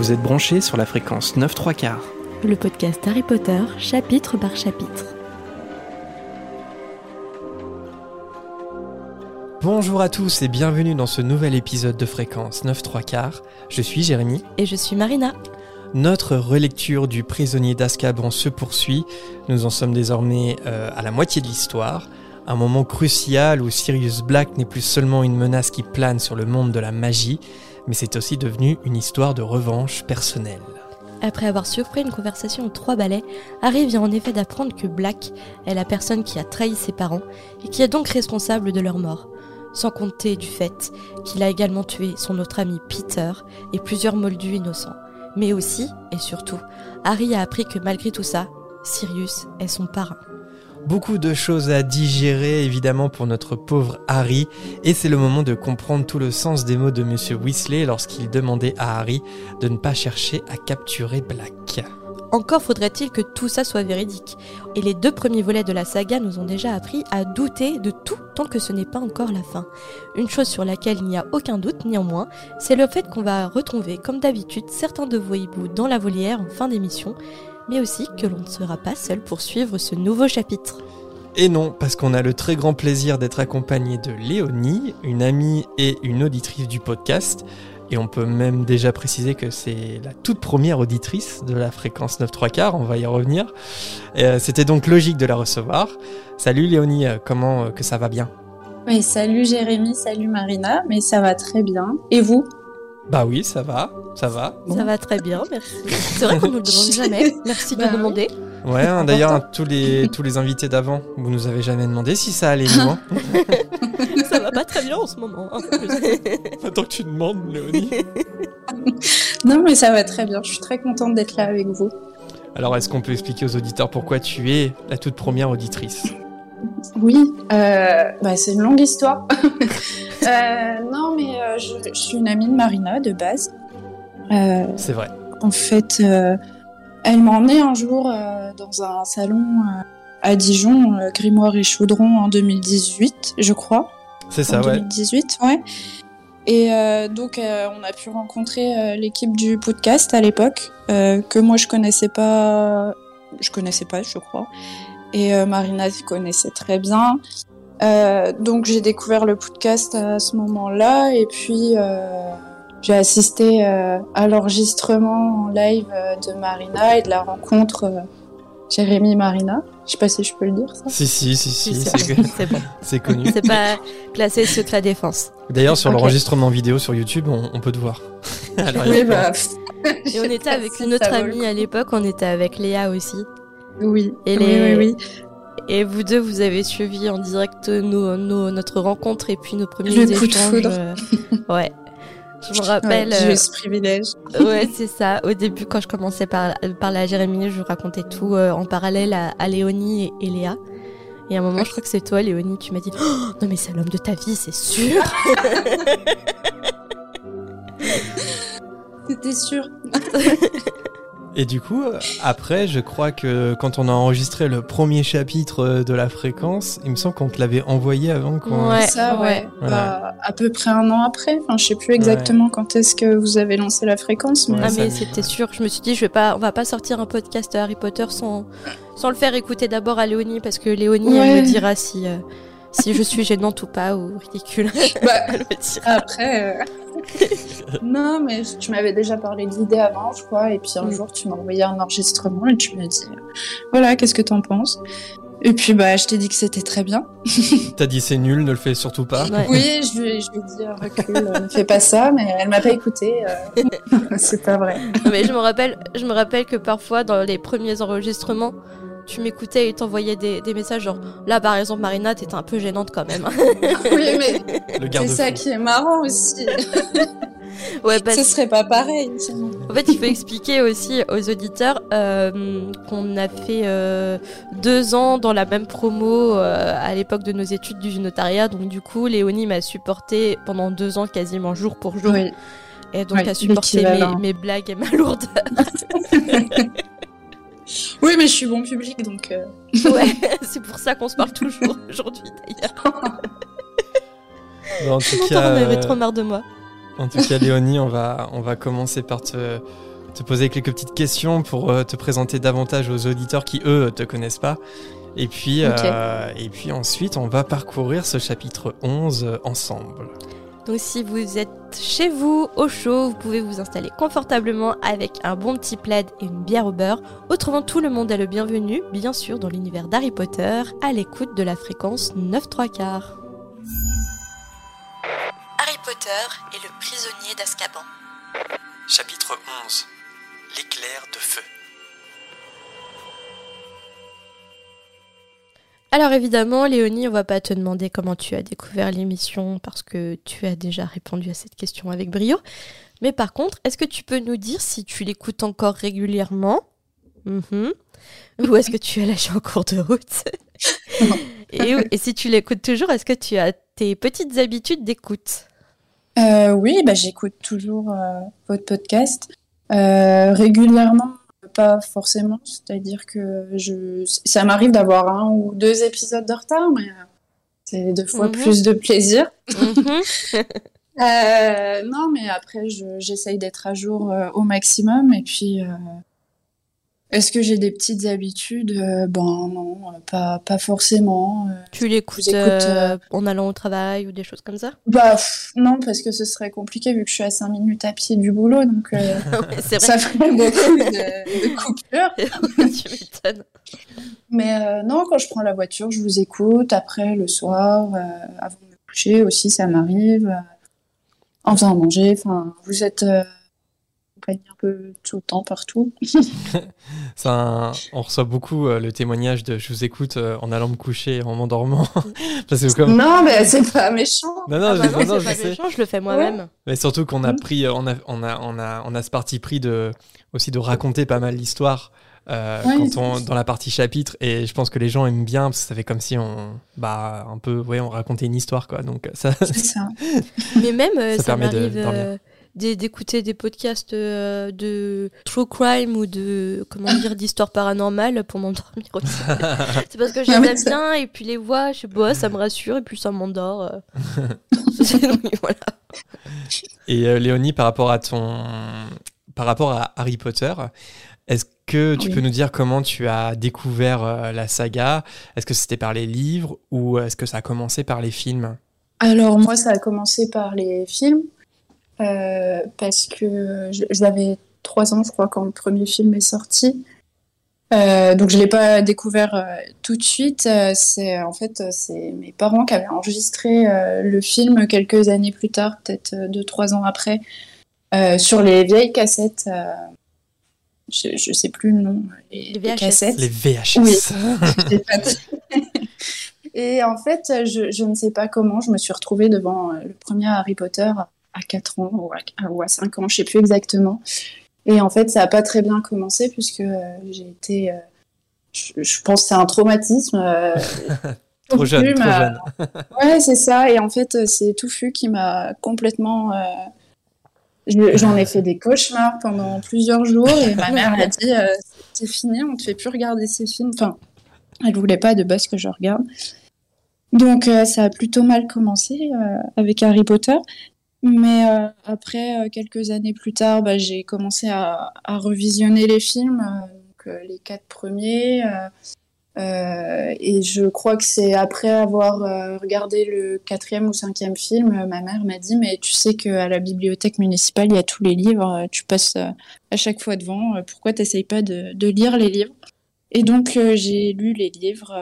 Vous êtes branchés sur la fréquence 9 3 quarts. Le podcast Harry Potter, chapitre par chapitre. Bonjour à tous et bienvenue dans ce nouvel épisode de fréquence 9 3 quarts. Je suis Jérémy. Et je suis Marina. Notre relecture du prisonnier d'Azkaban se poursuit. Nous en sommes désormais euh, à la moitié de l'histoire. Un moment crucial où Sirius Black n'est plus seulement une menace qui plane sur le monde de la magie, mais c'est aussi devenu une histoire de revanche personnelle. Après avoir surpris une conversation aux trois balais, Harry vient en effet d'apprendre que Black est la personne qui a trahi ses parents et qui est donc responsable de leur mort. Sans compter du fait qu'il a également tué son autre ami Peter et plusieurs moldus innocents. Mais aussi, et surtout, Harry a appris que malgré tout ça, Sirius est son parrain. Beaucoup de choses à digérer évidemment pour notre pauvre Harry, et c'est le moment de comprendre tout le sens des mots de Monsieur Weasley lorsqu'il demandait à Harry de ne pas chercher à capturer Black. Encore faudrait-il que tout ça soit véridique. Et les deux premiers volets de la saga nous ont déjà appris à douter de tout tant que ce n'est pas encore la fin. Une chose sur laquelle il n'y a aucun doute néanmoins, c'est le fait qu'on va retrouver comme d'habitude certains de vos hiboux dans la volière en fin d'émission, mais aussi que l'on ne sera pas seul pour suivre ce nouveau chapitre. Et non, parce qu'on a le très grand plaisir d'être accompagné de Léonie, une amie et une auditrice du podcast. Et on peut même déjà préciser que c'est la toute première auditrice de la fréquence 9 3 quarts, on va y revenir. Euh, C'était donc logique de la recevoir. Salut Léonie, euh, comment euh, que ça va bien? Oui, salut Jérémy, salut Marina, mais ça va très bien. Et vous? Bah oui, ça va, ça va. Ça va très bien, merci. C'est vrai qu'on nous le demande jamais. Merci de Bah oui. demander. Ouais, hein, d'ailleurs, tous les, tous les invités d'avant, vous nous avez jamais demandé si ça allait mieux. hein. Ça va pas très bien en ce moment. hein. Attends que tu demandes, Léonie. Non, mais ça va très bien. Je suis très contente d'être là avec vous. Alors, est-ce qu'on peut expliquer aux auditeurs pourquoi tu es la toute première auditrice? Oui, euh, bah, c'est une longue histoire. Euh, non, mais euh, je, je suis une amie de Marina de base. C'est vrai. en fait, elle m'a emmenée un jour dans un salon à Dijon, Grimoire et Chaudron en 2018, je crois. C'est ça, en ouais. 2018, ouais. Et euh, donc, euh, on a pu rencontrer euh, l'équipe du podcast à l'époque, que moi je connaissais pas, je connaissais pas, je crois. Et euh, Marina se connaissait très bien. Euh, donc, j'ai découvert le podcast à ce moment-là, et puis euh, j'ai assisté euh, à l'enregistrement en live euh, de Marina et de la rencontre euh, Jérémy-Marina. Je sais pas si je peux le dire, ça. Si, si, si, si, Si, c'est bon. c'est connu. C'est pas classé secret défense. D'ailleurs, sur l'enregistrement vidéo sur YouTube, on, on peut te voir. Alors, Oui, bah, Et on était avec une autre amie à l'époque, on était avec Léa aussi. Oui. Et les- oui, oui. Et vous deux, vous avez suivi en direct nos, nos- notre rencontre et puis nos premiers Le coup de échanges. foudre. euh, ouais. Je me rappelle. Ouais, j'ai euh, eu ce privilège. ouais, c'est ça. Au début, quand je commençais par parler à Jérémy, je racontais tout euh, en parallèle à, à Léonie et, et Léa. Et à un moment, je crois que c'est toi, Léonie, tu m'as dit Oh, Non, mais c'est l'homme de ta vie, c'est sûr C'était sûr. Et du coup, après, je crois que quand on a enregistré le premier chapitre euh, de la fréquence, il me semble qu'on te l'avait envoyé avant qu'on... Ouais. ça, ouais. ouais. Bah, à peu près un an après. Enfin, je sais plus exactement quand est-ce que vous avez lancé la fréquence, mais Ouais, Ah mais c'était sûr, je me suis dit je vais pas on va pas sortir un podcast Harry Potter sans sans le faire écouter d'abord à Léonie parce que Léonie elle me dira si euh, si je suis gênante ou pas ou ridicule. Bah, elle me dira. après. euh, non, mais tu m'avais déjà parlé de l'idée avant, je crois. Et puis un Mm. jour, tu m'as envoyé un enregistrement et tu m'as dit euh, voilà, qu'est-ce que t'en penses? Et puis, bah, je t'ai dit que c'était très bien. T'as dit c'est nul, ne le fais surtout pas. Ouais. Oui, je lui, ai- je lui ai dit recule, euh, ne fais pas ça, mais elle m'a pas écouté. euh, C'est pas vrai. Non, mais je me rappelle je me rappelle que parfois dans les premiers enregistrements tu m'écoutais et t'envoyais des, des messages genre là par exemple Marina t'étais un peu gênante quand même. Oui, mais c'est ça qui est marrant aussi. ouais bah, Ce serait pas pareil. sinon. En fait, il faut expliquer aussi aux auditeurs euh, qu'on a fait euh, deux ans dans la même promo euh, à l'époque de nos études du notariat. Donc du coup, Léonie m'a supporté pendant deux ans quasiment jour pour jour. Oui. Et donc Ouais, a supporté mes blagues et ma lourdeur. Oui, mais je suis bon public, donc. euh, ouais, c'est pour ça qu'on se parle toujours aujourd'hui d'ailleurs. Bon, en tout cas, avait euh, trop marre de moi. En tout cas, Léonie, on va, on va commencer par te, te poser quelques petites questions pour euh, te présenter davantage aux auditeurs qui, eux, te connaissent pas. Et puis, euh, et puis ensuite, on va parcourir ce chapitre 11 euh, ensemble. Donc si vous êtes chez vous, au chaud, vous pouvez vous installer confortablement avec un bon petit plaid et une bière au beurre. Autrement, tout le monde est le bienvenu, bien sûr, dans l'univers d'Harry Potter, à l'écoute de la fréquence 9 3 quarts. Harry Potter est le prisonnier d'Azkaban. Chapitre 11 L'éclair de feu. Alors évidemment, Léonie, on va pas te demander comment tu as découvert l'émission parce que tu as déjà répondu à cette question avec brio. Mais par contre, est-ce que tu peux nous dire si tu l'écoutes encore régulièrement? Mhm. Ou est-ce que tu as lâché en cours de route? Et, et si tu l'écoutes toujours, est-ce que tu as tes petites habitudes d'écoute? Euh, oui, bah, j'écoute toujours euh, votre podcast. Euh, régulièrement, pas forcément. C'est-à-dire que je, ça m'arrive d'avoir un ou deux épisodes de retard, mais euh, c'est deux fois Mhm. plus de plaisir. Mhm. Euh, non, mais après, je- j'essaye d'être à jour euh, au maximum. Et puis, est-ce que j'ai des petites habitudes? Euh, Ben non, euh, pas, pas forcément. euh. Tu l'écoutes écoute, euh, en allant au travail ou des choses comme ça? Bah pff, non, parce que ce serait compliqué vu que je suis à 5 minutes à pied du boulot. Donc, euh, Ouais, C'est vrai, ça ferait beaucoup de, de coupures. tu m'étonnes. Mais euh, non, quand je prends la voiture, je vous écoute. Après, le soir, euh, avant de me coucher aussi, ça m'arrive. euh, en faisant à manger. Enfin, vous êtes euh, accompagné un peu tout le temps, partout. Ça, on reçoit beaucoup euh, le témoignage de je vous écoute euh, en allant me coucher en m'endormant. Parce que comme... Non, mais c'est pas méchant. Non, non, Ah je, bah non, non, non, c'est je pas sais. méchant, je le fais moi-même. Mais surtout qu'on a Mm. pris, euh, on a, on a, on a, on a ce parti pris de aussi de raconter pas mal l'histoire euh, Ouais, quand c'est on ça. dans la partie chapitre et je pense que les gens aiment bien parce que ça fait comme si on, bah un peu, ouais, on racontait une histoire quoi. Donc ça, C'est ça. Mais même, Ça ça, permet de euh, d'é- d'écouter des podcasts euh, de true crime ou de, comment dire, d'histoire paranormale pour m'endormir aussi. C'est parce que Ah j'aime ça- bien et puis les voix, je sais pas, ça me rassure et puis ça m'endort. euh. Voilà. Et euh, Léonie, par rapport à ton, par rapport à Harry Potter, est-ce que tu Oui. peux nous dire comment tu as découvert euh, la saga? Est-ce que c'était par les livres ou est-ce que ça a commencé par les films? Alors moi, ça a commencé par les films, parce que j'avais trois ans, je crois, quand le premier film est sorti. Euh, donc je l'ai pas découvert euh, tout de suite. Euh, c'est en fait euh, c'est mes parents qui avaient enregistré euh, le film quelques années plus tard, peut-être euh, deux trois ans après, euh, sur les vieilles cassettes. euh, je, je sais plus le nom. Les, Les les VHS. cassettes. Les VHS. Oui. Et en fait, je, je ne sais pas comment, je me suis retrouvée devant euh, le premier Harry Potter à 4 ans ou à, ou à 5 ans, je sais plus exactement. Et en fait, ça n'a pas très bien commencé puisque euh, j'ai été. euh, je, je pense que c'est un traumatisme. euh, Trop jeune, trop jeune. Ouais, c'est ça. Et en fait, c'est Touffu qui m'a complètement. je- J'en ai fait des cauchemars pendant plusieurs jours et ma mère a dit euh, c'est fini, on te fait plus regarder ces films. Enfin, elle voulait pas de base que je regarde. Donc euh, ça a plutôt mal commencé euh, avec Harry Potter. Mais euh, après, euh, quelques années plus tard, bah, j'ai commencé à, à revisionner les films, euh, donc, les quatre premiers. et je crois que c'est après avoir regardé le quatrième ou cinquième film, ma mère m'a dit Mais tu sais qu'à la bibliothèque municipale, il y a tous les livres, tu passes à chaque fois devant, pourquoi t'essayes pas de, de lire les livres? Et donc, j'ai lu les livres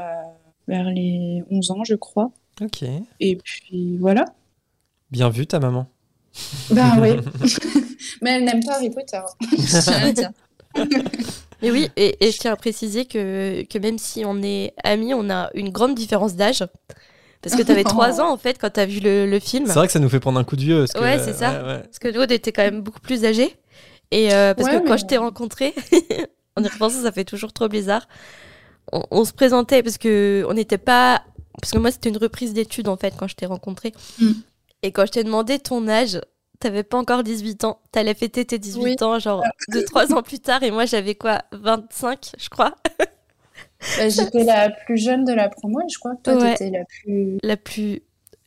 vers les 11 ans, je crois. Ok. Et puis voilà. Bien vu ta maman. Ben oui. Mais elle n'aime pas Harry Potter. dire. Mais oui, et, et je tiens à préciser que, que même si on est amis, on a une grande différence d'âge. Parce que t'avais 3 ans en fait quand t'as vu le, le film. C'est vrai que ça nous fait prendre un coup de vieux. parce que- Ouais, c'est ça. ouais, ouais. Parce que nous, on était quand même beaucoup plus âgés. Et euh, parce Ouais, que quand je t'ai rencontré, en y repensant, ça fait toujours trop bizarre. On, on se présentait parce que on n'était pas. Parce que moi, c'était une reprise d'études en fait quand je t'ai rencontré. Mm. Et quand je t'ai demandé ton âge, t'avais pas encore 18 ans. T'allais fêter tes 18 Oui. ans, genre 2-3 ans plus tard. Et moi, j'avais quoi 25, je crois. Ben, J'étais la plus jeune de la promo et je crois que toi, Ouais. t'étais la plus La plus,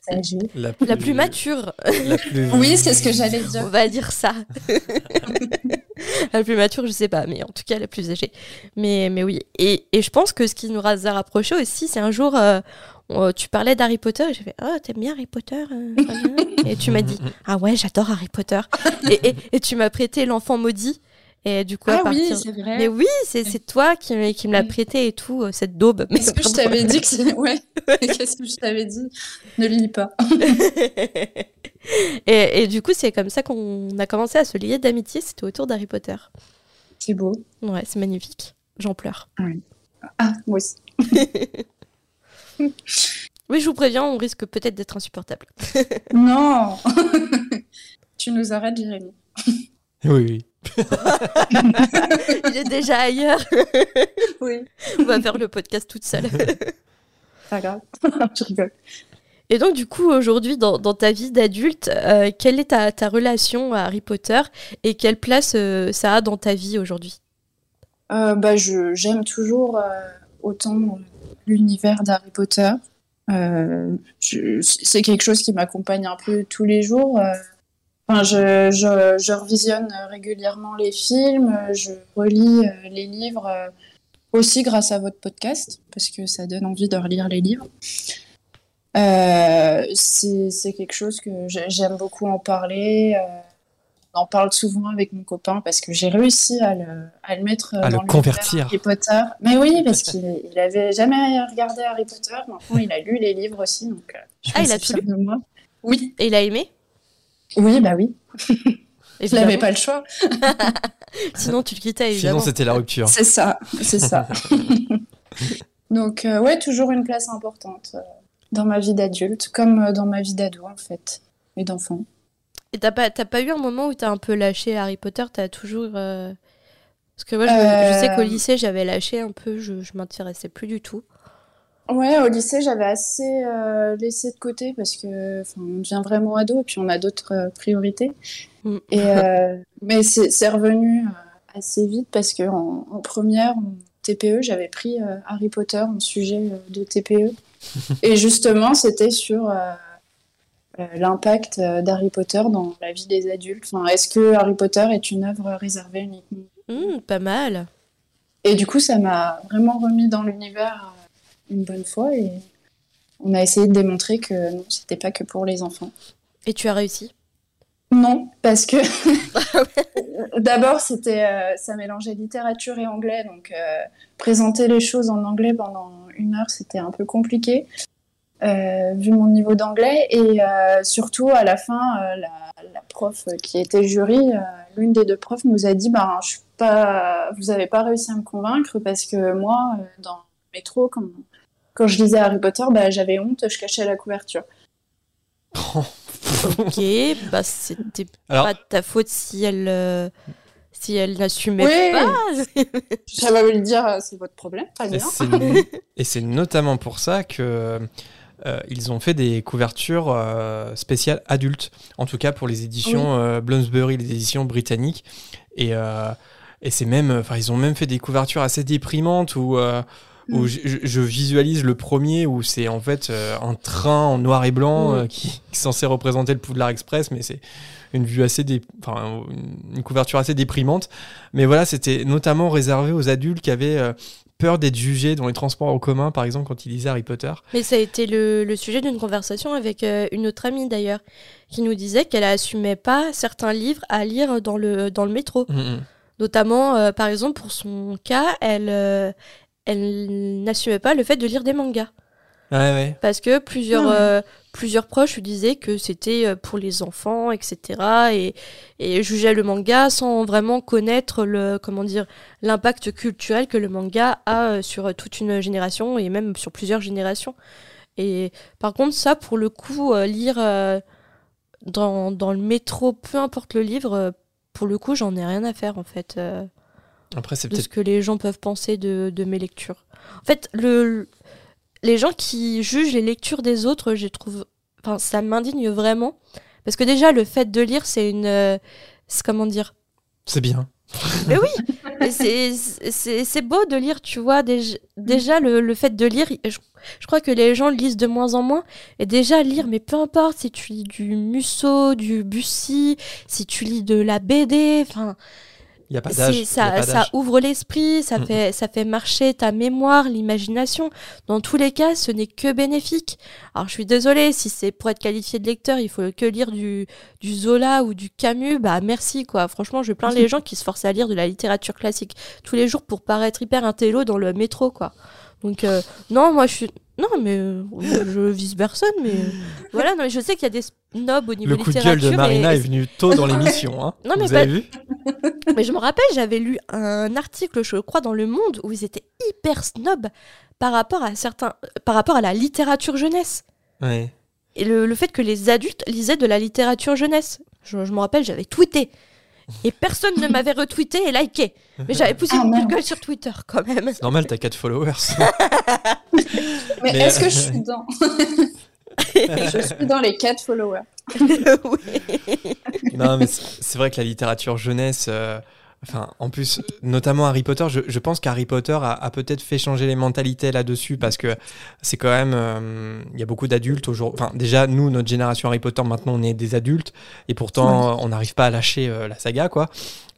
âgée. La la plus mature. La plus... Oui, c'est ce que j'allais On dire. va dire ça. la plus mature, je sais pas, mais en tout cas la plus âgée. Mais, mais oui. Et, et je pense que ce qui nous a rapprochés aussi, c'est un jour, euh, on- tu parlais d'Harry Potter et j'ai fait Oh, t'aimes bien Harry Potter euh, Et tu m'as dit Ah ouais, j'adore Harry Potter. et, et, et tu m'as prêté L'Enfant Maudit. Et du coup, à Ah oui, partir. c'est vrai. mais oui, c'est c'est toi qui, me- qui me l'as Oui. prêté et tout, euh, cette daube. Mais Qu'est-ce que je t'avais dit que. Ouais. Qu'est-ce que je t'avais dit? Ne le lis pas. et, et du coup, c'est comme ça qu'on a commencé à se lier d'amitié. C'était autour d'Harry Potter. C'est beau. Ouais, c'est magnifique. J'en pleure. Ah, moi aussi. Oui, je vous préviens, on risque peut-être d'être insupportable. Non Tu nous arrêtes, Jérémy. Oui, oui. Il est déjà ailleurs. Oui. On va faire le podcast toute seule. Pas grave. je rigole. Et donc, du coup, aujourd'hui, dans, dans ta vie d'adulte, euh, quelle est ta, ta relation à Harry Potter et quelle place euh, ça a dans ta vie aujourd'hui? Euh, bah, je, j'aime toujours euh, autant l'univers d'Harry Potter. Euh, c'est quelque chose qui m'accompagne un peu tous les jours. Euh, Enfin, je, je, je revisionne régulièrement les films, je relis euh, les livres aussi grâce à votre podcast, parce que ça donne envie de relire les livres. Euh, c'est quelque chose que j'ai- j'aime beaucoup en parler. En parle souvent avec mon copain parce que j'ai réussi à le, à le mettre euh, À le dans l'univers convertir. Harry Potter. Mais oui, parce qu'il il avait jamais regardé Harry Potter. Maintenant, il a lu les livres aussi, donc euh, je Ah, il a tout fière de moi. Oui, Et il a aimé? Oui, bah oui. Je n'avais pas le choix. Sinon, tu le quittais, Sinon, c'était la rupture. C'est ça, c'est ça. Donc, euh, ouais, toujours une place importante euh, dans ma vie d'adulte, comme euh, dans ma vie d'ado, en fait, et d'enfant. Et t'as pas, t'as pas eu un moment où t'as un peu lâché Harry Potter? T'as toujours. euh, Parce que moi, je, je sais qu'au Euh. lycée, j'avais lâché un peu, je, je m'intéressais plus du tout. Ouais, au lycée, j'avais assez euh, laissé de côté parce que, on devient vraiment ado et puis on a d'autres euh, priorités. Mm. Et, euh, mais c'est c'est revenu euh, assez vite parce que en, en première, en TPE, j'avais pris euh, Harry Potter en sujet euh, de TPE. et justement, c'était sur l'impact euh, d'Harry Potter dans la vie des adultes. Enfin, est-ce que Harry Potter est une œuvre réservée uniquement Hmm, pas mal. et du coup, ça m'a vraiment remis dans l'univers euh, une bonne fois et on a essayé de démontrer que non, c'était pas que pour les enfants. Et tu as réussi? Non, parce que d'abord, c'était euh, ça mélangeait littérature et anglais, donc euh, présenter les choses en anglais pendant une heure, c'était un peu compliqué. Euh, vu mon niveau d'anglais et euh, surtout à la fin euh, la, la prof qui était jury euh, l'une des deux profs nous a dit bah je suis pas vous avez pas réussi à me convaincre parce que moi euh, dans le métro quand quand je lisais Harry Potter bah j'avais honte je cachais la couverture Ok, bah c'était Alors- pas de ta faute si elle, euh, si elle n'assumait Oui. pas. j'avais envie de dire c'est votre problème pas le c'est- Et c'est notamment pour ça que euh, ils ont fait des couvertures euh, spéciales adultes, en tout cas pour les éditions euh, Bloomsbury, les éditions britanniques. Et, euh, et c'est même, enfin, ils ont même fait des couvertures assez déprimantes où, euh, où Mm. je, visualise le premier où c'est en fait euh, un train en noir et blanc Mm. qui, qui est censé représenter le Poudlard Express, mais c'est une vue assez, dé- enfin, une- une couverture assez déprimante. Mais voilà, c'était notamment réservé aux adultes qui avaient euh, peur d'être jugés dans les transports en commun, par exemple, quand ils lisaient Harry Potter. Mais ça a été le, le sujet d'une conversation avec euh, une autre amie d'ailleurs, qui nous disait qu'elle assumait pas certains livres à lire dans le, dans le métro. Mhm. Notamment, euh, par exemple, pour son cas, elle, euh, elle n'assumait pas le fait de lire des mangas. Ouais, ouais. Parce que plusieurs, Ah ouais. euh, plusieurs proches lui disaient que c'était euh, pour les enfants, etc. Et, et jugeaient le manga sans vraiment connaître le, comment dire, l'impact culturel que le manga a euh, sur toute une génération et même sur plusieurs générations. Et par contre, ça, pour le coup, euh, lire euh, dans, dans le métro, peu importe le livre, pour le coup, j'en ai rien à faire en fait. Après, c'est de ce peut-être. que les gens peuvent penser de, de mes lectures. En fait, le, les gens qui jugent les lectures des autres, je trouve, enfin, ça m'indigne vraiment. Parce que déjà, le fait de lire, c'est une. euh, c'est comment dire? C'est bien. Mais oui c'est- beau de lire, tu vois. Déjà, déjà le, le fait de lire, je, je crois que les gens lisent de moins en moins. Et déjà, lire, mais peu importe si tu lis du Musso, du Bussy, si tu lis de la BD, enfin. Il y a pas d'âge. Ça, ça ouvre l'esprit, ça, fait, ça fait marcher ta mémoire, l'imagination. Dans tous les cas, ce n'est que bénéfique. Alors, je suis désolée, si c'est pour être qualifié de lecteur, il faut que lire du, du Zola ou du Camus, bah merci, quoi. Franchement, je plains les gens qui se forcent à lire de la littérature classique tous les jours pour paraître hyper intello dans le métro, quoi. Donc, euh, non, moi, je suis. Non, mais euh, je vise personne, mais euh, voilà. Non, mais je sais qu'il y a des snobs au niveau Le coup de littérature. gueule de Marina et- est venu tôt dans l'émission. Hein. Non, mais Vous pas- avez vu mais je me rappelle, j'avais lu un article, je crois, dans Le Monde, où ils étaient hyper snobs par rapport à certains, par rapport à la littérature jeunesse. Ouais. Et le, le fait que les adultes lisaient de la littérature jeunesse. Je, je me rappelle, j'avais tweeté. Et personne ne m'avait retweeté et liké. Mais j'avais poussé Ah, une merde. gueule sur Twitter quand même. C'est normal, t'as 4 followers. Mais, Mais, est-ce euh, que je suis dans Je suis dans les 4 followers. Oui. non, mais c'est c'est vrai que la littérature jeunesse, euh, enfin, en plus, notamment Harry Potter, je, je pense qu'Harry Potter a, a peut-être fait changer les mentalités là-dessus parce que c'est quand même, euh, il y a beaucoup d'adultes aujourd'hui. Enfin, déjà, nous, notre génération Harry Potter, maintenant, on est des adultes et pourtant, on n'arrive pas à lâcher euh, la saga, quoi.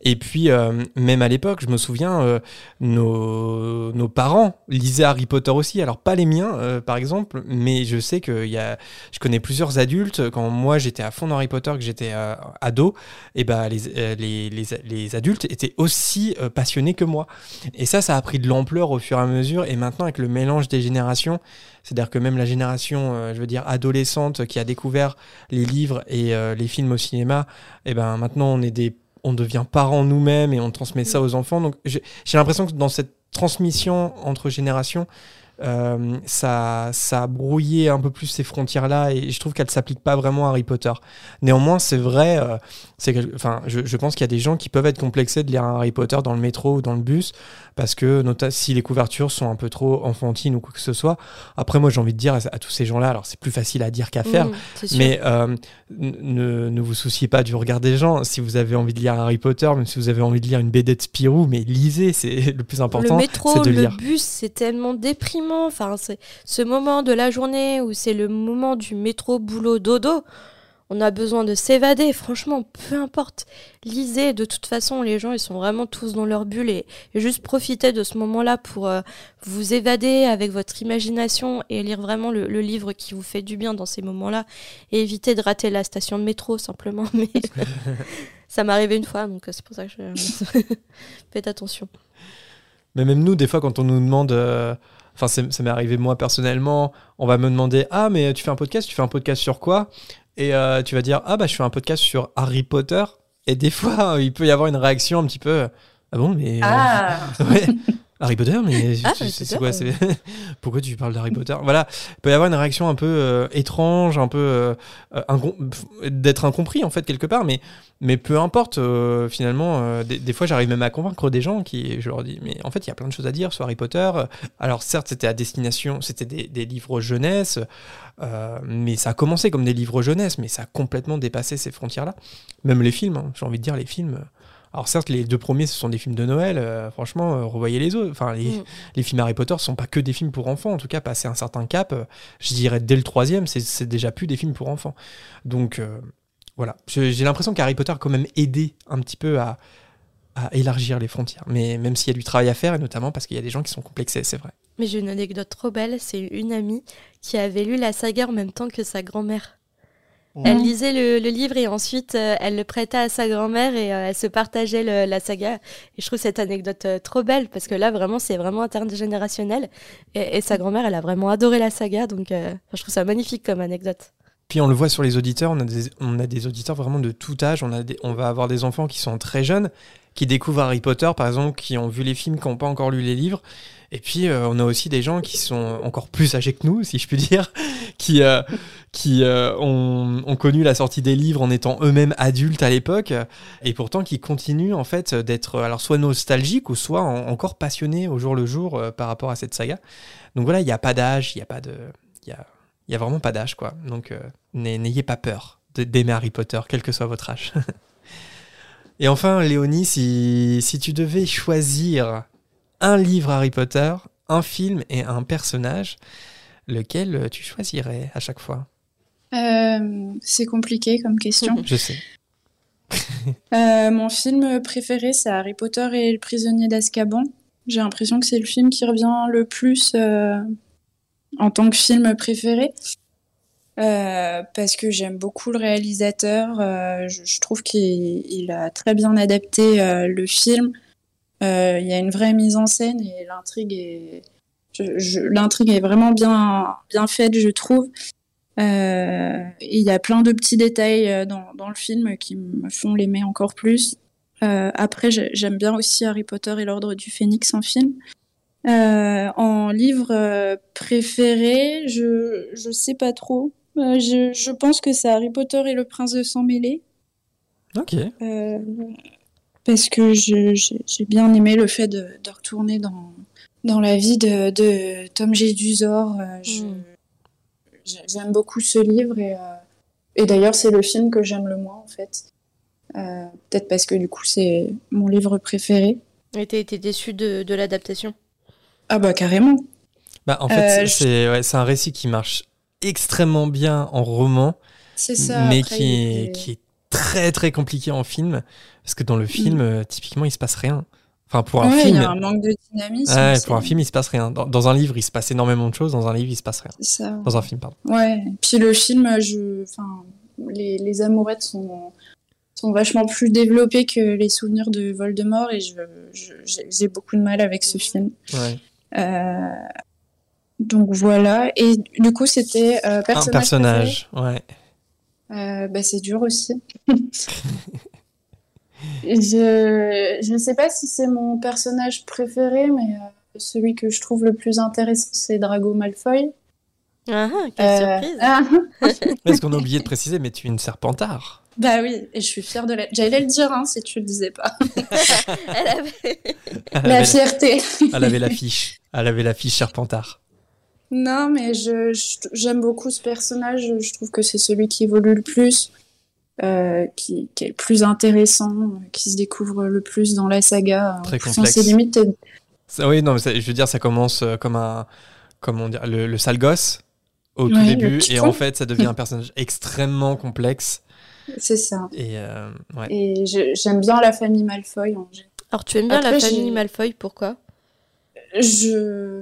Et puis, euh, même à l'époque, je me souviens, euh, nos, nos parents lisaient Harry Potter aussi. Alors, pas les miens, euh, par exemple, mais je sais que y a, je connais plusieurs adultes. Quand moi, j'étais à fond dans Harry Potter, que j'étais ado, et ben les, les, les, les adultes étaient aussi passionnés que moi. Et ça, ça a pris de l'ampleur au fur et à mesure. Et maintenant, avec le mélange des générations, c'est-à-dire que même la génération, je veux dire, adolescente qui a découvert les livres et les films au cinéma, et ben maintenant, on est des on devient parents nous-mêmes et on transmet ça aux enfants. Donc j'ai j'ai l'impression que dans cette transmission entre générations, euh, ça, ça a brouillé un peu plus ces frontières-là et je trouve qu'elles ne s'appliquent pas vraiment à Harry Potter. Néanmoins, c'est vrai, euh, enfin, je, je pense qu'il y a des gens qui peuvent être complexés de lire un Harry Potter dans le métro ou dans le bus parce que si les couvertures sont un peu trop enfantines ou quoi que ce soit. Après, moi, j'ai envie de dire à, à tous ces gens-là, alors c'est plus facile à dire qu'à faire, Mm, c'est sûr. mais euh, ne, ne vous souciez pas du regard des gens. Si vous avez envie de lire Harry Potter, même si vous avez envie de lire une BD de Spirou, mais lisez, c'est le plus important. le métro, de le lire. bus, c'est tellement déprimant. Enfin, c'est ce moment de la journée où c'est le moment du métro, boulot, dodo. On a besoin de s'évader. Franchement, peu importe. Lisez. De toute façon, les gens, ils sont vraiment tous dans leur bulle et, juste profitez de ce moment-là pour euh, vous évader avec votre imagination et lire vraiment le, livre qui vous fait du bien dans ces moments-là et éviter de rater la station de métro simplement. Mais ça m'est arrivé une fois, donc euh, c'est pour ça que je faites attention. Mais même nous, des fois, quand on nous demande. euh, Enfin, ça m'est arrivé moi personnellement. On va me demander Ah, mais tu fais un podcast Tu fais un podcast sur quoi? Et euh, tu vas dire Ah, bah, je fais un podcast sur Harry Potter. Et des fois, il peut y avoir une réaction un petit peu Ah bon, mais. euh, Ah ouais. Harry Potter, mais Ah, c'est- quoi Pourquoi tu parles d'Harry Potter? Voilà, il peut y avoir une réaction un peu euh, étrange, un peu euh, incom- d'être incompris en fait quelque part, mais mais peu importe. euh, finalement, euh, des, des fois, j'arrive même à convaincre des gens qui, je leur dis, mais en fait, il y a plein de choses à dire sur Harry Potter. Alors certes, c'était à destination, c'était des, des livres jeunesse, euh, mais ça a commencé comme des livres jeunesse, mais ça a complètement dépassé ces frontières-là. Même les films, hein, j'ai envie de dire les films. alors certes, les deux premiers, ce sont des films de Noël. franchement, revoyez les autres. Enfin, les, Mm. les films Harry Potter sont pas que des films pour enfants. En tout cas, passer un certain cap, je dirais dès le troisième, c'est- c'est déjà plus des films pour enfants. Donc euh, voilà, Je- j'ai l'impression qu'Harry Potter a quand même aidé un petit peu à, à élargir les frontières. Mais même s'il y a du travail à faire, et notamment parce qu'il y a des gens qui sont complexés, c'est vrai. Mais j'ai une anecdote trop belle, c'est une amie qui avait lu la saga en même temps que sa grand-mère. Elle lisait le, le livre et ensuite euh, elle le prêtait à sa grand-mère et euh, elle se partageait le- la saga. Et je trouve cette anecdote euh, trop belle parce que là vraiment c'est vraiment intergénérationnel et, et sa grand-mère elle a vraiment adoré la saga donc euh, je trouve ça magnifique comme anecdote. Puis on le voit sur les auditeurs, on a des, on a des auditeurs vraiment de tout âge. On, a on va avoir des enfants qui sont très jeunes, qui découvrent Harry Potter, par exemple, qui ont vu les films, qui n'ont pas encore lu les livres. Et puis euh, on a aussi des gens qui sont encore plus âgés que nous, si je puis dire, qui, euh, qui euh, ont, ont connu la sortie des livres en étant eux-mêmes adultes à l'époque, et pourtant qui continuent en fait d'être alors soit nostalgiques ou soit en- encore passionnés au jour le jour par rapport à cette saga. Donc voilà, il n'y a pas d'âge, il n'y a pas de... Y a, il y a vraiment pas d'âge, quoi. Donc, euh, n'ay- n'ayez pas peur d'aimer Harry Potter, quel que soit votre âge. Et enfin, Léonie, si, si tu devais choisir un livre Harry Potter, un film et un personnage, lequel euh, tu choisirais à chaque fois? Euh, c'est compliqué comme question. Je sais. mon film préféré, c'est Harry Potter et le prisonnier d'Azkaban. J'ai l'impression que c'est le film qui revient le plus en tant que film préféré. Euh, parce que j'aime beaucoup le réalisateur. Euh, je, trouve qu'il a très bien adapté euh, le film. Il y a une vraie mise en scène et l'intrigue est, l'intrigue est vraiment bien, bien faite, je trouve. Il y a plein de petits détails dans, dans, le film qui me font l'aimer encore plus. après, j'aime bien aussi Harry Potter et l'Ordre du Phénix en film. En livre préféré, je je sais pas trop. Euh, je, je, pense que c'est Harry Potter et le prince de sang mêlé. Ok. Euh, parce que j'ai bien aimé le fait de, de, retourner dans, dans la vie de, de Tom Jedusor. Euh, mm. J'aime beaucoup ce livre et, euh, et d'ailleurs c'est le film que j'aime le moins en fait. Euh, peut-être parce que du coup c'est mon livre préféré. Et t'as été déçu de, de l'adaptation? Ah bah carrément. Bah en fait c'est ouais, un récit qui marche extrêmement bien en roman, ça, mais qui, est, qui est très très compliqué en film, parce que dans le film, mm. euh, typiquement, il se passe rien. Enfin, pour un film. Il y a un manque de dynamisme. Ouais, pour un film, il se passe rien. Dans, dans, un livre, il se passe énormément de choses. Dans un livre, il se passe rien. Ça. Dans un film, pardon. Ouais. Puis le film, je, enfin, les, les amourettes sont, sont vachement plus développées que les souvenirs de Voldemort et je, j'ai beaucoup de mal avec ce film. Ouais. Euh, donc voilà. Et du coup, c'était euh, personnage. Un personnage, préféré. ouais. Euh, bah, c'est dur aussi. je ne sais pas si c'est mon personnage préféré, mais euh, celui que je trouve le plus intéressant, c'est Drago Malfoy. Ah, quelle euh, surprise ah. Est-ce qu'on a oublié de préciser, mais tu es une serpentard Bah oui, et je suis fière de la... J'allais le dire, hein, si tu le disais pas. Elle avait... Elle la fierté. Elle avait l'affiche. Elle avait l'affiche serpentard. Non, mais je, j'aime beaucoup ce personnage. Je trouve que c'est celui qui évolue le plus, euh, qui, qui, est le plus intéressant, qui se découvre le plus dans la saga. Très complexe. Ses limites. Ça, oui, non, mais je veux dire, ça commence euh, comme un, comment dire, le, le sale gosse au tout Ouais, début, et en fait, ça devient un personnage extrêmement complexe. C'est ça. Et euh, ouais. Et je- j'aime bien la famille Malfoy. en. Alors, tu aimes bien la famille j'ai- Malfoy, pourquoi? Je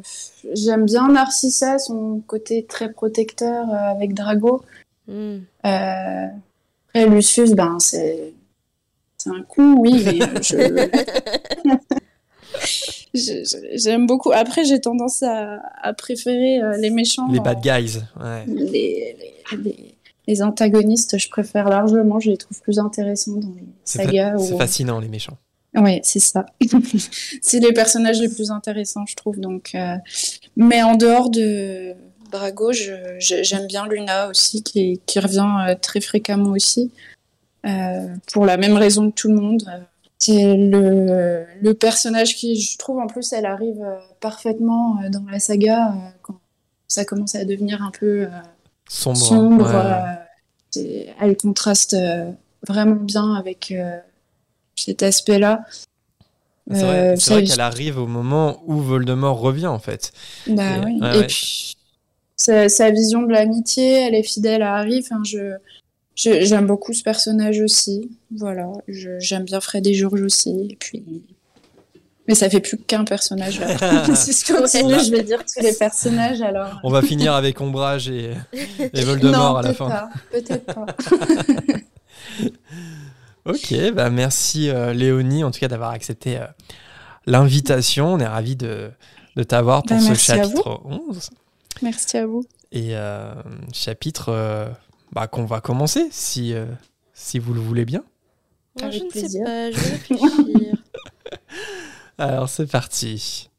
j'aime bien Narcissa, son côté très protecteur euh, avec Drago. Euh, après Lucius, ben c'est c'est un con, oui, mais je j'aime beaucoup. Après, j'ai tendance à, à préférer euh, les méchants. Les bad guys, ouais. les, les, les- les antagonistes, je préfère largement. Je les trouve plus intéressants dans les fa- sagas. c'est fascinant, les méchants. Oui, c'est ça. c'est les personnages les plus intéressants, je trouve. Donc, euh, mais en dehors de Drago, je- je- j'aime bien Luna aussi, qui, qui revient euh, très fréquemment aussi, euh, pour la même raison que tout le monde. C'est le, le personnage qui, je trouve, en plus, elle arrive parfaitement dans la saga quand ça commence à devenir un peu Sombre. sombre. ouais. c'est- elle contraste vraiment bien avec cet aspect-là. C'est vrai, Euh, vrai qu'elle arrive au moment où Voldemort revient, en fait. Bah Et- oui. ouais, Et ouais. puis, sa, sa vision de l'amitié, elle est fidèle à Harry. Enfin, je, j'aime beaucoup ce personnage aussi. Voilà. J'aime bien Fred et George aussi. Et puis. Mais ça fait plus qu'un personnage. si je continue, je vais dire tous les personnages alors. On va finir avec Ombrage et, et Voldemort non, à la peut-être fin. pas. Peut-être pas. Ok, bah merci euh, Léonie, en tout cas d'avoir accepté euh, l'invitation. On est ravis de, de t'avoir pour Bah, ce chapitre 11. Merci à vous. Et euh, chapitre euh, bah, qu'on va commencer, si, euh, si vous le voulez bien. Avec Je ne sais pas, je vais réfléchir. Alors c'est parti.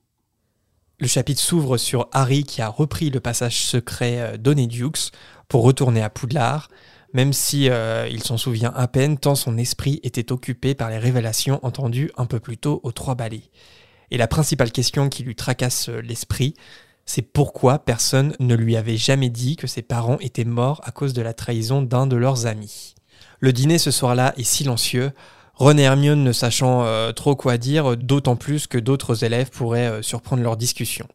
Le chapitre s'ouvre sur Harry qui a repris le passage secret euh, d'Onedux pour retourner à Poudlard, même si euh, il s'en souvient à peine tant son esprit était occupé par les révélations entendues un peu plus tôt aux Trois Balais. Et la principale question qui lui tracasse euh, l'esprit, c'est pourquoi personne ne lui avait jamais dit que ses parents étaient morts à cause de la trahison d'un de leurs amis. Le dîner ce soir-là est silencieux, Ron et Hermione ne sachant euh, trop quoi dire, d'autant plus que d'autres élèves pourraient surprendre leur discussion.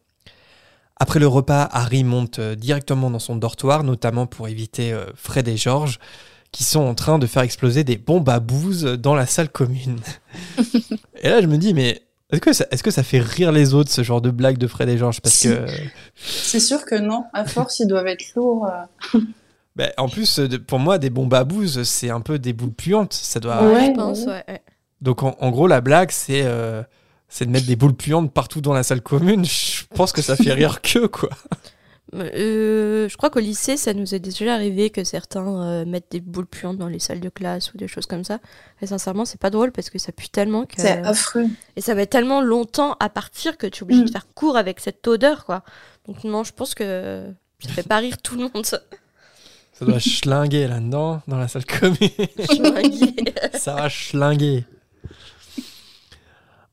Après le repas, Harry monte euh, directement dans son dortoir, notamment pour éviter euh, Fred et George, qui sont en train de faire exploser des bombes à bouse dans la salle commune. et là, je me dis, mais est-ce que, ça, est-ce que ça fait rire les autres, ce genre de blague de Fred et Georges Parce que. C'est sûr que non. À force, ils doivent être lourds. euh. bah, en plus, pour moi, des bombes à bouse, c'est un peu des boules puantes. Ça doit. Ouais, je pense, ouais. Donc, en, en gros, la blague, c'est. euh, c'est de mettre des boules puantes partout dans la salle commune. Je pense que ça fait rire que, quoi. Euh, je crois qu'au lycée, ça nous est déjà arrivé que certains euh, mettent des boules puantes dans les salles de classe ou des choses comme ça. Et sincèrement, c'est pas drôle parce que ça pue tellement que. C'est affreux. Et ça met tellement longtemps à partir que tu es obligé Mm. de faire court avec cette odeur, quoi. Donc, non, je pense que ça fait pas rire tout le monde. ça. Ça doit schlinguer là-dedans, dans la salle commune. Schlinguer. ça va schlinguer.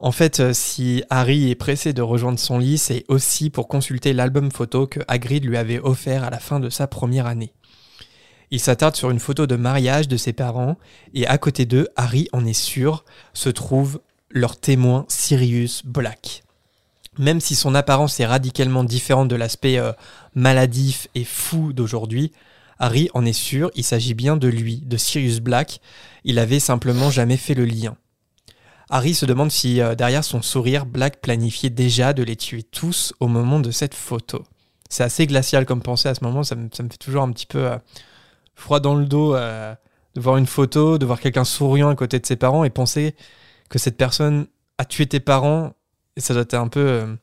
En fait, euh, si Harry est pressé de rejoindre son lit, c'est aussi pour consulter l'album photo que Hagrid lui avait offert à la fin de sa première année. Il s'attarde sur une photo de mariage de ses parents, et à côté d'eux, Harry en est sûr, se trouve leur témoin Sirius Black. Même si son apparence est radicalement différente de l'aspect euh, maladif et fou d'aujourd'hui, Harry en est sûr, il s'agit bien de lui, de Sirius Black, il avait simplement jamais fait le lien. Harry se demande si euh, derrière son sourire, Black planifiait déjà de les tuer tous au moment de cette photo. C'est assez glacial comme pensée à ce moment, ça me, fait toujours un petit peu euh, froid dans le dos euh, de voir une photo, de voir quelqu'un souriant à côté de ses parents et penser que cette personne a tué tes parents. Ça doit être un peu...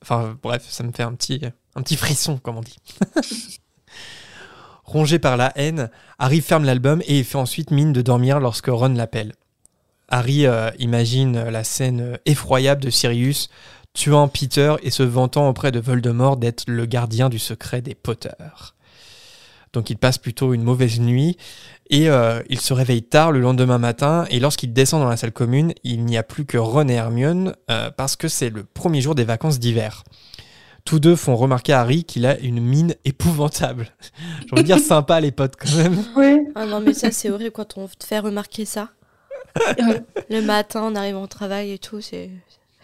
Enfin bref, ça me fait un petit, un petit frisson, comme on dit. Rongé par la haine, Harry ferme l'album et fait ensuite mine de dormir lorsque Ron l'appelle. Harry euh, imagine la scène effroyable de Sirius tuant Peter et se vantant auprès de Voldemort d'être le gardien du secret des Potter. Donc il passe plutôt une mauvaise nuit et euh, il se réveille tard le lendemain matin et lorsqu'il descend dans la salle commune, il n'y a plus que Ron et Hermione euh, parce que c'est le premier jour des vacances d'hiver. Tous deux font remarquer à Harry qu'il a une mine épouvantable. J'ai envie de dire sympa les potes quand même. Oui. Ah non, mais ça, c'est horrible quand on te fait remarquer ça. Le matin, en arrivant au travail et tout, c'est.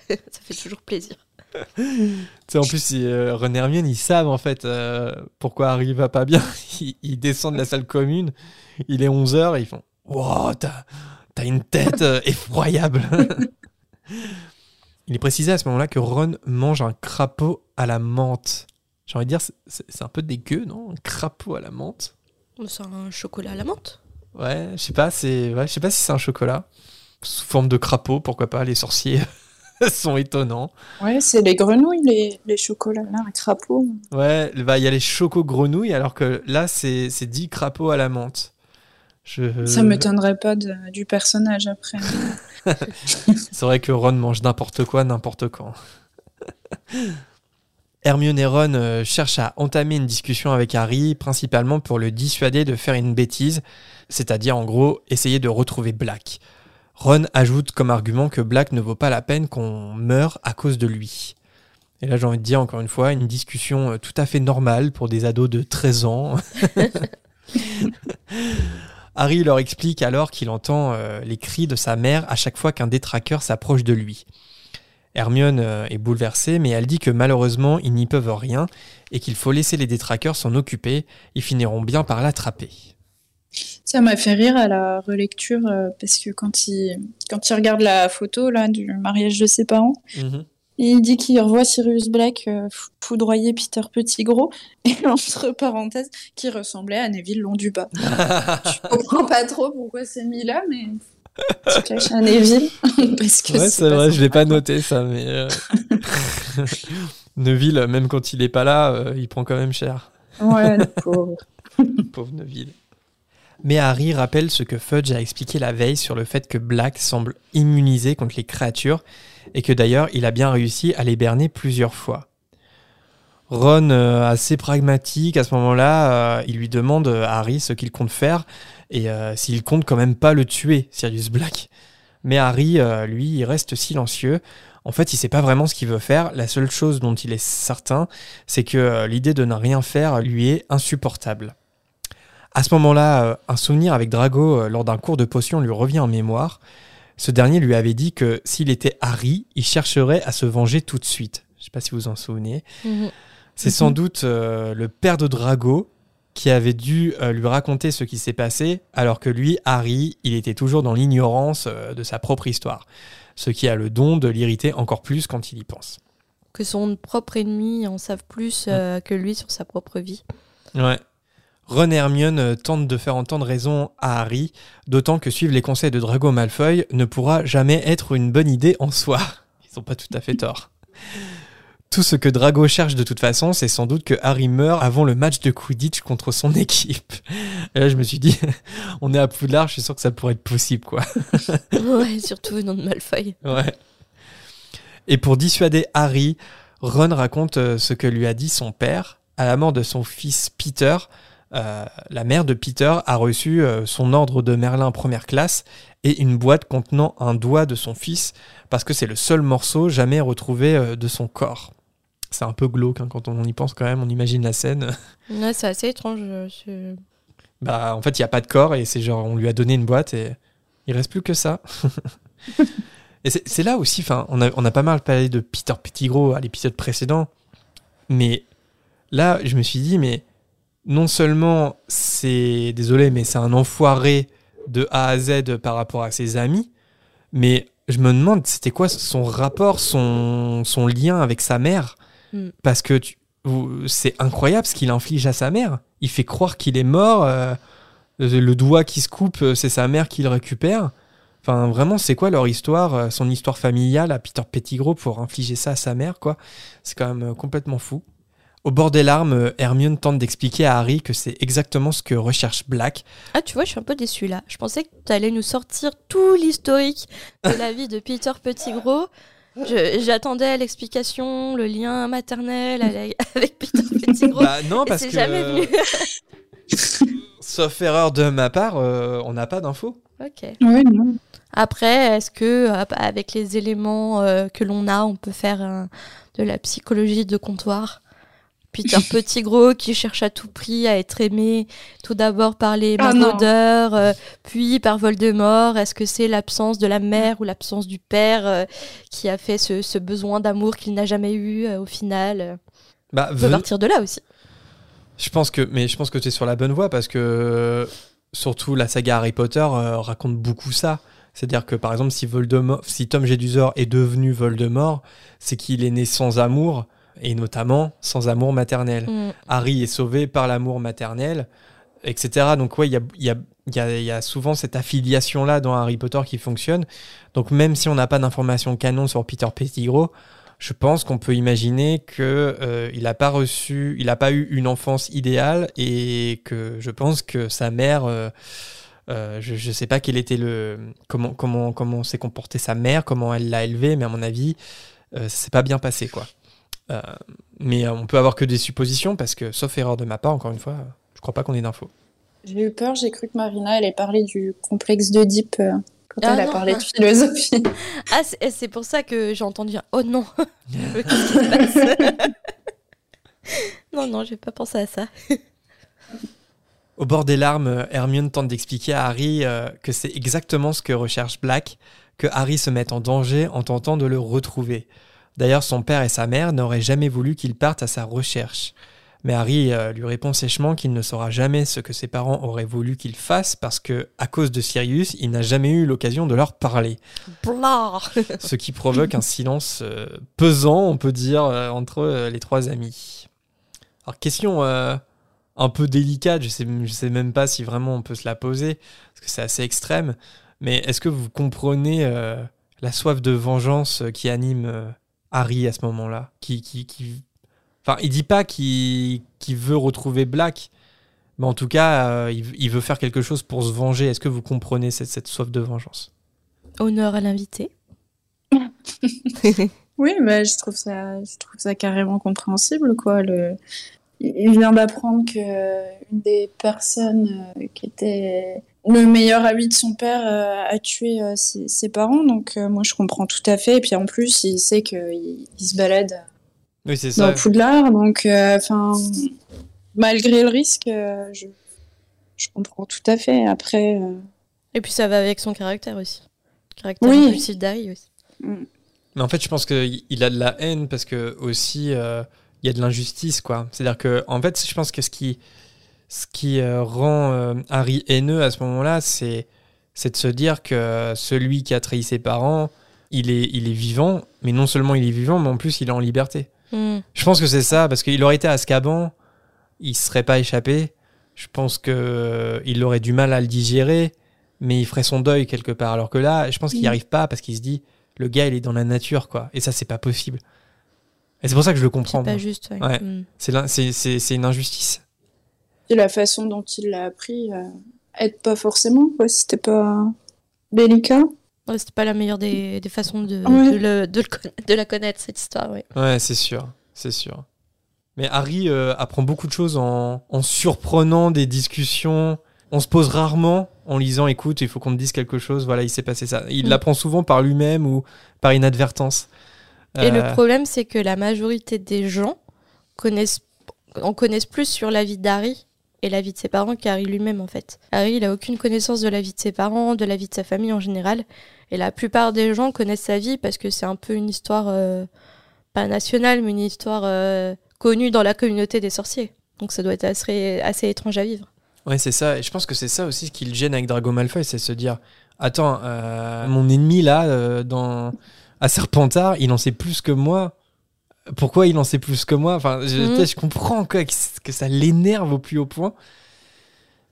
ça fait toujours plaisir. Tu sais, en plus, ils, euh, Ron et Hermione, ils savent en fait euh, pourquoi Harry va pas bien. Ils, ils descendent de la salle commune, il est 11h et ils font Wow, t'as une tête euh, effroyable. il est précisé à ce moment-là que Ron mange un crapaud à la menthe. J'ai envie de dire, c'est un peu dégueu, non? Un crapaud à la menthe? C'est un chocolat à la menthe. Ouais, je sais pas, c'est, ouais, je sais pas si c'est un chocolat sous forme de crapaud, pourquoi pas. Les sorciers sont étonnants. Ouais, c'est les grenouilles, les, les chocolats, là, un crapaud. Ouais, bah, il y a les chocos grenouilles, alors que là, c'est c'est dit crapaud à la menthe. Je... Ça m'étonnerait pas de- du personnage après. C'est vrai que Ron mange n'importe quoi, n'importe quand. Hermione et Ron euh, cherchent à entamer une discussion avec Harry, principalement pour le dissuader de faire une bêtise, c'est-à-dire en gros essayer de retrouver Black. Ron ajoute comme argument que Black ne vaut pas la peine qu'on meure à cause de lui. Et là j'ai envie de dire encore une fois, une discussion euh, tout à fait normale pour des ados de 13 ans. Harry leur explique alors qu'il entend euh, les cris de sa mère à chaque fois qu'un détraqueur s'approche de lui. Hermione euh, est bouleversée, mais elle dit que malheureusement ils n'y peuvent rien et qu'il faut laisser les détraqueurs s'en occuper, ils finiront bien par l'attraper. Ça m'a fait rire à la relecture euh, parce que quand il, quand il regarde la photo là, du mariage de ses parents, il dit qu'il revoit Sirius Black euh, fou- foudroyer Peter Pettigrew et entre parenthèses qui ressemblait à Neville long du bas. Je comprends pas trop pourquoi c'est mis là, mais tu caches à Neville parce que ouais, c'est vrai, je l'ai pas noté ça, mais euh, Neville, même quand il est pas là, euh, il prend quand même cher. Ouais, pauvre. Pauvre Neville. Mais Harry rappelle ce que Fudge a expliqué la veille sur le fait que Black semble immunisé contre les créatures et que d'ailleurs il a bien réussi à les berner plusieurs fois. Ron, euh, assez pragmatique à ce moment-là, euh, il lui demande à Harry ce qu'il compte faire et euh, s'il compte quand même pas le tuer, Sirius Black. Mais Harry, lui, il reste silencieux. En fait, il sait pas vraiment ce qu'il veut faire. La seule chose dont il est certain, c'est que l'idée de ne rien faire lui est insupportable. À ce moment-là, euh, un souvenir avec Drago euh, lors d'un cours de potion lui revient en mémoire. Ce dernier lui avait dit que s'il était Harry, il chercherait à se venger tout de suite. Je sais pas si vous en souvenez. C'est sans doute euh, le père de Drago, qui avait dû euh, lui raconter ce qui s'est passé, alors que lui, Harry, il était toujours dans l'ignorance euh, de sa propre histoire, ce qui a le don de l'irriter encore plus quand il y pense. Que son propre ennemi en savent plus que lui sur sa propre vie. Ouais. Ron et Hermione euh, tentent de faire entendre raison à Harry, d'autant que suivre les conseils de Drago Malfoy ne pourra jamais être une bonne idée en soi. Ils n'ont pas tout à fait tort. Tout ce que Drago cherche de toute façon, c'est sans doute que Harry meure avant le match de Quidditch contre son équipe. Et là, je me suis dit, on est à Poudlard, je suis sûr que ça pourrait être possible, quoi. ouais, surtout venant de Malfoy. Ouais. Et pour dissuader Harry, Ron raconte euh, ce que lui a dit son père à la mort de son fils Peter. Euh, la mère de Peter a reçu euh, son ordre de Merlin première classe et une boîte contenant un doigt de son fils parce que c'est le seul morceau jamais retrouvé euh, de son corps. C'est un peu glauque hein, quand on y pense quand même, on imagine la scène. Ouais, c'est assez étrange. Bah en fait il n'y a pas de corps et c'est genre on lui a donné une boîte et il reste plus que ça. et c'est là aussi, on a, on a pas mal parlé de Peter Pettigrew à l'épisode précédent, mais là je me suis dit mais non seulement c'est désolé mais c'est un enfoiré de A à Z par rapport à ses amis, mais je me demande c'était quoi son rapport, son, son lien avec sa mère, Mm. parce que c'est incroyable ce qu'il inflige à sa mère. Il fait croire qu'il est mort. euh, le doigt qui se coupe, euh, c'est sa mère qui le récupère. Enfin, vraiment, c'est quoi leur histoire, euh, son histoire familiale à Peter Pettigrew pour infliger ça à sa mère, quoi? C'est quand même euh, complètement fou. Au bord des larmes, euh, Hermione tente d'expliquer à Harry que c'est exactement ce que recherche Black. Ah, tu vois, je suis un peu déçue là. Je pensais que tu allais nous sortir tout l'historique de la vie de Peter Pettigrew. J'attendais l'explication, le lien maternel avec Peter Pettigrew. Bah non, parce c'est que, jamais venu. sauf erreur de ma part, euh, on n'a pas d'infos. ok. Oui, non. Après, est-ce que euh, avec les éléments euh, que l'on a, on peut faire de la psychologie de comptoir? Peter Pettigrew qui cherche à tout prix à être aimé, tout d'abord par les Ah maraudeurs, euh, puis par Voldemort. Est-ce que c'est l'absence de la mère ou l'absence du père euh, qui a fait ce, ce besoin d'amour qu'il n'a jamais eu euh, au final Bah, On peut partir de là aussi. Je pense que, mais je pense que tu es sur la bonne voie parce que surtout la saga Harry Potter euh, raconte beaucoup ça. C'est-à-dire que par exemple, si Voldemort, si Tom Jedusor est devenu Voldemort, c'est qu'il est né sans amour et notamment sans amour maternel. Mm. Harry est sauvé par l'amour maternel, etc. Donc ouais, il y a, il y, a, il y a- il y a souvent cette affiliation-là dans Harry Potter qui fonctionne. Donc même si on n'a pas d'informations canon sur Peter Pettigrew, je pense qu'on peut imaginer que euh, n'a pas reçu, il n'a pas eu une enfance idéale et que je pense que sa mère, euh, euh, je ne sais pas quel était le comment comment comment s'est comportée sa mère, comment elle l'a élevé, mais à mon avis, euh, ça s'est pas bien passé quoi. Euh, mais euh, on peut avoir que des suppositions parce que, sauf erreur de ma part, encore une fois, je crois pas qu'on ait d'infos. J'ai eu peur, j'ai cru que Marina allait parler du complexe d'Oedipe euh, quand Ah elle a non. parlé de philosophie. Ah, c'est pour ça que j'ai entendu un Oh non Qu'est-ce qui se passe? Non, non, j'ai pas pensé à ça. Au bord des larmes, Hermione tente d'expliquer à Harry euh, que c'est exactement ce que recherche Black, que Harry se mette en danger en tentant de le retrouver. D'ailleurs, son père et sa mère n'auraient jamais voulu qu'il parte à sa recherche. Mais Harry euh, lui répond sèchement qu'il ne saura jamais ce que ses parents auraient voulu qu'il fasse parce que, à cause de Sirius, il n'a jamais eu l'occasion de leur parler. Blard ce qui provoque un silence euh, pesant, on peut dire, euh, entre euh, les trois amis. Alors, question un peu délicate, je sais, je sais même pas si vraiment on peut se la poser, parce que c'est assez extrême, mais est-ce que vous comprenez la soif de vengeance qui anime Harry à ce moment-là qui, qui, qui... Enfin, il dit pas qu'il qu'il veut retrouver Black, mais en tout cas, euh, il, il veut faire quelque chose pour se venger. Est-ce que vous comprenez cette, cette soif de vengeance? Honneur à l'invité. Oui, mais je trouve ça, je trouve ça carrément compréhensible, quoi. Le... Il vient d'apprendre que euh, une des personnes euh, qui était le meilleur ami de son père euh, a tué euh, ses, ses parents, donc euh, moi je comprends tout à fait. Et puis en plus, il sait qu'il il se balade Oui, c'est dans ça. Poudlard, donc euh, enfin, malgré le risque, euh, je, je comprends tout à fait. Après, euh, Et puis ça va avec son caractère aussi. Caractère Oui. impulsif d'Harry aussi. Mais en fait, je pense qu'il a de la haine parce que aussi euh, il y a de l'injustice, quoi. C'est-à-dire que, en fait, je pense que ce qui, ce qui euh, rend euh, Harry haineux à ce moment-là, c'est c'est de se dire que celui qui a trahi ses parents, il est, il est vivant, mais non seulement il est vivant, mais en plus il est en liberté. Hmm. Je pense que c'est ça, parce qu'il aurait été à Azkaban, il serait pas échappé. Je pense que euh, il aurait du mal à le digérer, mais il ferait son deuil quelque part. Alors que là, je pense qu'il n'y Mm. arrive pas parce qu'il se dit, le gars, il est dans la nature, quoi. Et ça, c'est pas possible. Et c'est pour ça que je le C'est comprends. pas moi. juste, ouais. Ouais. Hmm. C'est c'est- c'est- c'est une injustice. Et la façon dont il l'a appris euh, aide pas forcément, quoi. C'était pas délicat. Ouais, C'était pas la meilleure des, des façons de, Ouais. de, le- de le conna- de la connaître, cette histoire, ouais. Ouais, c'est sûr, c'est sûr. Mais Harry euh, apprend beaucoup de choses en, en surprenant des discussions. On se pose rarement en lisant, écoute, il faut qu'on me dise quelque chose, voilà, il s'est passé ça. Il Mm. l'apprend souvent par lui-même ou par inadvertance. Et Euh, le problème, c'est que la majorité des gens connaissent, en connaissent plus sur la vie d'Harry et la vie de ses parents qu'Harry lui-même, en fait. Harry, il a aucune connaissance de la vie de ses parents, de la vie de sa famille en général. Et la plupart des gens connaissent sa vie parce que c'est un peu une histoire, euh, pas nationale, mais une histoire euh, connue dans la communauté des sorciers. Donc ça doit être assez, assez étrange à vivre. Ouais, c'est ça. Et je pense que c'est ça aussi ce qui le gêne avec Drago Malfoy, c'est se dire Attends, euh, mon ennemi là, dans... à Serpentard, il en sait plus que moi. Pourquoi il en sait plus que moi? Enfin, je, Mhm. je comprends quoi, que, que ça l'énerve au plus haut point.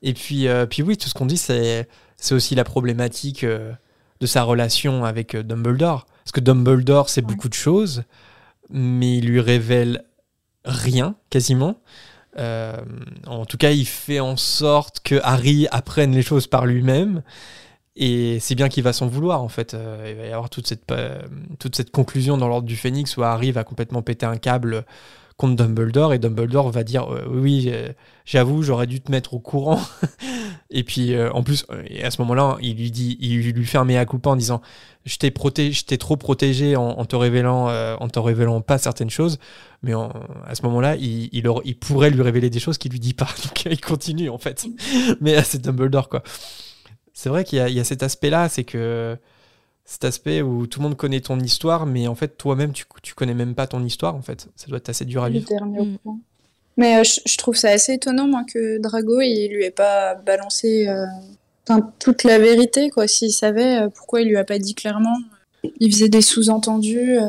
Et puis, euh, puis oui, tout ce qu'on dit, c'est, c'est aussi la problématique euh, de sa relation avec euh, Dumbledore. Parce que Dumbledore, c'est Ouais. beaucoup de choses, mais il lui révèle rien, quasiment. En tout cas, il fait en sorte que Harry apprenne les choses par lui-même. Et c'est bien qu'il va s'en vouloir, en fait. Euh, il va y avoir toute cette, euh, toute cette conclusion dans l'ordre du Phénix où Harry va complètement péter un câble contre Dumbledore et Dumbledore va dire euh, oui, euh, j'avoue, j'aurais dû te mettre au courant. et puis euh, en plus, à ce moment-là, il lui dit, il lui fait un mea culpa en disant je t'ai protégé, je trop protégé en, en te révélant, en te révélant pas certaines choses. Mais en- à ce moment-là, il, il, il pourrait lui révéler des choses qu'il lui dit pas. Donc il continue en fait. Mais c'est Dumbledore quoi. C'est vrai qu'il y, a- il y a cet aspect-là, c'est que cet aspect où tout le monde connaît ton histoire, mais en fait toi-même tu, tu connais même pas ton histoire en fait. Ça doit être assez dur à Le vivre. Mm. point. Mais euh, je, je trouve ça assez étonnant, moi, que Drago, il lui ait pas balancé euh, toute la vérité, quoi. S'il savait, euh, pourquoi il lui a pas dit clairement Il faisait des sous-entendus. euh,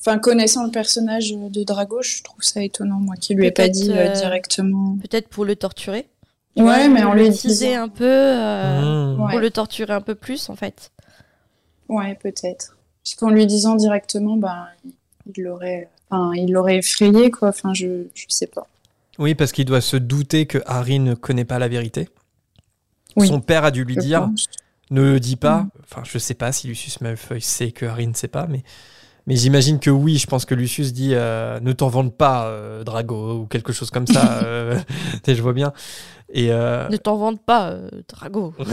Enfin, connaissant le personnage de Drago, je trouve ça étonnant, moi, qu'il lui ait pas dit directement. Peut-être pour le torturer. Tu Ouais, vois, mais en le disant. un peu, euh, Mmh. Ouais. pour le torturer un peu plus, en fait. Ouais, peut-être. Parce qu'en lui disant directement, ben, il l'aurait, enfin, il l'aurait effrayé, quoi. Enfin, je, je sais pas. Oui, parce qu'il doit se douter que Harry ne connaît pas la vérité. Oui, Son père a dû lui je dire pense. ne le dis pas. Mm. Enfin, je sais pas si Lucius Malfoy sait que Harry ne sait pas, mais, mais j'imagine que oui. Je pense que Lucius dit euh, ne t'en vante pas, euh, Drago, ou quelque chose comme ça. euh, tu sais, je vois bien. Et euh, Ne t'en vante pas, euh, Drago.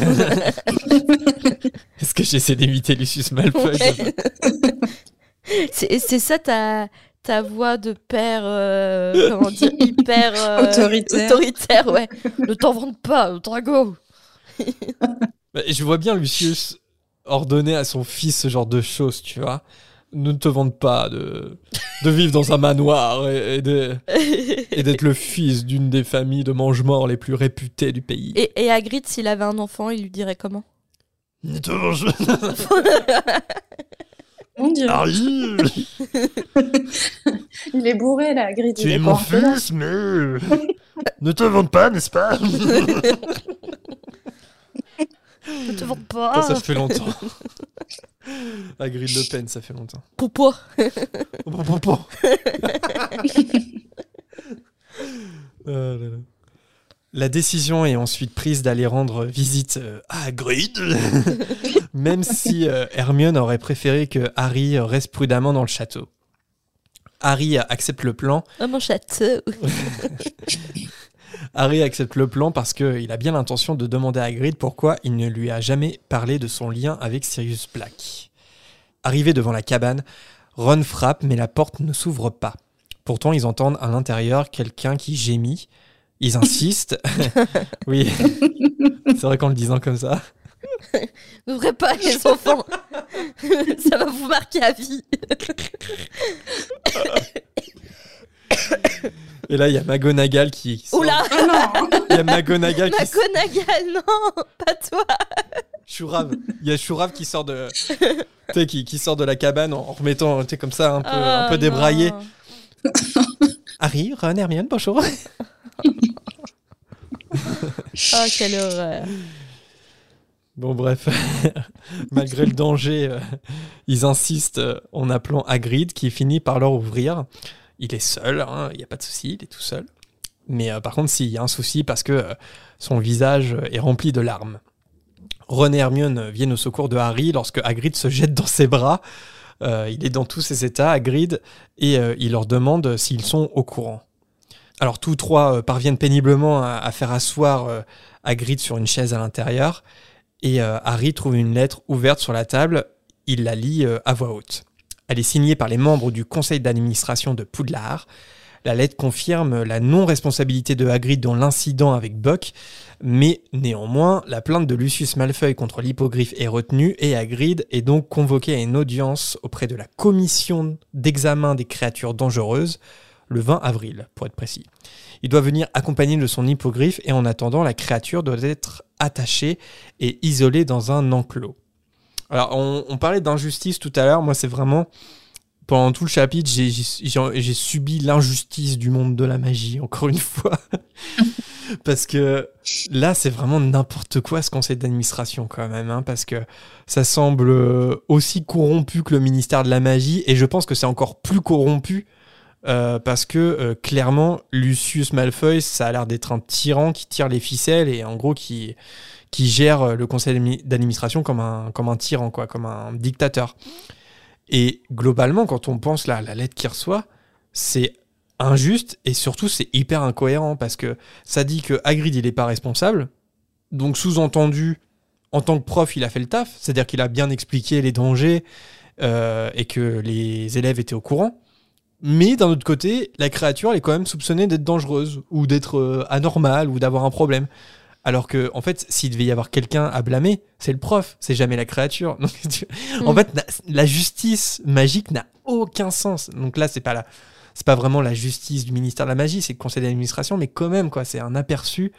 est-ce que j'essaie d'imiter Lucius Malfoy Ouais. C'est ça ta, ta voix de père, euh, comment dire, hyper euh, Autoritaire. autoritaire, ouais. Ne t'en vante pas, Drago. Bah, Je vois bien Lucius ordonner à son fils ce genre de choses, tu vois. Ne te vante pas de, de vivre dans un manoir et, d'être le fils d'une des familles de mange-morts les plus réputées du pays. et, et Hagrid, s'il avait un enfant, il lui dirait comment? Ne te mange Mon Dieu, Harry, il est bourré là, Grid. il est pas encore là. mais ne te vante pas, n'est-ce pas? Ne te vante pas. Ça, ça fait longtemps. Hagrid Le Pen, ça fait longtemps. Oh. Ah. La décision est ensuite prise d'aller rendre visite euh, à Hagrid, même si euh, Hermione aurait préféré que Harry reste prudemment dans le château. Harry accepte le plan. Oh mon château. Harry accepte le plan parce qu'il a bien l'intention de demander à Hagrid pourquoi il ne lui a jamais parlé de son lien avec Sirius Black. Arrivé devant la cabane, Ron frappe mais la porte ne s'ouvre pas. Pourtant, ils entendent à l'intérieur quelqu'un qui gémit. Ils insistent. oui, c'est vrai qu'en le disant comme ça. N'ouvrez pas les enfants. ça va vous marquer à vie. Et là, il y a McGonagall qui. sort- Oula Ah non Il y a McGonagall qui... McGonagall, non, pas toi. Chourave. Il y a Chourave qui sort de... tu sais, qui, qui sort de la cabane en remettant, tu sais, comme ça, un peu, un peu Oh, débraillé. non. Harry, Ron, Hermione, bonjour. Oh, quelle horreur. Bon, bref, malgré le danger, euh, ils insistent euh, en appelant Hagrid, qui finit par leur ouvrir. Il est seul, hein, il n'y a pas de souci, il est tout seul. Mais euh, par contre, s'il y a un souci, parce que euh, son visage est rempli de larmes. Ron et Hermione viennent au secours de Harry lorsque Hagrid se jette dans ses bras. Euh, il est dans tous ses états, Hagrid, et euh, il leur demande s'ils sont au courant. Alors tous trois euh, parviennent péniblement à, faire asseoir euh, Hagrid sur une chaise à l'intérieur, et euh, Harry trouve une lettre ouverte sur la table. Il la lit euh, à voix haute. Elle est signée par les membres du conseil d'administration de Poudlard. La lettre confirme la non-responsabilité de Hagrid dans l'incident avec Buck, mais néanmoins, la plainte de Lucius Malfoy contre l'hippogriffe est retenue et Hagrid est donc convoqué à une audience auprès de la commission d'examen des créatures dangereuses le 20 avril, pour être précis. Il doit venir accompagné de son hippogriffe et en attendant, la créature doit être attachée et isolée dans un enclos. Alors, on, parlait d'injustice tout à l'heure. Moi, c'est vraiment pendant tout le chapitre, j'ai subi l'injustice du monde de la magie, encore une fois. parce que là, c'est vraiment n'importe quoi ce conseil d'administration, quand même. hein, parce que ça semble euh, aussi corrompu que le ministère de la magie. Et je pense que c'est encore plus corrompu. euh, parce que euh, clairement, Lucius Malfoy, ça a l'air d'être un tyran qui tire les ficelles et en gros qui, qui gère euh, le conseil d'admi- d'administration comme un, comme un tyran, quoi, comme un dictateur. Et globalement, quand on pense là, à la lettre qu'il reçoit, c'est injuste et surtout c'est hyper incohérent parce que ça dit que Hagrid il est pas responsable. Donc sous-entendu, en tant que prof, il a fait le taf, c'est-à-dire qu'il a bien expliqué les dangers euh, et que les élèves étaient au courant. Mais d'un autre côté, la créature elle est quand même soupçonnée d'être dangereuse ou d'être euh, anormale ou d'avoir un problème. Alors que, en fait, s'il devait y avoir quelqu'un à blâmer, c'est le prof, c'est jamais la créature. Donc, tu- En Mm. fait, la, la justice magique n'a aucun sens. Donc là, c'est pas la, c'est pas vraiment la justice du ministère de la magie, c'est le conseil d'administration, mais quand même, quoi, c'est un aperçu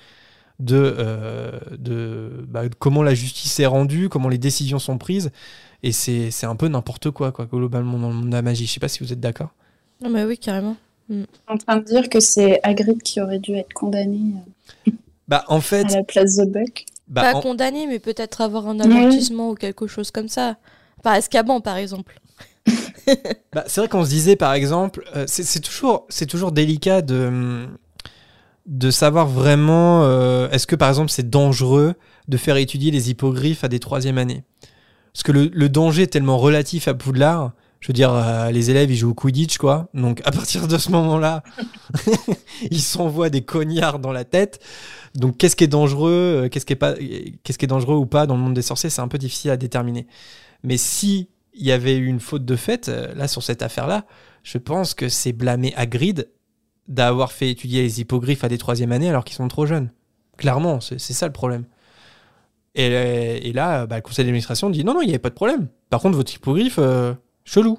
de, euh, de, bah, de comment la justice est rendue, comment les décisions sont prises, et c'est, c'est un peu n'importe quoi, quoi, globalement dans le monde de la magie. Je sais pas si vous êtes d'accord. Non, mais oui, carrément. en train de dire que c'est Hagrid qui aurait dû être condamné Bah, en à fait, la place de Buck. bah, pas en- condamné, mais peut-être avoir un avertissement ou quelque chose comme ça. Pas Azkaban, par exemple. Bah, c'est vrai qu'on se disait par exemple, euh, c'est c'est toujours, c'est toujours délicat de, de savoir vraiment euh, est-ce que par exemple c'est dangereux de faire étudier les hippogriffes à des troisième années? Parce que le, le danger est tellement relatif à Poudlard. Je veux dire, euh, les élèves ils jouent au Quidditch quoi. Donc à partir de ce moment-là, ils s'envoient des cognards dans la tête. Donc qu'est-ce qui est dangereux, euh, qu'est-ce qui est pas, qu'est-ce qui est dangereux ou pas dans le monde des sorciers, c'est un peu difficile à déterminer. Mais si il y avait eu une faute de fait, euh, là, sur cette affaire-là, je pense que c'est blâmer Hagrid d'avoir fait étudier les hippogriffes à des troisième années alors qu'ils sont trop jeunes. Clairement, c'est ça le problème. Et, là, bah, le conseil d'administration dit non, non, il n'y avait pas de problème. Par contre, votre hippogriffe, chelou.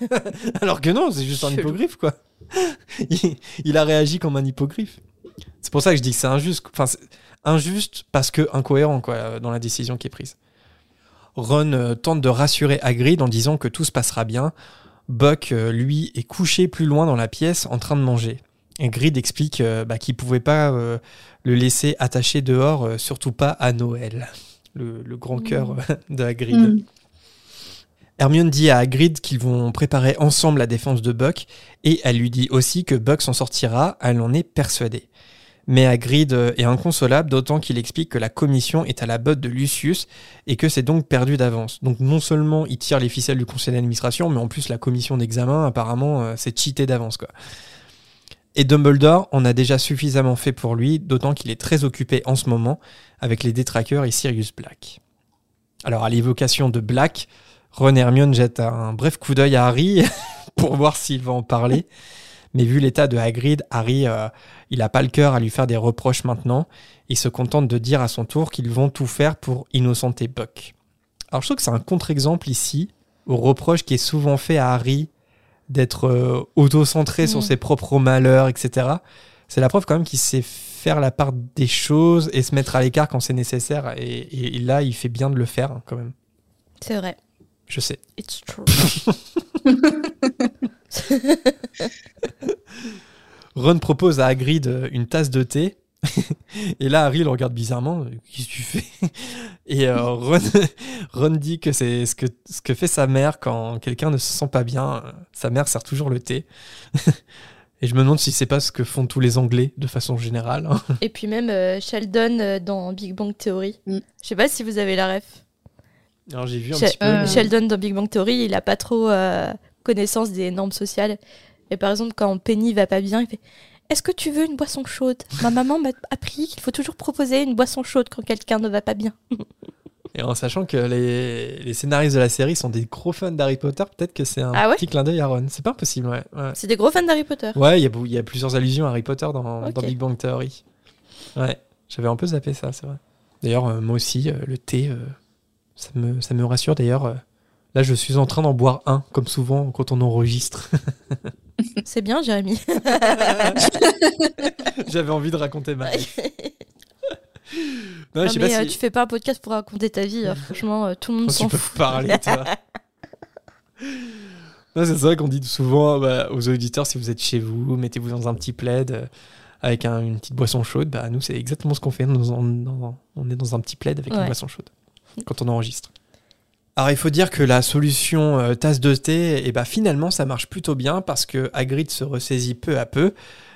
alors que non, c'est juste un hippogriffe, quoi. il, il a réagi comme un hippogriffe. C'est pour ça que je dis que c'est injuste. Enfin, c'est injuste parce que incohérent, quoi, dans la décision qui est prise. Ron euh, tente de rassurer Hagrid en disant que tout se passera bien. Buck, euh, lui, est couché plus loin dans la pièce en train de manger. Hagrid explique euh, bah, qu'il pouvait pas euh, le laisser attaché dehors, euh, surtout pas à Noël. Le, le grand cœur euh, de Hagrid. Hermione dit à Hagrid qu'ils vont préparer ensemble la défense de Buck et elle lui dit aussi que Buck s'en sortira, elle en est persuadée. Mais Hagrid euh, est inconsolable, d'autant qu'il explique que la commission est à la botte de Lucius et que c'est donc perdu d'avance. Donc non seulement il tire les ficelles du conseil d'administration, mais en plus la commission d'examen, apparemment, euh, c'est cheaté d'avance. Et Dumbledore en a déjà suffisamment fait pour lui, d'autant qu'il est très occupé en ce moment avec les détraqueurs et Sirius Black. Alors à l'évocation de Black, Ron et Hermione jettent un bref coup d'œil à Harry pour voir s'il va en parler. Mais vu l'état de Hagrid, Harry, euh, il n'a pas le cœur à lui faire des reproches maintenant. Il se contente de dire à son tour qu'ils vont tout faire pour innocenter Buck. Alors je trouve que c'est un contre-exemple ici au reproche qui est souvent fait à Harry d'être euh, auto-centré sur Mm. ses propres malheurs, etc. c'est la preuve quand même qu'il sait faire la part des choses et se mettre à l'écart quand c'est nécessaire. Et, et là, il fait bien de le faire hein, quand même. C'est vrai. Je sais. It's true. Ron propose à Hagrid euh, une tasse de thé. et là, Harry le regarde bizarrement. Qu'est-ce que tu fais? Et euh, Ron, Ron dit que c'est ce que, ce que fait sa mère quand quelqu'un ne se sent pas bien. Sa mère sert toujours le thé. Et je me demande si c'est pas ce que font tous les Anglais de façon générale. hein. Et puis même euh, Sheldon euh, dans Big Bang Theory. Mm. Je sais pas si vous avez la ref. Alors j'ai vu un She- petit peu. Euh, mais- Sheldon dans Big Bang Theory, il a pas trop euh, connaissance des normes sociales. Et par exemple, quand Penny va pas bien, il fait Est-ce que tu veux une boisson chaude? Ma maman m'a appris qu'il faut toujours proposer une boisson chaude quand quelqu'un ne va pas bien. Et en sachant que les, les scénaristes de la série sont des gros fans d'Harry Potter, peut-être que c'est un Ah ouais petit clin d'œil à Ron. C'est pas impossible, ouais. Ouais, C'est des gros fans d'Harry Potter. Ouais, il y, a y plusieurs allusions à Harry Potter dans, Big Bang Theory. Ouais, j'avais un peu zappé ça, c'est vrai. D'ailleurs, euh, moi aussi, euh, le thé, euh, ça, me, ça me rassure. D'ailleurs, euh, là, je suis en train d'en boire un, comme souvent quand on enregistre. C'est bien, Jérémy. J'avais envie de raconter ma vie. Non, Non, je sais mais pas euh, si... tu fais pas un podcast pour raconter ta vie. hein. Franchement, euh, tout le monde s'en fout. parler, toi. C'est vrai qu'on dit souvent bah, aux auditeurs si vous êtes chez vous, mettez-vous dans un petit plaid euh, avec un- une petite boisson chaude. Bah, nous, c'est exactement ce qu'on fait. On, on- on est dans un petit plaid avec une boisson chaude quand on enregistre. Alors, il faut dire que la solution euh, tasse de thé, eh bah, finalement, ça marche plutôt bien parce que Hagrid se ressaisit peu à peu.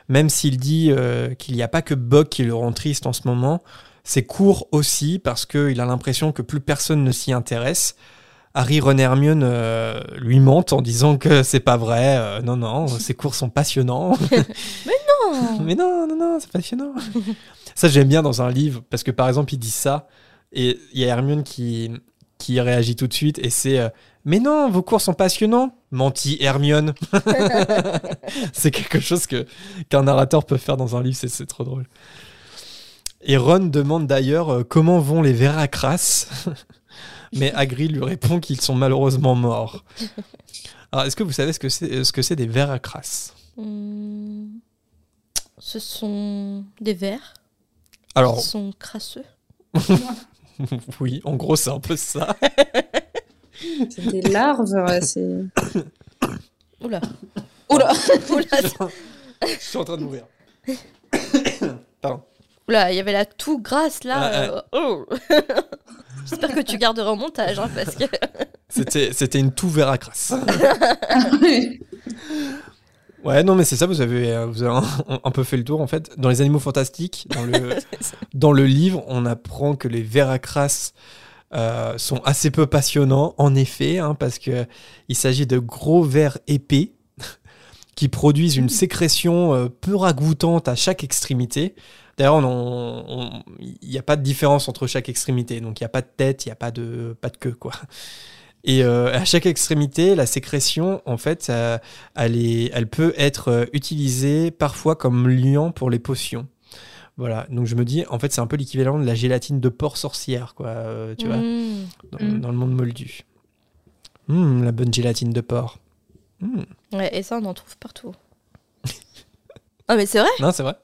Même s'il dit euh, qu'il n'y a pas que Buck qui le rend triste en ce moment, c'est court aussi parce qu'il a l'impression que plus personne ne s'y intéresse. Harry, Ron et Hermione euh, lui mentent en disant que c'est pas vrai. non, non, ces cours sont passionnants. Non. Mais non, non, non, c'est passionnant. ça, j'aime bien dans un livre parce que par exemple, il dit ça et il y a Hermione qui, qui réagit tout de suite et c'est euh, Mais non, vos cours sont passionnants. Menti, Hermione. c'est quelque chose que qu'un narrateur peut faire dans un livre, c'est- trop drôle. Et Ron demande d'ailleurs euh, comment vont les Veracras? Mais Hagrid lui répond qu'ils sont malheureusement morts. Alors, est-ce que vous savez ce que c'est ce que c'est des Veracras? Hmm. Ce sont des vers Alors, qui sont crasseux. oui, en gros, c'est un peu ça. C'est des larves, ouais, c'est. Oula. Oula Oula, Je suis en train de mourir. Pardon. Oula, il y avait la toux grasse là. Ouais, euh, oh. J'espère que tu garderas au montage hein, parce que. C'était, c'était une tout Veracras. Ouais, non, mais c'est ça, vous avez, euh, vous avez un, un peu fait le tour en fait. Dans les animaux fantastiques, dans le, dans le livre, on apprend que les Veracras euh, sont assez peu passionnants, en effet, hein, parce que il s'agit de gros vers épais qui produisent une sécrétion euh, peu ragoûtante à chaque extrémité. D'ailleurs, il n'y a pas de différence entre chaque extrémité, donc il n'y a pas de tête, il n'y a pas de, pas de queue, quoi. Et euh, à chaque extrémité, la sécrétion, en fait, elle, est- elle peut être euh, utilisée parfois comme liant pour les potions. Voilà, donc je me dis, en fait, c'est un peu l'équivalent de la gélatine de porc sorcière, quoi, euh, tu vois, Hmm. dans, Mm. dans le monde moldu. Hum, la bonne gélatine de porc. Hum. Ouais, et ça, on en trouve partout. ah, mais c'est vrai, Non, c'est vrai.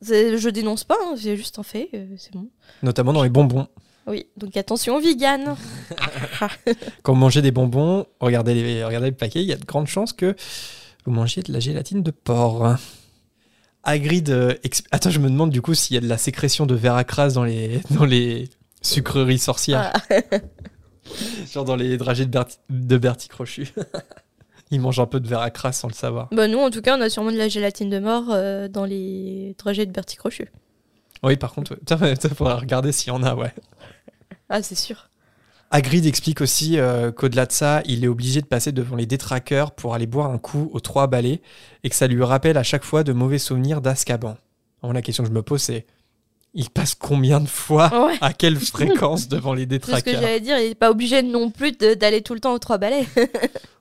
je dénonce pas, hein, j'ai juste un fait, c'est bon. Notamment dans les bonbons. Oui, donc attention vegan. Quand vous mangez des bonbons, regardez, les, regardez le paquet, il y a de grandes chances que vous mangiez de la gélatine de porc. Hagrid... euh, exp- Attends, je me demande du coup s'il y a de la sécrétion de Veracras dans les, dans les sucreries sorcières. Ah. Genre dans les dragées de, Berti- de Bertie Crochu. Ils mangent un peu de Veracras sans le savoir. Bah, nous, en tout cas, on a sûrement de la gélatine de mort euh, dans les trajets de Bertie Crochu. Oui, par contre, ouais. Faudra regarder s'il y en a, ouais. Ah, c'est sûr. Hagrid explique aussi euh, qu'au-delà de ça, il est obligé de passer devant les détraqueurs pour aller boire un coup aux trois balais et que ça lui rappelle à chaque fois de mauvais souvenirs d'Azkaban. Alors, la question que je me pose, c'est il passe combien de fois Ouais. À quelle fréquence devant les C'est ce que détraqueurs j'allais dire, il est pas obligé non plus d'aller tout le temps aux trois balais.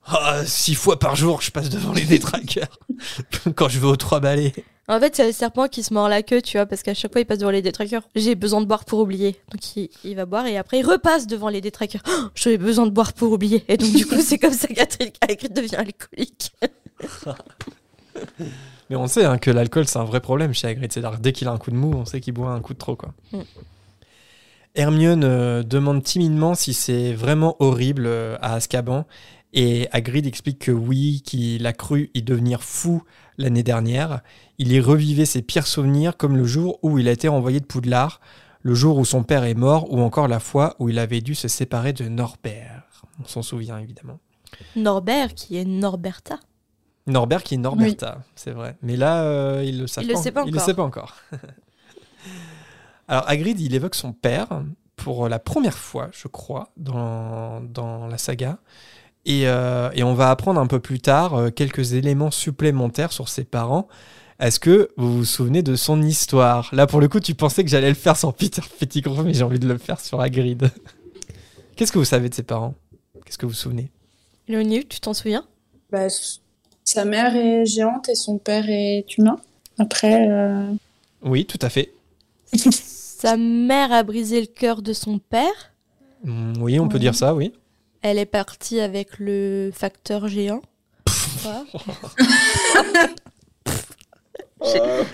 Ah, Six fois par jour, je passe devant les détraqueurs quand je vais aux trois balais. En fait, c'est le serpent qui se mord la queue, tu vois, parce qu'à chaque fois, il passe devant les détraqueurs. J'ai besoin de boire pour oublier. Donc, il, il va boire et après, il repasse devant les détraqueurs. Oh, J'avais besoin de boire pour oublier. Et donc, du coup, c'est comme ça Hagrid devient alcoolique. Mais on sait hein, que l'alcool, c'est un vrai problème chez Hagrid. C'est-à-dire, dès qu'il a un coup de mou, on sait qu'il boit un coup de trop. Quoi. Mm. Hermione euh, demande timidement si c'est vraiment horrible euh, à Azkaban. Et Hagrid explique que oui, qu'il a cru y devenir fou l'année dernière. Il y revivait ses pires souvenirs, comme le jour où il a été renvoyé de Poudlard, le jour où son père est mort, ou encore la fois où il avait dû se séparer de Norbert. On s'en souvient évidemment. Norbert, qui est Norberta. Norbert qui est Norberta, c'est vrai. Mais là, euh, il le sait le sait pas Il le sait pas encore. Alors Hagrid, il évoque son père pour la première fois, je crois, dans, dans la saga. Et, euh, et on va apprendre un peu plus tard euh, quelques éléments supplémentaires sur ses parents. Est-ce que vous vous souvenez de son histoire? Là, pour le coup, tu pensais que j'allais le faire sur Peter Pettigrew, mais j'ai envie de le faire sur Hagrid. Qu'est-ce que vous savez de ses parents? Qu'est-ce que vous vous souvenez? Léonie, tu t'en souviens? Bah, sa mère est géante et son père est humain. Après, euh, Oui, tout à fait. Sa mère a brisé le cœur de son père? Mm, Oui, on peut dire ça, oui. Elle est partie avec le facteur géant.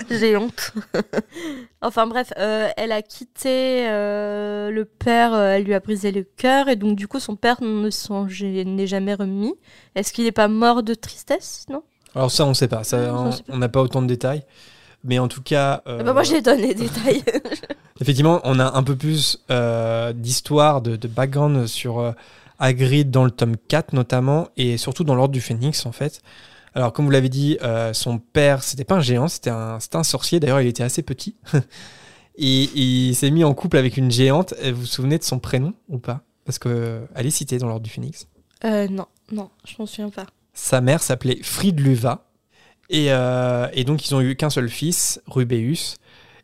J'ai- honte. enfin bref, euh, elle a quitté euh, le père, euh, elle lui a brisé le cœur et donc du coup son père ne s'en n'est jamais remis. Est-ce qu'il n'est pas mort de tristesse Non? Alors ça, on sait pas. Ça, Non, on- on sait pas. on n'a pas autant de détails. Mais en tout cas, euh, Ah bah, Moi j'ai donné des détails. effectivement, on a un peu plus euh, d'histoire, de, de background sur euh, Hagrid dans le tome 4 notamment, et surtout dans l'Ordre du Phénix en fait. Alors comme vous l'avez dit, euh, son père, c'était pas un géant, c'était un, un sorcier. D'ailleurs, il était assez petit. et, et il s'est mis en couple avec une géante. Vous vous souvenez de son prénom ou pas? Parce qu'elle est citée dans l'Ordre du Phénix. Euh, non, non, je m'en souviens pas. Sa mère s'appelait Fridluva. Et, euh, et donc, ils ont eu qu'un seul fils, Rubéus.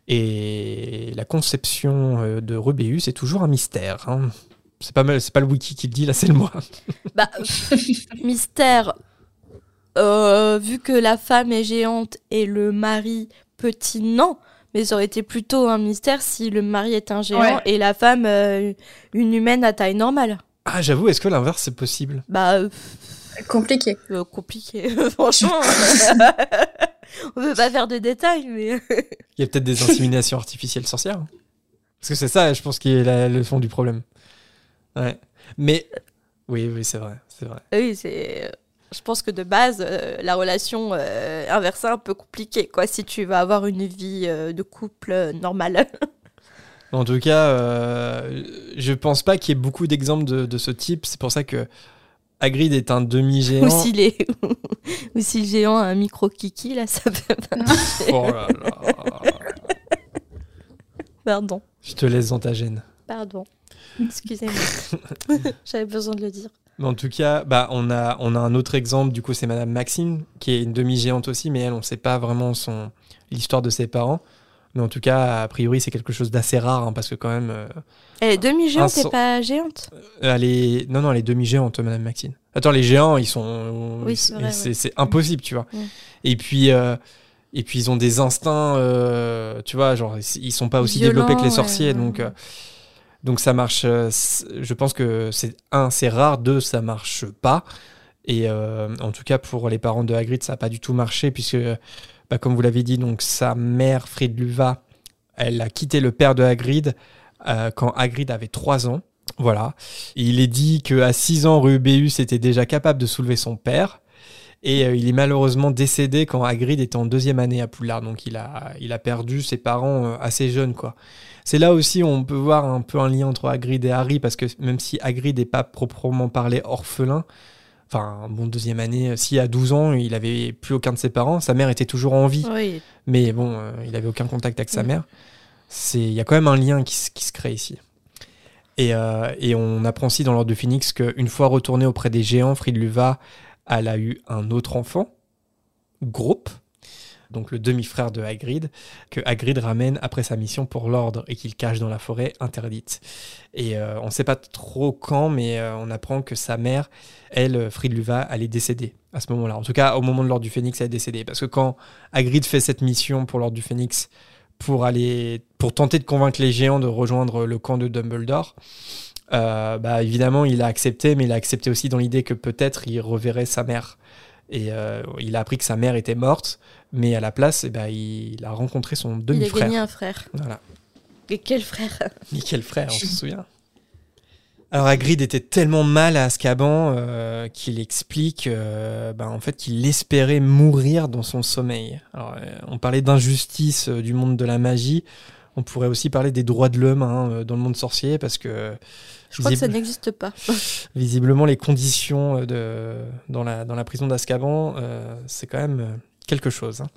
Et la conception euh, de Rubéus est toujours un mystère. hein. C'est pas, mal- c'est pas le wiki qui le dit, là, c'est le moi. Bah, mystère. Euh, vu que la femme est géante et le mari petit, non. Mais ça aurait été plutôt un mystère si le mari est un géant Ouais. et la femme euh, une humaine à taille normale. Ah, j'avoue, est-ce que l'inverse c'est possible? Bah, euh, compliqué. euh, compliqué, franchement. On veut pas faire de détails, mais. Il y a peut-être des inséminations artificielles sorcières. hein. Parce que c'est ça, je pense, qui est la- le fond du problème. Ouais. Mais. Oui, oui, c'est vrai. C'est vrai. oui, c'est. Je pense que de base, euh, la relation euh, inversée est un peu compliquée, quoi, si tu vas avoir une vie euh, de couple euh, normale. En tout cas, euh, je pense pas qu'il y ait beaucoup d'exemples de, de ce type. C'est pour ça que Hagrid est un demi-géant. Ou si, les... Ou si le géant a un micro kiki, là, ça peut pas marcher. Oh là là. Pardon, Je te laisse dans ta gêne. pardon. Excusez-moi. J'avais besoin de le dire. Mais en tout cas, bah, on, a, on a un autre exemple, du coup, c'est Madame Maxine, qui est une demi-géante aussi, mais elle, on sait pas vraiment son l'histoire de ses parents. Mais en tout cas, a priori, c'est quelque chose d'assez rare, hein, parce que quand même, euh, Elle est demi-géante Un et pas géante? Elle est... Non, non, elle est demi-géante, Madame Maxine. Attends, les géants, ils sont... Oui, c'est vrai, c'est ouais. c'est impossible, tu vois. Et puis... euh, Et puis ils ont des instincts, euh, tu vois, genre ils sont pas aussi développés que les sorciers, ouais. donc euh, donc ça marche. euh, je pense que c'est un, c'est rare, deux, ça marche pas. Et euh, en tout cas pour les parents de Hagrid, ça a pas du tout marché puisque, bah, comme vous l'avez dit, donc sa mère Fridluva, elle a quitté le père de Hagrid euh, quand Hagrid avait 3 ans. Voilà. Il est dit qu'à 6 ans, Rubéus était déjà capable de soulever son père. Et euh, il est malheureusement décédé quand Hagrid était en deuxième année à Poudlard. Donc il a, il a perdu ses parents euh, assez jeunes, quoi. C'est là aussi où on peut voir un peu un lien entre Hagrid et Harry, parce que même si Hagrid n'est pas proprement parlé orphelin, enfin, bon, deuxième année, euh, si à 12 ans, il avait plus aucun de ses parents, sa mère était toujours en vie, Oui. mais bon, euh, il avait aucun contact avec sa Mm. mère. C'est, il y a quand même un lien qui, se- qui se crée ici. Et, euh, et on apprend aussi dans l'ordre de Phoenix qu'une fois retournée auprès des géants, Fridluva, elle a eu un autre enfant, Groupe, donc le demi-frère de Hagrid, que Hagrid ramène après sa mission pour l'ordre et qu'il cache dans la forêt interdite. Et euh, on ne sait pas trop quand, mais euh, on apprend que sa mère, elle, euh, Fridluva, elle est décédée à ce moment-là. En tout cas, au moment de l'ordre du Phénix, elle est décédée. Parce que quand Hagrid fait cette mission pour l'ordre du Phénix, pour aller, pour tenter de convaincre les géants de rejoindre le camp de Dumbledore, euh, bah évidemment, il a accepté, mais il a accepté aussi dans l'idée que peut-être il reverrait sa mère. Et euh, il a appris que sa mère était morte, mais à la place, eh ben, il a rencontré son Il a demi-frère. gagné un frère. Voilà. Et quel frère? Mais quel frère, on se souvient. Alors Hagrid était tellement mal à Azkaban euh, qu'il explique euh, ben, en fait qu'il espérait mourir dans son sommeil. Alors, euh, on parlait d'injustice du monde de la magie. On pourrait aussi parler des droits de l'homme hein, euh, dans le monde sorcier parce que Je crois que ça n'existe pas. visiblement les conditions euh, de, dans, la, dans la prison d'Azkaban, euh, c'est quand même quelque chose. hein.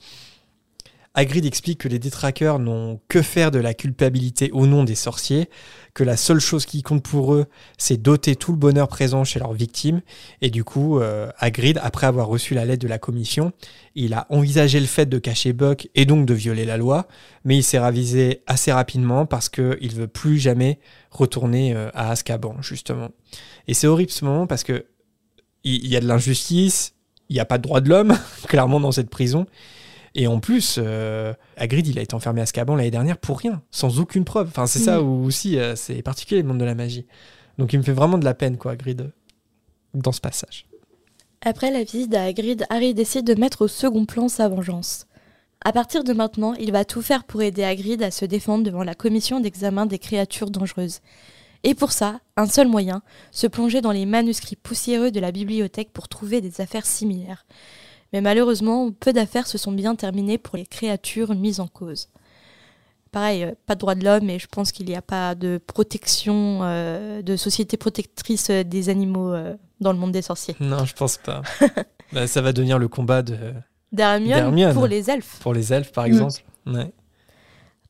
Hagrid explique que les détraqueurs n'ont que faire de la culpabilité au nom des sorciers, que la seule chose qui compte pour eux, c'est doter tout le bonheur présent chez leurs victimes. Et du coup, euh, Hagrid, après avoir reçu la lettre de la commission, il a envisagé le fait de cacher Buck et donc de violer la loi, mais il s'est ravisé assez rapidement parce qu'il veut plus jamais retourner euh, à Azkaban, justement. Et c'est horrible ce moment parce que il il y, a de l'injustice, il n'y a pas de droit de l'homme, clairement, dans cette prison. Et en plus, euh, Hagrid, il a été enfermé à Azkaban l'année dernière pour rien, sans aucune preuve. Enfin, c'est ça Mm. où aussi, euh, c'est particulier le monde de la magie. Donc il me fait vraiment de la peine, quoi, Hagrid, dans ce passage. Après la visite à Hagrid, Harry décide de mettre au second plan sa vengeance. À partir de maintenant, il va tout faire pour aider Hagrid à se défendre devant la commission d'examen des créatures dangereuses. Et pour ça, un seul moyen, se plonger dans les manuscrits poussiéreux de la bibliothèque pour trouver des affaires similaires. Mais malheureusement, peu d'affaires se sont bien terminées pour les créatures mises en cause. Pareil, euh, pas de droit de l'homme et je pense qu'il n'y a pas de protection, euh, de société protectrice euh, des animaux euh, dans le monde des sorciers. Non, je pense pas. Bah, ça va devenir le combat de, D'Hermione pour les elfes. pour les elfes, par exemple. Ouais.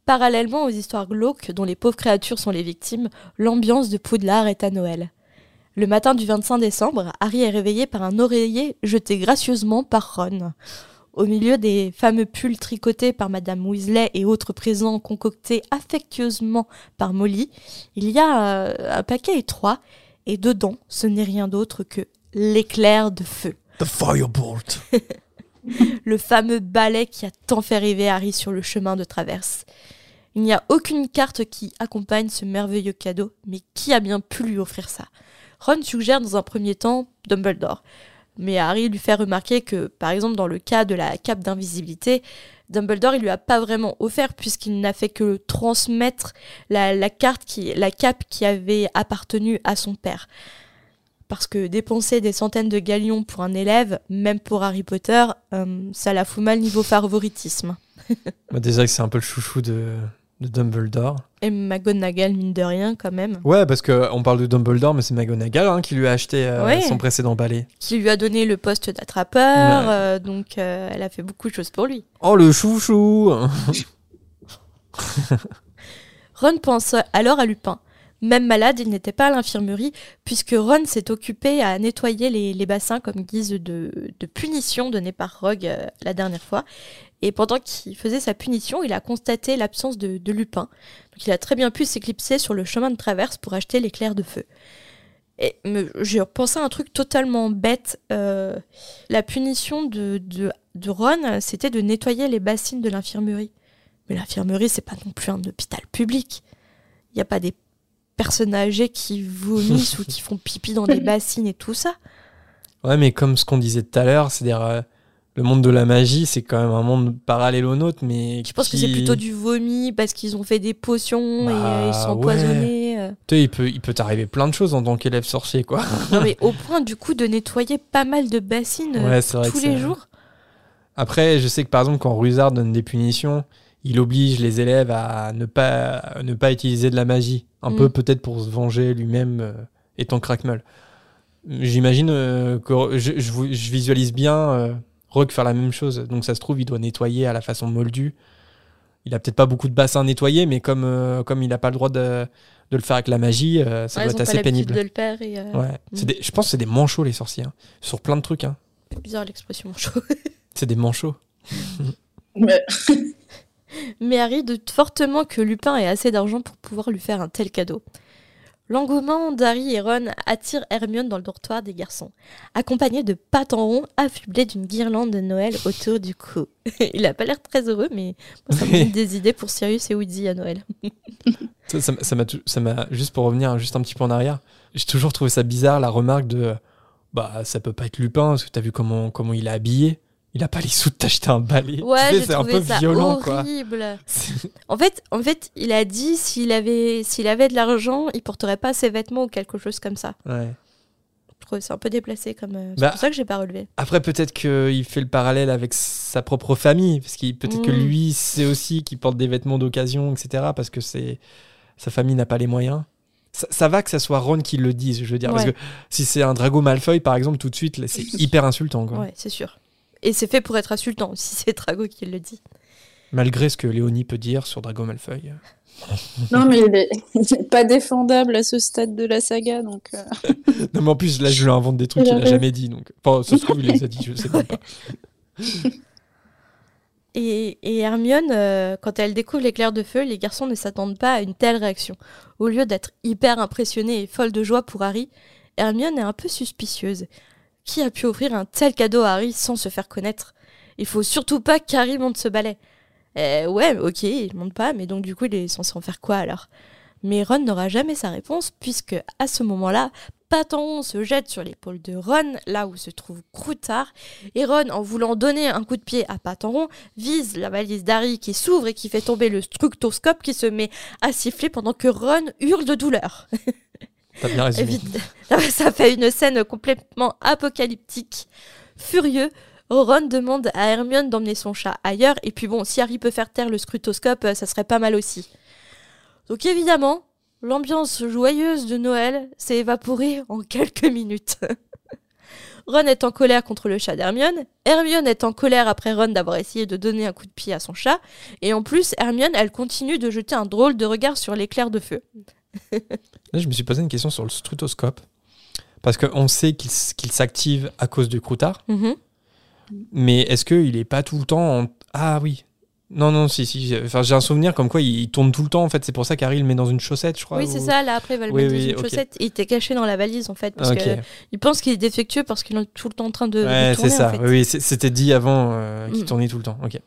Parallèlement aux histoires glauques dont les pauvres créatures sont les victimes, l'ambiance de Poudlard est à Noël. Le matin du 25 décembre, Harry est réveillé par un oreiller jeté gracieusement par Ron. Au milieu des fameux pulls tricotés par Madame Weasley et autres présents concoctés affectueusement par Molly, il y a euh, un paquet étroit et dedans, ce n'est rien d'autre que l'éclair de feu. The Firebolt. le fameux balai qui a tant fait rêver Harry sur le chemin de traverse. Il n'y a aucune carte qui accompagne ce merveilleux cadeau, mais qui a bien pu lui offrir ça? Ron suggère dans un premier temps Dumbledore, mais Harry lui fait remarquer que, par exemple, dans le cas de la cape d'invisibilité, Dumbledore il lui a pas vraiment offert puisqu'il n'a fait que transmettre la, carte qui, la cape qui avait appartenu à son père. Parce que dépenser des centaines de galions pour un élève, même pour Harry Potter, euh, ça la fout mal niveau favoritisme. Déjà que c'est un peu le chouchou de, de Dumbledore. Et McGonagall, mine de rien, quand même, Ouais, parce qu'on parle de Dumbledore, mais c'est McGonagall hein, qui lui a acheté euh, Ouais. son précédent balai. qui lui a donné le poste d'attrapeur, Ouais. euh, donc euh, elle a fait beaucoup de choses pour lui. Oh, le chouchou Ron pense alors à Lupin. Même malade, il n'était pas à l'infirmerie, puisque Ron s'est occupé à nettoyer les, bassins comme guise de, punition donnée par Rogue euh, la dernière fois. Et pendant qu'il faisait sa punition, il a constaté l'absence de, Lupin. Donc il a très bien pu s'éclipser sur le chemin de traverse pour acheter l'éclair de feu. Et j'ai pensé à un truc totalement bête. euh, la punition de, de, de Ron, c'était de nettoyer les bassines de l'infirmerie. Mais l'infirmerie, c'est pas non plus un hôpital public. Il n'y a pas des personnes âgées qui vomissent ou qui font pipi dans des bassines et tout ça. Ouais, mais comme ce qu'on disait tout à l'heure, c'est-à-dire euh, le monde de la magie, c'est quand même un monde parallèle au nôtre, mais Je pense que c'est plutôt du vomi parce qu'ils ont fait des potions et Bah, euh, ils sont ouais. empoisonnés. euh. Tu sais, il peut, il peut t'arriver plein de choses en tant qu'élève sorcier, quoi. Non mais au point du coup de nettoyer pas mal de bassines euh, Ouais, tous les jours. Après, je sais que par exemple, quand Rusard donne des punitions, il oblige les élèves à ne pas, à ne pas utiliser de la magie. Un Mm. peu peut-être pour se venger lui-même euh, étant crackmel. J'imagine euh, que je, je vous- je visualise bien euh, Rogue faire la même chose. Donc ça se trouve, il doit nettoyer à la façon moldue. Il a peut-être pas beaucoup de bassins à nettoyer, mais comme, euh, comme il n'a pas le droit de, de le faire avec la magie, euh, ça Ouais, doit être assez pénible. de le faire et euh, Ouais. C'est Mm. des- je pense que c'est des manchots, les sorciers. hein. Sur plein de trucs. hein. c'est bizarre l'expression chaud. C'est des manchots. Mais- Mais Harry doute fortement que Lupin ait assez d'argent pour pouvoir lui faire un tel cadeau. L'engouement d'Harry et Ron attire Hermione dans le dortoir des garçons, accompagné de pattes en rond affublé d'une guirlande de Noël autour du cou. Il a pas l'air très heureux, mais moi, ça me donne des idées pour Sirius et Woody à Noël. M'a- ça m'a juste pour revenir juste un petit peu en arrière. J'ai toujours trouvé ça bizarre la remarque de bah ça peut pas être Lupin parce que t'as vu comment comment il est habillé. Il a pas les sous de t'acheter un balai. Ouais, Tu sais, j'ai c'est un peu ça violent quoi. horrible. En fait, en fait, il a dit s'il avait, s'il avait de l'argent, il porterait pas ses vêtements ou quelque chose comme ça. Ouais. Je trouve ça un peu déplacé comme. euh, C'est Bah, pour ça que j'ai pas relevé. Après, peut-être qu'il fait le parallèle avec sa propre famille, parce qu'il peut-être que Mm. lui, c'est aussi qu'il porte des vêtements d'occasion, etc. Parce que c'est sa famille n'a pas les moyens. Ça, ça va que ça soit Ron qui le dise, je veux dire, parce que si c'est un Drago Malfoy, par exemple, tout de suite, c'est hyper insultant, quoi. Ouais, c'est sûr. Et c'est fait pour être insultant, si c'est Drago qui le dit. Malgré ce que Léonie peut dire sur Drago Malfoy. Non, mais il est, il est pas défendable à ce stade de la saga, donc. euh, Non, mais en plus, là, je lui invente des trucs qu'il a J'arrive. jamais dit, donc. Enfin, ça se trouve, il les a dit, je sais même pas. Et, et Hermione, euh, quand elle découvre l'éclair de feu, les garçons ne s'attendent pas à une telle réaction. Au lieu d'être hyper impressionnée et folle de joie pour Harry, Hermione est un peu suspicieuse. Qui a pu offrir un tel cadeau à Harry sans se faire connaître? Il faut surtout pas qu'Harry monte ce balai. Euh, ouais, ok, il monte pas, mais donc du coup, il est censé en faire quoi alors? Mais Ron n'aura jamais sa réponse, puisque à ce moment-là, Patenron se jette sur l'épaule de Ron, là où se trouve Croutard, et Ron, en voulant donner un coup de pied à Patenron, vise la valise d'Harry qui s'ouvre et qui fait tomber le structoscope qui se met à siffler pendant que Ron hurle de douleur. Ça fait une scène complètement apocalyptique. Furieux, Ron demande à Hermione d'emmener son chat ailleurs, et puis bon, si Harry peut faire taire le scrutoscope, euh, ça serait pas mal aussi. Donc évidemment, l'ambiance joyeuse de Noël s'est évaporée en quelques minutes. Ron est en colère contre le chat d'Hermione, Hermione est en colère après Ron d'avoir essayé de donner un coup de pied à son chat, et en plus, Hermione, elle continue de jeter un drôle de regard sur l'éclair de feu. Là, je me suis posé une question sur le strutoscope. Parce qu'on sait qu'il s'active à cause du croutard. Mhm. Mais est-ce qu'il est pas tout le temps en... Ah oui. Non, non, si, si. Enfin, j'ai un souvenir comme quoi il, il tourne tout le temps. En fait, c'est pour ça qu'Harry le met dans une chaussette, je crois. Oui, c'est ça. Là, après, il va le Oui, mettre oui, dans une chaussette. Et il était caché dans la valise, en fait. Parce Ok. qu'il pense qu'il est défectueux parce qu'il est tout le temps en train de, Ouais, c'est ça. en fait. Oui, c'était dit avant euh, qu'il Mm. tournait tout le temps. Ok.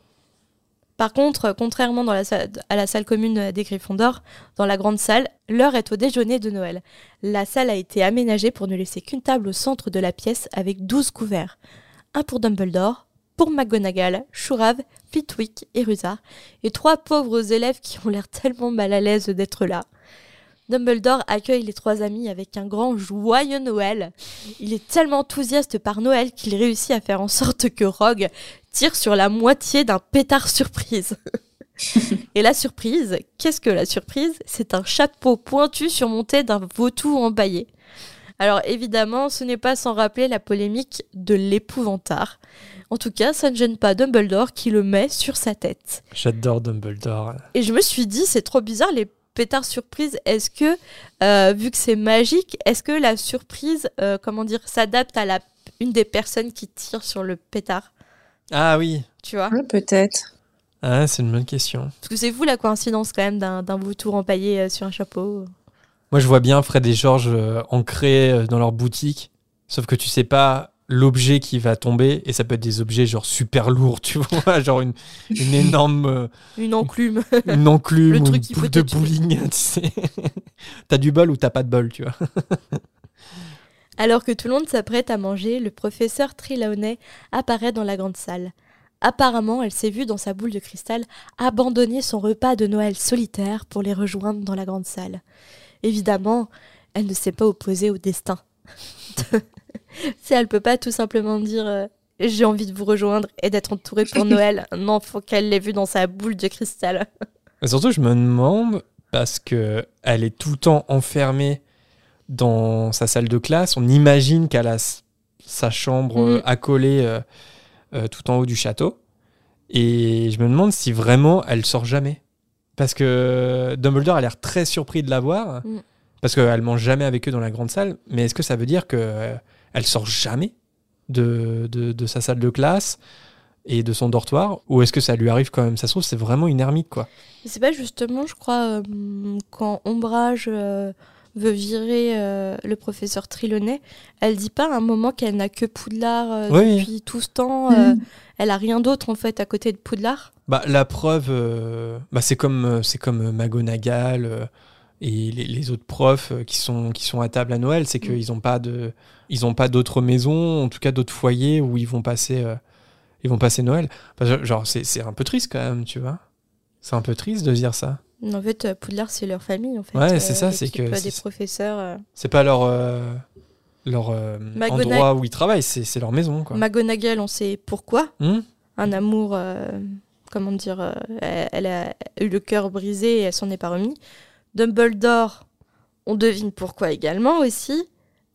Par contre, contrairement à la salle commune des Gryffondor, dans la grande salle, l'heure est au déjeuner de Noël. La salle a été aménagée pour ne laisser qu'une table au centre de la pièce avec 12 couverts. Un pour Dumbledore, pour McGonagall, Chourave, Flitwick et Rusard, et trois pauvres élèves qui ont l'air tellement mal à l'aise d'être là. Dumbledore accueille les trois amis avec un grand joyeux Noël. Il est tellement enthousiaste par Noël qu'il réussit à faire en sorte que Rogue tire sur la moitié d'un pétard surprise. Et la surprise, qu'est-ce que la surprise? C'est un chapeau pointu surmonté d'un vautour empaillé. Alors évidemment, ce n'est pas sans rappeler la polémique de l'épouvantard. En tout cas, ça ne gêne pas Dumbledore qui le met sur sa tête. J'adore Dumbledore. Et je me suis dit, c'est trop bizarre, les pétards surprises, est-ce que, euh, vu que c'est magique, est-ce que la surprise, euh, comment dire, s'adapte à la, une des personnes qui tire sur le pétard? Ah oui. Tu vois? Ouais, peut-être. Ah, c'est une bonne question. Parce que c'est fou la coïncidence quand même d'un d'un vautour empaillé euh, sur un chapeau. Moi, je vois bien Fred et Georges euh, ancrés euh, dans leur boutique. Sauf que tu sais pas l'objet qui va tomber. Et ça peut être des objets genre super lourds, tu vois. Genre une, une énorme euh, Une enclume. une enclume Le ou truc une boule de bowling, tu sais. t'as du bol ou t'as pas de bol, tu vois. Alors que tout le monde s'apprête à manger, le professeur Trelawney apparaît dans la grande salle. Apparemment, elle s'est vue dans sa boule de cristal abandonner son repas de Noël solitaire pour les rejoindre dans la grande salle. Évidemment, elle ne s'est pas opposée au destin. si elle peut pas tout simplement dire euh, j'ai envie de vous rejoindre et d'être entourée pour Noël, non, faut qu'elle l'ait vue dans sa boule de cristal. Et surtout, je me demande, parce que elle est tout le temps enfermée dans sa salle de classe, on imagine qu'elle a sa chambre euh, accolée euh, euh, tout en haut du château. Et je me demande si vraiment elle sort jamais. Parce que Dumbledore a l'air très surpris de la voir, Mhm. parce qu'elle mange jamais avec eux dans la grande salle. Mais est-ce que ça veut dire que elle sort jamais de, de, de sa salle de classe et de son dortoir Ou est-ce que ça lui arrive quand même? Ça se trouve, c'est vraiment une ermite, quoi. C'est pas justement, je crois, euh, quand Ombrage euh, veut virer euh, le professeur Trelawney, elle dit pas à un moment qu'elle n'a que Poudlard euh, Oui. depuis tout ce temps. euh, elle a rien d'autre en fait à côté de Poudlard? Bah, la preuve, euh, bah, c'est comme, c'est comme et les, les autres profs euh, qui sont, qui sont à table à Noël, c'est qu'ils n'ont pas de, ils ont pas d'autres maisons, en tout cas d'autres foyers où ils vont passer, euh, ils vont passer Noël. Genre, c'est un peu triste quand même, tu vois. C'est un peu triste de dire ça. En fait, euh, Poudlard, c'est leur famille, en fait. Ouais, c'est ça, c'est que des professeurs. euh. C'est pas leur, euh, leur endroit où ils travaillent, c'est c'est leur maison, quoi. McGonagall, on sait pourquoi. Hmm? Un amour, comment dire, elle, elle a eu le cœur brisé et elle s'en est pas remis. Dumbledore, on devine pourquoi également aussi.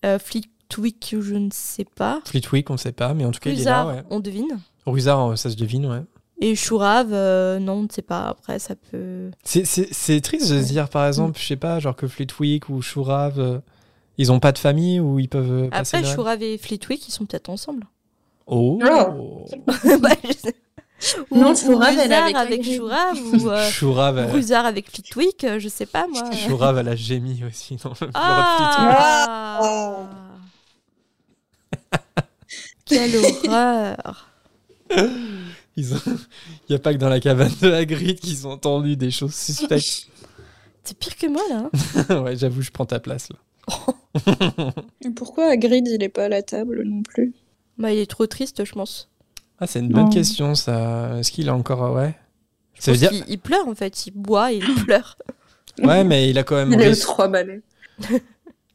Euh, Flitwick, je ne sais pas. Fleetwick, on sait pas, mais en tout cas, il est là, ouais. on devine. Rusard, euh, ça se devine, ouais. Et Chourave, euh, non, on ne sait pas. Après, ça peut. C'est- C'est c'est triste de se dire, par exemple, je sais pas, genre que Fleetwick ou Shurav, euh, ils ont pas de famille ou ils peuvent passer Après, Chourave et Flitwick, ils sont peut-être ensemble. Oh Bah, je sais- Ou, Non, Chourave, elle avec avec. Chourave ou euh, Shurav, elle- Rusard avec Flitwick, euh, je sais pas moi. Shurav, elle a gémi aussi dans le de Ah Quelle horreur. Ils ont- Il y a pas que dans la cabane de Hagrid qu'ils ont entendu des choses suspectes. C'est pire que moi là. hein. ouais, j'avoue, je prends ta place là. Et pourquoi Hagrid, il est pas à la table non plus? Bah, il est trop triste, je pense. Ah, c'est une bonne Non. question ça. Est-ce qu'il a encore. euh, Ouais. Je Ça veut dire. il pleure en fait, il boit et il pleure. Ouais, mais il a quand même Il est aux réussi. trois balais.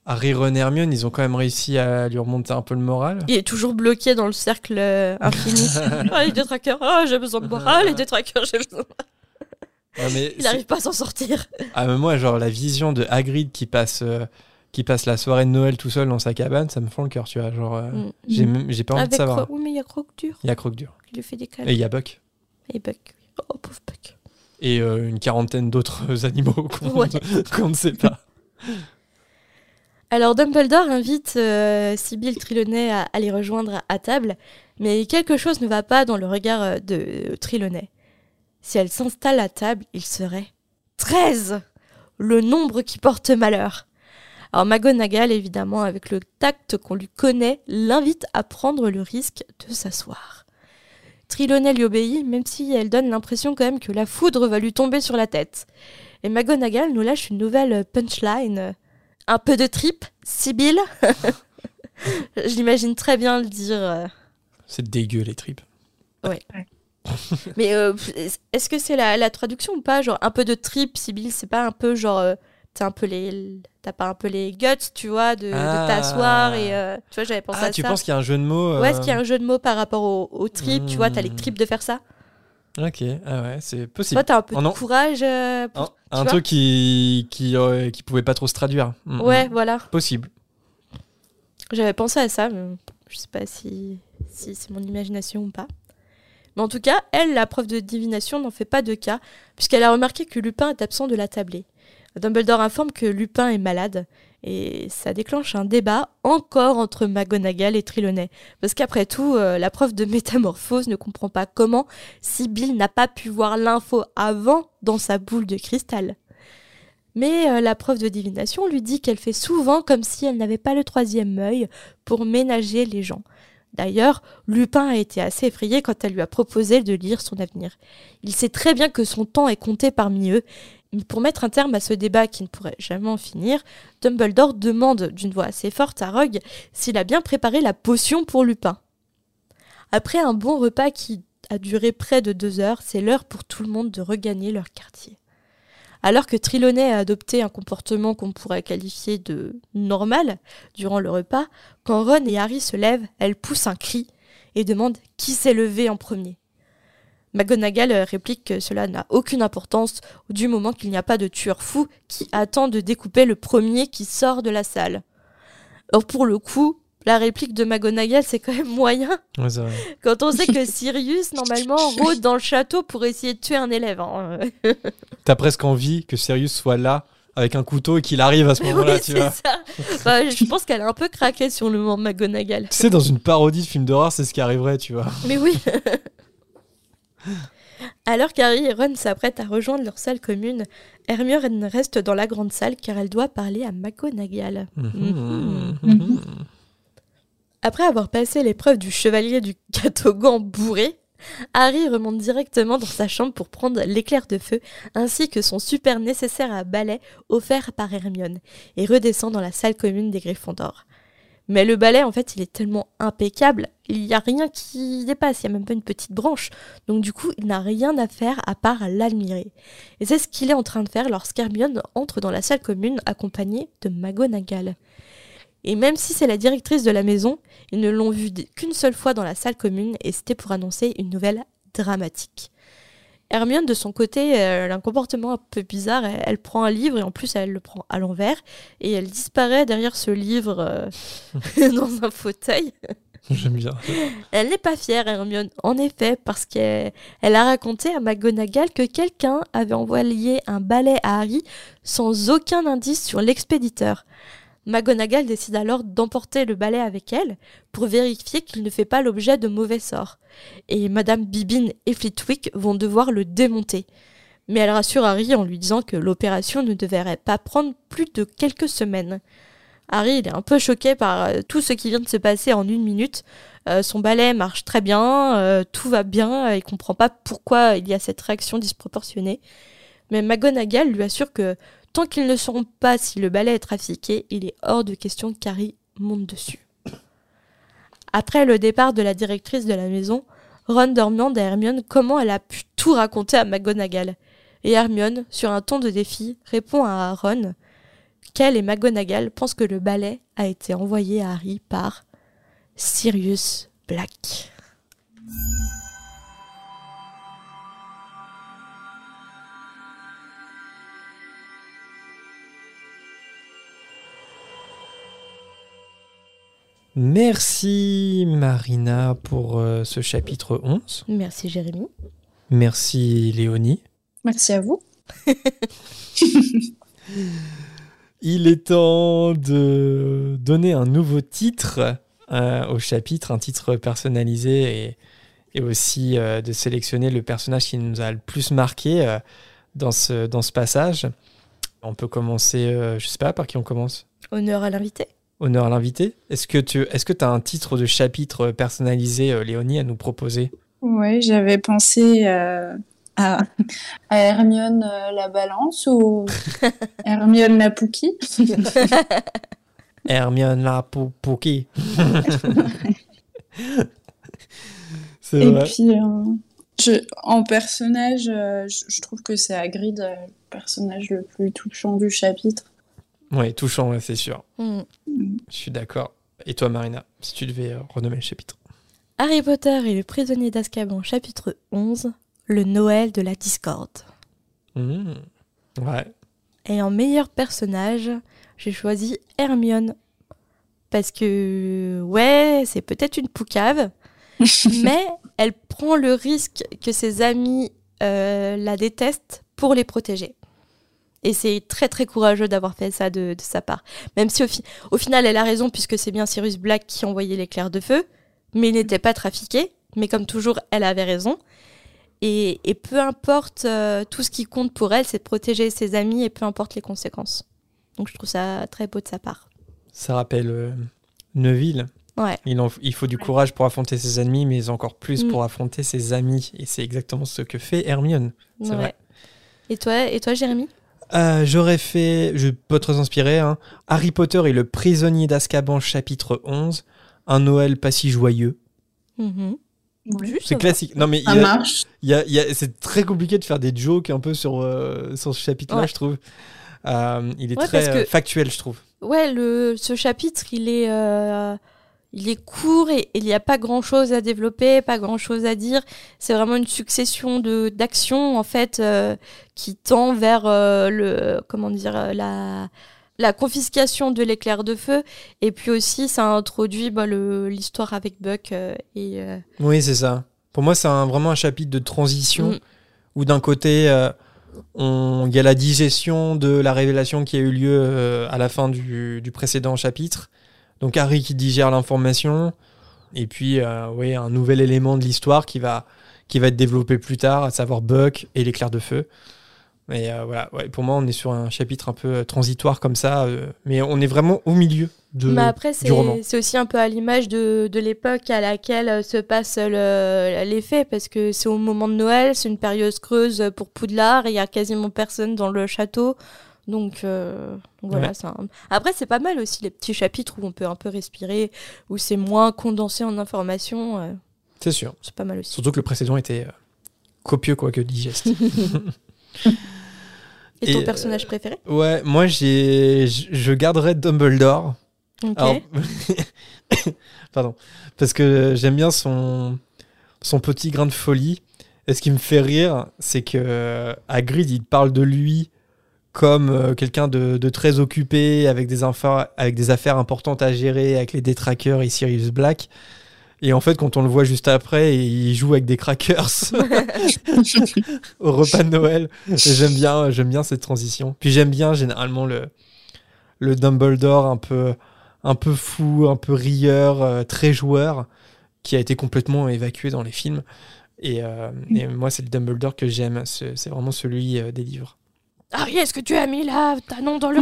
Harry, Ron et Hermione, ils ont quand même réussi à lui remonter un peu le moral. Il est toujours bloqué dans le cercle euh, infini. ah, les détraqueurs, ah, j'ai besoin de boire. Ah, les détraqueurs, j'ai besoin. Ouais, mais Il n'arrive pas à s'en sortir. Ah, mais moi, genre, la vision de Hagrid qui passe, euh, qui passe la soirée de Noël tout seul dans sa cabane, ça me fend le cœur, tu vois. Genre, euh, Mm. j'ai pas envie Avec de savoir. Cro- Oui, mais il y a Croque-Dur Il y a Croque-Dur. qui lui fait des Et câlins. il y a Buck. Et Buck. Oh, pauvre Buck. Et euh, une quarantaine d'autres animaux qu'on Ouais. qu'on ne sait pas. Alors Dumbledore invite euh, Sibyl Trelawney à, à les rejoindre à table, mais quelque chose ne va pas dans le regard euh, de Trelawney. Si elle s'installe à table, il serait 13 Le nombre qui porte malheur. Alors McGonagall, évidemment, avec le tact qu'on lui connaît, l'invite à prendre le risque de s'asseoir. Trelawney lui obéit, même si elle donne l'impression quand même que la foudre va lui tomber sur la tête. Et McGonagall nous lâche une nouvelle punchline. Un peu de trip, Sibyl Je l'imagine très bien le dire. euh. C'est dégueu, les tripes. Mais euh, est-ce que c'est la, la traduction ou pas? Genre un peu de trip, Sibyl, c'est pas un peu genre. Euh, T'as un peu les. T'as pas un peu les guts, tu vois, de, de Ah. t'asseoir et. euh, tu vois, j'avais pensé Ah, à tu ça. penses qu'il y a un jeu de mots Ouais, euh, est-ce qu'il y a un jeu de mots par rapport au, au trip Tu vois, t'as les Hmm. tripes de faire ça? Ok, ah ouais, c'est possible. Toi, t'as un peu Oh de courage. euh, pour- Un, truc qui, qui, euh, qui pouvait pas trop se traduire. Mm, Ouais, mm. voilà. Possible. J'avais pensé à ça, mais je sais pas si, si c'est mon imagination ou pas. Mais en tout cas, elle, la prof de divination, n'en fait pas de cas, puisqu'elle a remarqué que Lupin est absent de la tablée. Dumbledore informe que Lupin est malade, et ça déclenche un débat encore entre McGonagall et Trelawney. Parce qu'après tout, euh, la prof de métamorphose ne comprend pas comment Sibyl n'a pas pu voir l'info avant dans sa boule de cristal. Mais euh, la prof de divination lui dit qu'elle fait souvent comme si elle n'avait pas le troisième œil pour ménager les gens. D'ailleurs, Lupin a été assez effrayé quand elle lui a proposé de lire son avenir. Il sait très bien que son temps est compté parmi eux, pour mettre un terme à ce débat qui ne pourrait jamais en finir, Dumbledore demande d'une voix assez forte à Rogue s'il a bien préparé la potion pour Lupin. Après un bon repas qui a duré près de deux heures, c'est l'heure pour tout le monde de regagner leur quartier. Alors que Trelawney a adopté un comportement qu'on pourrait qualifier de normal durant le repas, quand Ron et Harry se lèvent, elle pousse un cri et demande qui s'est levé en premier. McGonagall euh, réplique que cela n'a aucune importance du moment qu'il n'y a pas de tueur fou qui attend de découper le premier qui sort de la salle. Or pour le coup, la réplique de McGonagall c'est quand même moyen Ouais, c'est vrai. quand on sait que Sirius normalement rôde dans le château pour essayer de tuer un élève. hein. T'as presque envie que Sirius soit là avec un couteau et qu'il arrive à ce moment-là, Oui, tu c'est vois. ça. Bah, je pense qu'elle a un peu craqué sur le moment McGonagall. Tu sais, dans une parodie de film d'horreur, c'est ce qui arriverait, tu vois. Mais oui. Alors qu'Harry et Ron s'apprêtent à rejoindre leur salle commune, Hermione reste dans la grande salle car elle doit parler à McGonagall. Mhm. Mhm. Mhm. Après avoir passé l'épreuve du chevalier du catogan bourré, Harry remonte directement dans sa chambre pour prendre l'éclair de feu ainsi que son super nécessaire à balai offert par Hermione et redescend dans la salle commune des Gryffondors. Mais le balai, en fait, il est tellement impeccable, il n'y a rien qui dépasse, il n'y a même pas une petite branche. Donc du coup, il n'a rien à faire à part l'admirer. Et c'est ce qu'il est en train de faire lorsqu'Hermione entre dans la salle commune accompagnée de McGonagall. Et même si c'est la directrice de la maison, ils ne l'ont vue qu'une seule fois dans la salle commune et c'était pour annoncer une nouvelle dramatique. Hermione, de son côté, elle a un comportement un peu bizarre. Elle, prend un livre et en plus, elle le prend à l'envers et elle disparaît derrière ce livre euh, dans un fauteuil. J'aime bien. Elle n'est pas fière, Hermione, en effet, parce qu'elle a raconté à McGonagall que quelqu'un avait envoyé un balai à Harry sans aucun indice sur l'expéditeur. McGonagall décide alors d'emporter le balai avec elle pour vérifier qu'il ne fait pas l'objet de mauvais sorts. Et Madame Bibine et Flitwick vont devoir le démonter. Mais elle rassure Harry en lui disant que l'opération ne devrait pas prendre plus de quelques semaines. Harry est un peu choqué par euh, tout ce qui vient de se passer en une minute. Euh, son balai marche très bien, euh, tout va bien, il comprend pas pourquoi il y a cette réaction disproportionnée. Mais McGonagall lui assure que Tant qu'ils ne sauront pas si le balai est trafiqué, il est hors de question qu'Harry monte dessus. Après le départ de la directrice de la maison, Ron demande à Hermione comment elle a pu tout raconter à McGonagall? Et Hermione, sur un ton de défi, répond à Ron qu'elle et McGonagall pensent que le balai a été envoyé à Harry par Sirius Black? Merci Marina pour euh, ce chapitre 11. Merci Jérémy. Merci Léonie. Merci à vous. Il est temps de donner un nouveau titre euh, au chapitre, un titre personnalisé et, aussi euh, de sélectionner le personnage qui nous a le plus marqué dans, ce, dans ce passage. On peut commencer, je sais pas, par qui on commence? Honneur à l'invité honneur à l'invité. Est-ce que tu est-ce que as un titre de chapitre personnalisé, euh, Léonie, à nous proposer? Oui, j'avais pensé euh, à, Hermione euh, la balance ou Hermione la Pouki. Hermione la Pouki. C'est Et puis, en personnage, je, trouve que c'est Hagrid, le personnage le plus touchant du chapitre. Oui, touchant, c'est sûr. Mm. Je suis d'accord. Et toi, Marina, si tu devais euh, renommer le chapitre Harry Potter et le prisonnier d'Azkaban, chapitre 11, le Noël de la discorde. Mm. Ouais. Et en meilleur personnage, j'ai choisi Hermione. Parce que, ouais, c'est peut-être une poucave, mais elle prend le risque que ses amis euh, la détestent pour les protéger. Et c'est très très courageux d'avoir fait ça de, sa part. Même si au, final elle a raison puisque c'est bien Cyrus Black qui envoyait l'éclair de feu, mais il n'était pas trafiqué. Mais comme toujours, elle avait raison. Et, peu importe, euh, tout ce qui compte pour elle, c'est de protéger ses amis et peu importe les conséquences. Donc je trouve ça très beau de sa part. Ça rappelle euh, Neville. Ouais. Il, il, faut du courage pour affronter ses ennemis, mais encore plus mm. pour affronter ses amis. Et c'est exactement ce que fait Hermione. C'est vrai. Et toi, et toi, Jérémy? Euh, j'aurais fait, je peux te inspirer, hein. Harry Potter et le prisonnier d'Azkaban, chapitre 11. Un Noël pas si joyeux. Mm-hmm. c'est classique. Non, mais ça marche. c'est très compliqué de faire des jokes un peu sur, euh, sur ce chapitre-là, je trouve. Euh, il est très factuel, je trouve. Ouais, le, ce chapitre, il est il est court et il n'y a pas grand chose à développer, pas grand chose à dire. C'est vraiment une succession de d'actions en fait euh, qui tend vers euh, le comment dire euh, la la confiscation de l'éclair de feu et puis aussi ça introduit bah, l'histoire avec Buck et oui c'est ça. Pour moi c'est vraiment un chapitre de transition mm. où d'un côté il y a la digestion de la révélation qui a eu lieu à la fin du, du précédent chapitre donc Harry qui digère l'information, et puis euh, oui, un nouvel élément de l'histoire qui va, qui va être développé plus tard, à savoir Buck et l'éclair de feu. Mais euh, voilà, ouais, pour moi, on est sur un chapitre un peu euh, transitoire comme ça, euh, mais on est vraiment au milieu de, Mais après, du roman. c'est aussi un peu à l'image de, de l'époque à laquelle se passe le- les faits, parce que c'est au moment de Noël, c'est une période creuse pour Poudlard, il y a quasiment personne dans le château. Donc, euh, donc voilà. Ouais. un- Après, c'est pas mal aussi les petits chapitres où on peut un peu respirer, où c'est moins condensé en informations. euh, C'est sûr. c'est pas mal aussi. Surtout que le précédent était euh, copieux, quoique digeste. Et ton personnage préféré ouais, moi, j'ai, je garderais Dumbledore. Ok. Alors- Pardon. Parce que j'aime bien son, son petit grain de folie. Et ce qui me fait rire, c'est que euh, Hagrid, il parle de lui comme euh, quelqu'un de, de très occupé, avec des, affaires, avec des affaires importantes à gérer, avec les détraqueurs et Sirius Black. Et en fait, quand on le voit juste après, il joue avec des crackers au repas de Noël. J'aime bien, j'aime bien cette transition. Puis j'aime bien généralement le, le Dumbledore un peu, un peu fou, un peu rieur, euh, très joueur, qui a été complètement évacué dans les films. Et, euh, et moi, c'est le Dumbledore que j'aime. C'est vraiment celui des livres. Harry, est-ce que tu as mis là ta nom dans le.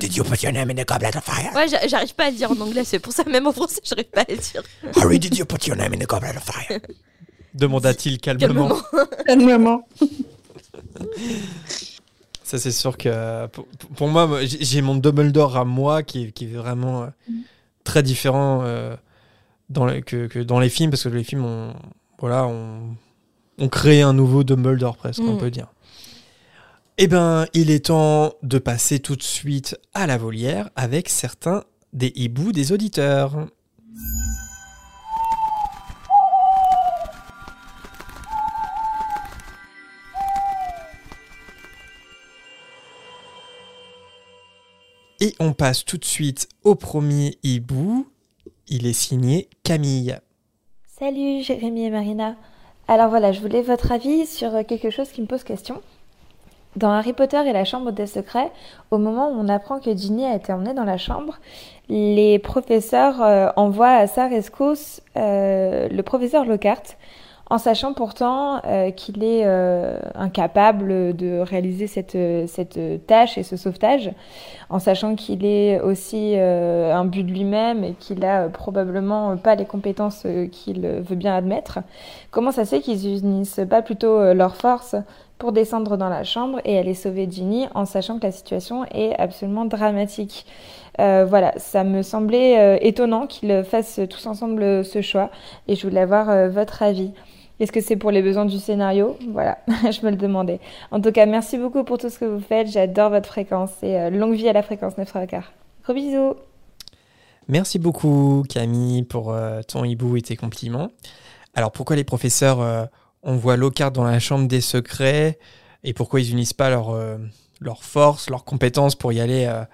Did you put your name in the goblet of fire? ouais, j'a- j'arrive pas à le dire en anglais, c'est pour ça, même en français, j'arrive pas à le dire. Harry, did you put your name in the goblet of fire? Demanda-t-il calmement. Calmement. Calmement. Ça, c'est sûr que pour, pour moi, moi, j'ai j'ai mon Dumbledore à moi qui est, qui est vraiment euh, très différent euh, dans le- que, que dans les films, parce que les films ont, voilà, ont, ont créé un nouveau Dumbledore, presque, on Mm. peut dire. Eh ben, il est temps de passer tout de suite à la volière avec certains des hiboux des auditeurs. Et on passe tout de suite au premier hibou. Il est signé Camille. Salut Jérémy et Marina. Alors voilà, je voulais votre avis sur quelque chose qui me pose question. Dans Harry Potter et la Chambre des Secrets, au moment où on apprend que Ginny a été emmenée dans la chambre, les professeurs euh, envoient à sa rescousse euh, le professeur Lockhart, en sachant pourtant euh, qu'il est incapable de réaliser cette, cette tâche et ce sauvetage, en sachant qu'il est aussi un but de lui-même et qu'il a probablement pas les compétences qu'il veut bien admettre. Comment ça se fait qu'ils unissent pas plutôt leurs forces pour descendre dans la chambre et aller sauver Ginny en sachant que la situation est absolument dramatique Euh, Voilà, ça me semblait euh, étonnant qu'ils fassent tous ensemble ce choix et je voulais avoir euh, votre avis. Est-ce que c'est pour les besoins du scénario? Voilà, je me le demandais. En tout cas, merci beaucoup pour tout ce que vous faites. J'adore votre fréquence et longue vie à la fréquence 9 quart. Gros bisous Merci beaucoup Camille pour ton hibou et tes compliments. Alors pourquoi les professeurs euh, envoient Lockhart dans la chambre des secrets et pourquoi ils unissent pas leurs euh, forces, leurs compétences pour y aller euh,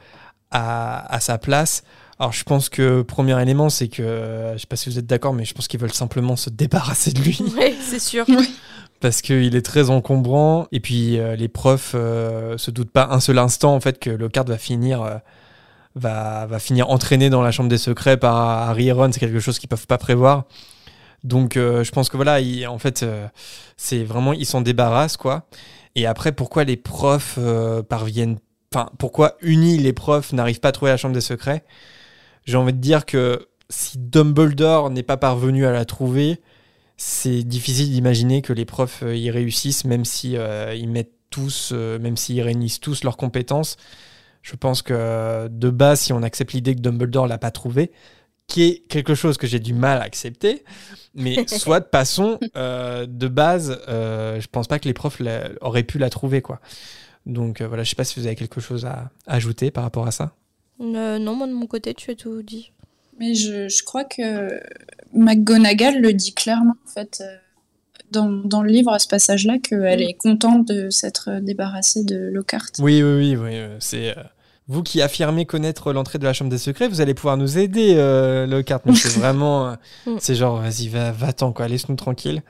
à, à sa place. Alors je pense que premier élément c'est que, euh, je sais pas si vous êtes d'accord, mais je pense qu'ils veulent simplement se débarrasser de lui. Oui, c'est sûr. parce qu'il est très encombrant. Et puis euh, les profs euh, se doutent pas un seul instant en fait que Lockhart va finir euh, va, va finir entraîné dans la chambre des secrets par Harry et Ron. C'est quelque chose qu'ils peuvent pas prévoir donc euh, je pense que voilà il- en fait euh, c'est vraiment ils s'en débarrassent quoi et après pourquoi les profs euh, parviennent enfin pourquoi unis les profs n'arrivent pas à trouver la chambre des secrets? J'ai envie de dire que si Dumbledore n'est pas parvenu à la trouver c'est difficile d'imaginer que les profs y réussissent, même si mettent tous, même s'ils réunissent tous leurs compétences. Je pense que de base, si on accepte l'idée que Dumbledore l'a pas trouvé, qui est quelque chose que j'ai du mal à accepter, mais soit passons, euh, de base, euh, je pense pas que les profs la- auraient pu la trouver, quoi. Donc euh, voilà, je sais pas si vous avez quelque chose à ajouter par rapport à ça. Euh, non, moi de mon côté, tu as tout dit. Mais je, je crois que McGonagall le dit clairement, en fait, euh, dans, dans le livre, à ce passage-là, qu'elle est contente de s'être débarrassée de Lockhart. Oui, oui, oui, oui. C'est euh, vous qui affirmez connaître l'entrée de la chambre des secrets, vous allez pouvoir nous aider, euh. Mais c'est vraiment, euh, Mm. c'est genre, vas-y, va, va-t'en quoi, laisse-nous tranquille.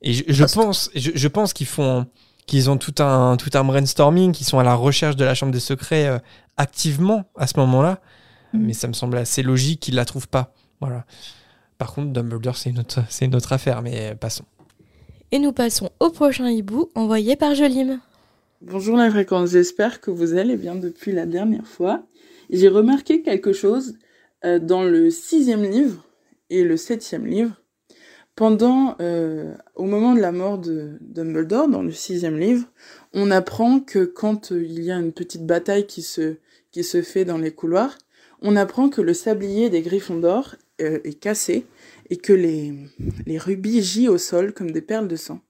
Et je, je pense, je, je pense qu'ils font, qu'ils ont tout un, tout un brainstorming, qu'ils sont à la recherche de la chambre des secrets euh, activement à ce moment-là. Mm. Mais ça me semble assez logique qu'ils la trouvent pas. Voilà. Par contre, Dumbledore, c'est une c'est une autre affaire, mais passons. Et nous passons au prochain hibou envoyé par Jolim. Bonjour la fréquence, j'espère que vous allez bien depuis la dernière fois. J'ai remarqué quelque chose euh, dans le sixième livre et le septième livre. Pendant, euh, au moment de la mort de Dumbledore, dans le sixième livre, on apprend que quand euh, il y a une petite bataille qui se, fait dans les couloirs, on apprend que le sablier des Griffons d'or est cassé et que les, les rubis gît au sol comme des perles de sang.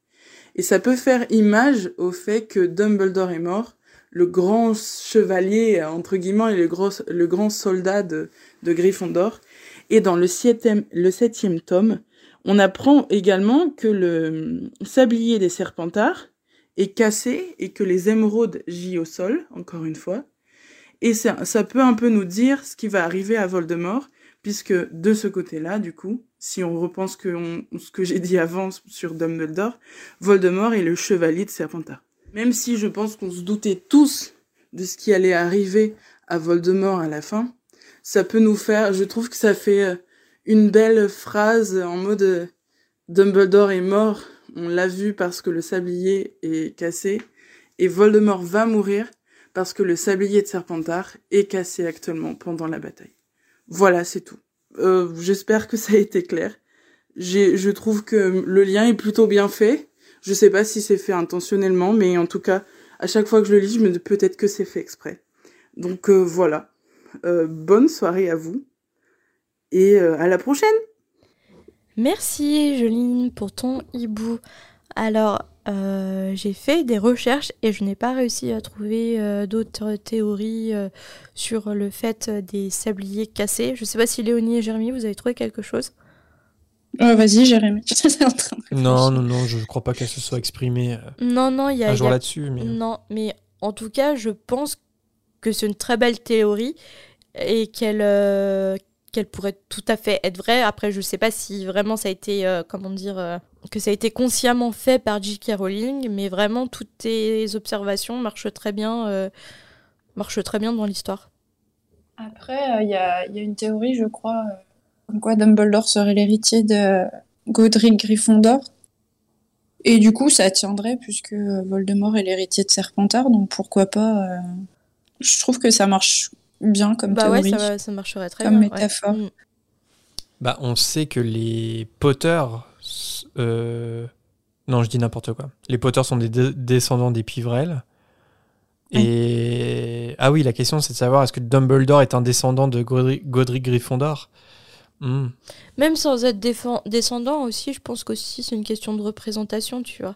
Et ça peut faire image au fait que Dumbledore est mort, le grand chevalier, entre guillemets, et le, grand soldat de, de Gryffondor. Et dans le septième, le septième tome, on apprend également que le sablier des Serpentards est cassé et que les émeraudes gît au sol, encore une fois. Et ça, ça peut un peu nous dire ce qui va arriver à Voldemort, puisque de ce côté-là, du coup, si on repense que on, ce que j'ai dit avant sur Dumbledore, Voldemort est le chevalier de Serpentard. Même si je pense qu'on se doutait tous de ce qui allait arriver à Voldemort à la fin, ça peut nous faire, je trouve que ça fait euh, une belle phrase en mode euh, Dumbledore est mort, on l'a vu parce que le sablier est cassé, et Voldemort va mourir parce que le sablier de Serpentard est cassé actuellement pendant la bataille. Voilà, c'est tout. Euh, J'espère que ça a été clair. Je trouve que le lien est plutôt bien fait. Je sais pas si c'est fait intentionnellement, mais en tout cas, à chaque fois que je le lis, je me dis peut-être que c'est fait exprès. Donc euh, voilà. Euh, bonne soirée à vous et à la prochaine. Merci Joline pour ton hibou. Alors, euh, j'ai fait des recherches et je n'ai pas réussi à trouver euh, d'autres théories euh, sur le fait des sabliers cassés. Je sais pas si Léonie et Jérémy, vous avez trouvé quelque chose Euh, Vas-y, Jérémy. Non, non, non, je crois pas qu'elle se soit exprimée Non, non, il y a, un il y jour a- là-dessus. Mais... Non, mais en tout cas, je pense que c'est une très belle théorie et qu'elle euh, qu'elle pourrait tout à fait être vraie. Après, je sais pas si vraiment ça a été, euh, comment dire, euh, que ça a été consciemment fait par J.K. Rowling, mais vraiment toutes tes observations marchent très bien, euh, marchent très bien dans l'histoire. Après, il y, a, une théorie, je crois, comme quoi Dumbledore serait l'héritier de Godric Gryffondor. Et du coup, ça tiendrait puisque Voldemort est l'héritier de Serpentard, donc pourquoi pas. Je trouve que ça marche bien comme bah ouais, ça, ça marcherait très Comme bien. métaphore. Mm. Bah, on sait que les Potter. euh, Non, je dis n'importe quoi. Les Potter sont des descendants des Pivrel. Et. Ah oui, la question c'est de savoir est-ce que Dumbledore est un descendant de Godric, Godric Gryffondor? Hmm. Même sans être descendant aussi, je pense qu'aussi c'est une question de représentation, tu vois.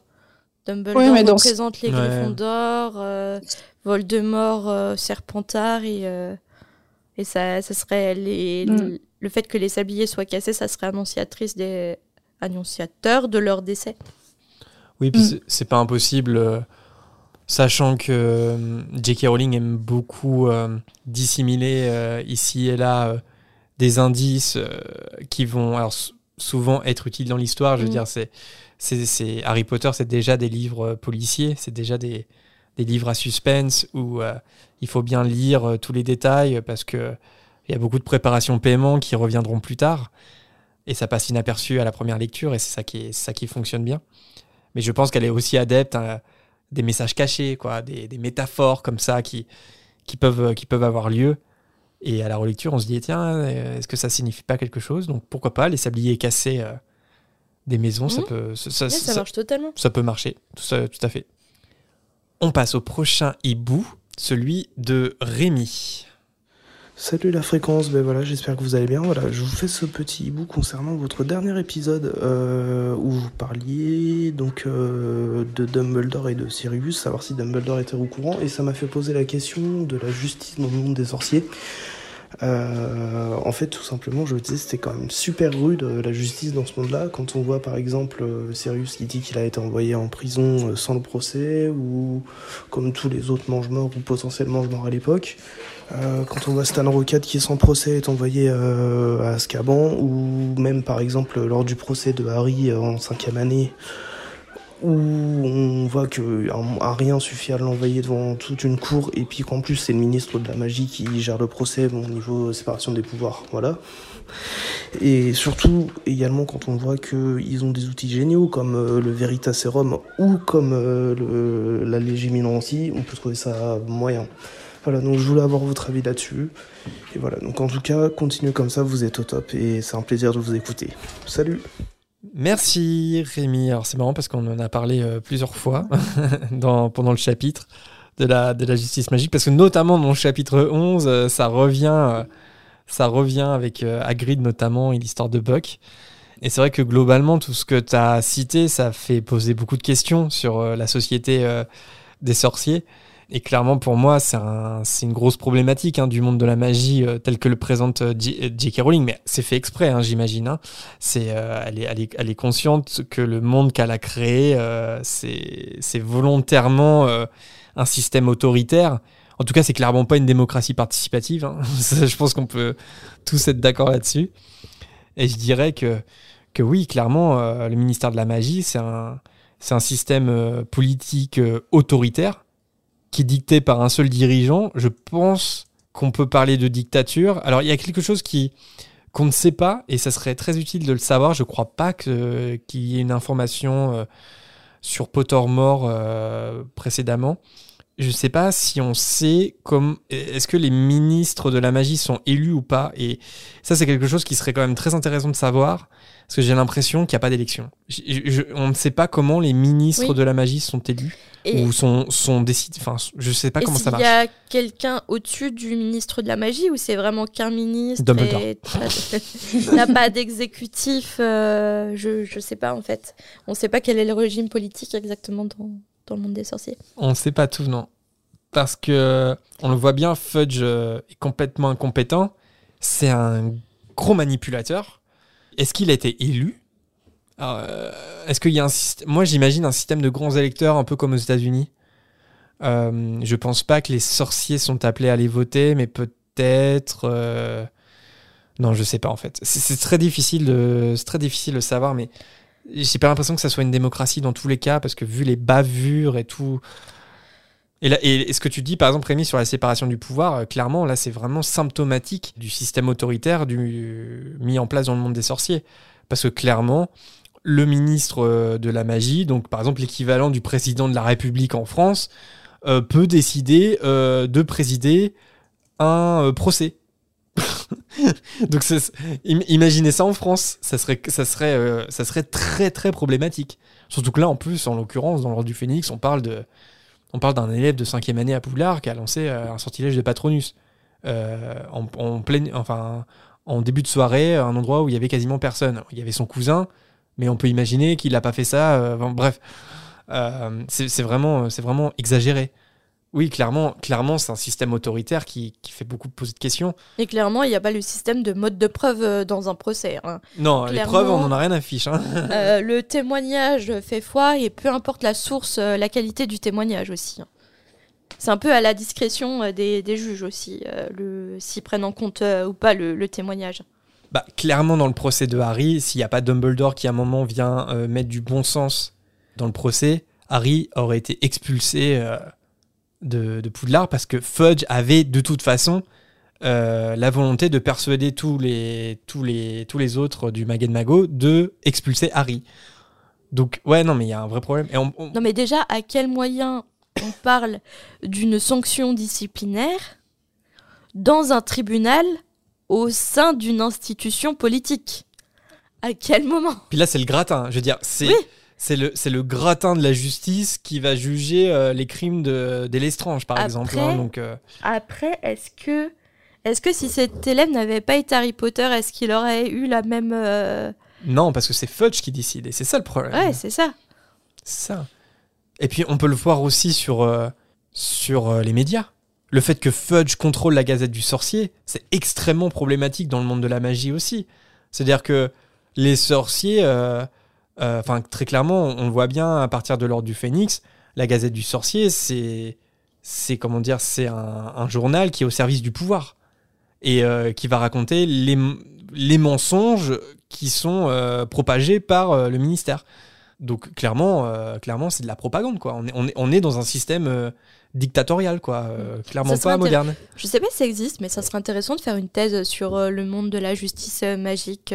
Dumbledore dans ce- représente les Ouais. Gryffondors, euh, Voldemort, euh, Serpentard et, euh, et ça, ça serait les, Mm. le fait que les sabliers soient cassés, ça serait annonciatrice des annonciateur de leur décès. Oui, puis Mm. c'est- pas impossible, euh, sachant que euh, J.K. Rowling aime beaucoup euh, dissimuler euh, ici et là euh, des indices euh, qui vont alors, souvent être utiles dans l'histoire. Je veux Mm. dire, c'est, c'est, Harry Potter, c'est déjà des livres euh, policiers, c'est déjà des, des livres à suspense où euh, il faut bien lire euh, tous les détails parce que il y a beaucoup de préparations paiement qui reviendront plus tard. Et ça passe inaperçu à la première lecture et c'est ça qui, ça qui fonctionne bien. Mais je pense qu'elle est aussi adepte à des messages cachés, quoi, des, des métaphores comme ça qui, qui, peuvent, qui peuvent avoir lieu. Et à la relecture, on se dit, tiens, est-ce que ça signifie pas quelque chose? Donc pourquoi pas, les sabliers cassés des maisons, ça, Mhm. peut, ça, ça, ça- marche totalement. ça peut marcher, tout, ça, tout à fait. On passe au prochain hibou, celui de Rémi. Salut la fréquence, ben voilà, j'espère que vous allez bien. Voilà, je vous fais ce petit hibou concernant votre dernier épisode euh, où vous parliez donc euh, de Dumbledore et de Sirius, savoir si Dumbledore était au courant, et ça m'a fait poser la question de la justice dans le monde des sorciers. Euh, en fait, tout simplement, je me disais, c'était quand même super rude euh, la justice dans ce monde-là. Quand on voit par exemple euh, Sirius qui dit qu'il a été envoyé en prison sans le procès, ou comme tous les autres mange-morts ou potentiellement mange-morts à l'époque. Euh, quand on voit Stan Rocket qui sans procès est envoyé à Azkaban, ou même par exemple lors du procès de Harry en cinquième année, où on voit que rien suffit à l'envoyer devant toute une cour, et puis qu'en plus c'est le ministre de la magie qui gère le procès, bon, au niveau séparation des pouvoirs, voilà. Et surtout, également, quand on voit qu'ils ont des outils géniaux comme euh, le Veritaserum ou comme euh, le, la on peut trouver ça moyen. Voilà, donc je voulais avoir votre avis là-dessus. Et voilà, donc en tout cas, continuez comme ça, vous êtes au top et c'est un plaisir de vous écouter. Salut Merci Rémi. Alors c'est marrant parce qu'on en a parlé euh, plusieurs fois pendant le chapitre de la, justice magique, parce que notamment dans le chapitre 11, euh, ça revient, euh, ça revient avec Hagrid notamment et l'histoire de Buck. Et c'est vrai que globalement, tout ce que tu as cité, ça fait poser beaucoup de questions sur la société des sorciers. Et clairement, pour moi, c'est un- une grosse problématique hein, du monde de la magie euh, tel que le présente euh, J- euh, J.K. Rowling. Mais c'est fait exprès, hein, j'imagine. hein. C'est, euh, elle, est, elle, est, elle est consciente que le monde qu'elle a créé, euh, c'est volontairement un système autoritaire. En tout cas, c'est clairement pas une démocratie participative. hein. Je pense qu'on peut tous être d'accord là-dessus. Et je dirais que, que oui, clairement, le ministère de la Magie, c'est un, un système politique autoritaire qui est dicté par un seul dirigeant. Je pense qu'on peut parler de dictature. Alors, il y a quelque chose qui qu'on ne sait pas, et ça serait très utile de le savoir. Je crois pas que- qu'il y ait une information euh, sur Pottermore euh, précédemment. Je sais pas si on sait comme est-ce que les ministres de la magie sont élus ou pas? Et ça c'est quelque chose qui serait quand même très intéressant de savoir parce que j'ai l'impression qu'il n'y a pas d'élection. On ne sait pas comment les ministres Oui. de la magie sont élus Et, ou sont sont décidés enfin je sais pas comment ça marche. y a quelqu'un au-dessus du ministre de la magie ou c'est vraiment qu'un ministre Dumbledore. n'a pas d'exécutif euh, je, je sais pas en fait. On sait pas quel est le régime politique exactement dans, dans le monde des sorciers. On ne sait pas tout, non. Parce que on le voit bien, Fudge euh, est complètement incompétent. C'est un gros manipulateur. Est-ce qu'il a été élu? Est-ce qu'il y a un système Moi, j'imagine un système de grands électeurs, un peu comme aux États-Unis. Euh, je pense pas que les sorciers sont appelés à aller voter, mais peut-être. euh, Non, je sais pas en fait. C'est très difficile de, c'est très difficile de savoir, mais j'ai pas l'impression que ça soit une démocratie dans tous les cas, parce que vu les bavures et tout. Et, là, et ce que tu dis, par exemple, Rémi, sur la séparation du pouvoir, euh, clairement, là, c'est vraiment symptomatique du système autoritaire mis en place dans le monde des sorciers. Parce que clairement, le ministre euh, de la magie, donc par exemple l'équivalent du président de la République en France, euh, peut décider euh, de présider un procès. donc imaginez ça en France, ça serait, ça, serait, ça serait très très problématique. Surtout que là, en plus, en l'occurrence, dans l'ordre du Phénix, on parle de, on parle d'un élève de cinquième année à Poudlard qui a lancé un sortilège de Patronus en, enfin, en début de soirée, un endroit où il y avait quasiment personne. Il y avait son cousin, mais on peut imaginer qu'il n'a pas fait ça. euh, bref, Euh, c'est vraiment, vraiment exagéré. Oui, clairement, clairement, c'est un système autoritaire qui, qui fait beaucoup poser de questions. Et clairement, il n'y a pas le système de mode de preuve euh, dans un procès. hein. Non, les preuves, on n'en a rien à fiche. hein. Euh, le témoignage fait foi et peu importe la source, la qualité du témoignage aussi. hein. C'est un peu à la discrétion des, des juges aussi, euh, s'ils prennent en compte euh, ou pas le, le témoignage. Bah, clairement, dans le procès de Harry, s'il n'y a pas Dumbledore qui, à un moment, vient euh, mettre du bon sens dans le procès, Harry aurait été expulsé euh, de, de Poudlard parce que Fudge avait, de toute façon, euh, la volonté de persuader tous les, tous les, tous les autres du Magen Mago de expulser Harry. Donc, ouais, non, mais il y a un vrai problème. Non mais déjà, à quel moyen on parle d'une sanction disciplinaire dans un tribunal au sein d'une institution politique À quel moment? Puis là, c'est le gratin. Je veux dire, c'est. Oui. C'est le, le gratin de la justice qui va juger euh, les crimes de, des Lestrange, par Après- exemple. hein, donc, euh, Après, est-ce que, est-ce que si cet élève n'avait pas été Harry Potter, est-ce qu'il aurait eu la même... euh, Non, parce que c'est Fudge qui décide, et c'est ça le problème. Ouais, c'est ça. Ça. Et puis on peut le voir aussi sur, sur les médias. Le fait que Fudge contrôle la Gazette du Sorcier, c'est extrêmement problématique dans le monde de la magie aussi. C'est-à-dire que les sorciers, euh, euh, enfin très clairement, on le voit bien à partir de l'ordre du Phénix, la Gazette du Sorcier, c'est, c'est comment dire, c'est un, journal qui est au service du pouvoir et euh, qui va raconter les, mensonges qui sont propagés par le ministère. Donc clairement, clairement, c'est de la propagande, quoi. On est, dans un système dictatorial, quoi. euh, clairement Ça serait pas moderne. Je sais pas si ça existe, mais ça serait intéressant de faire une thèse sur euh, le monde de la justice euh, magique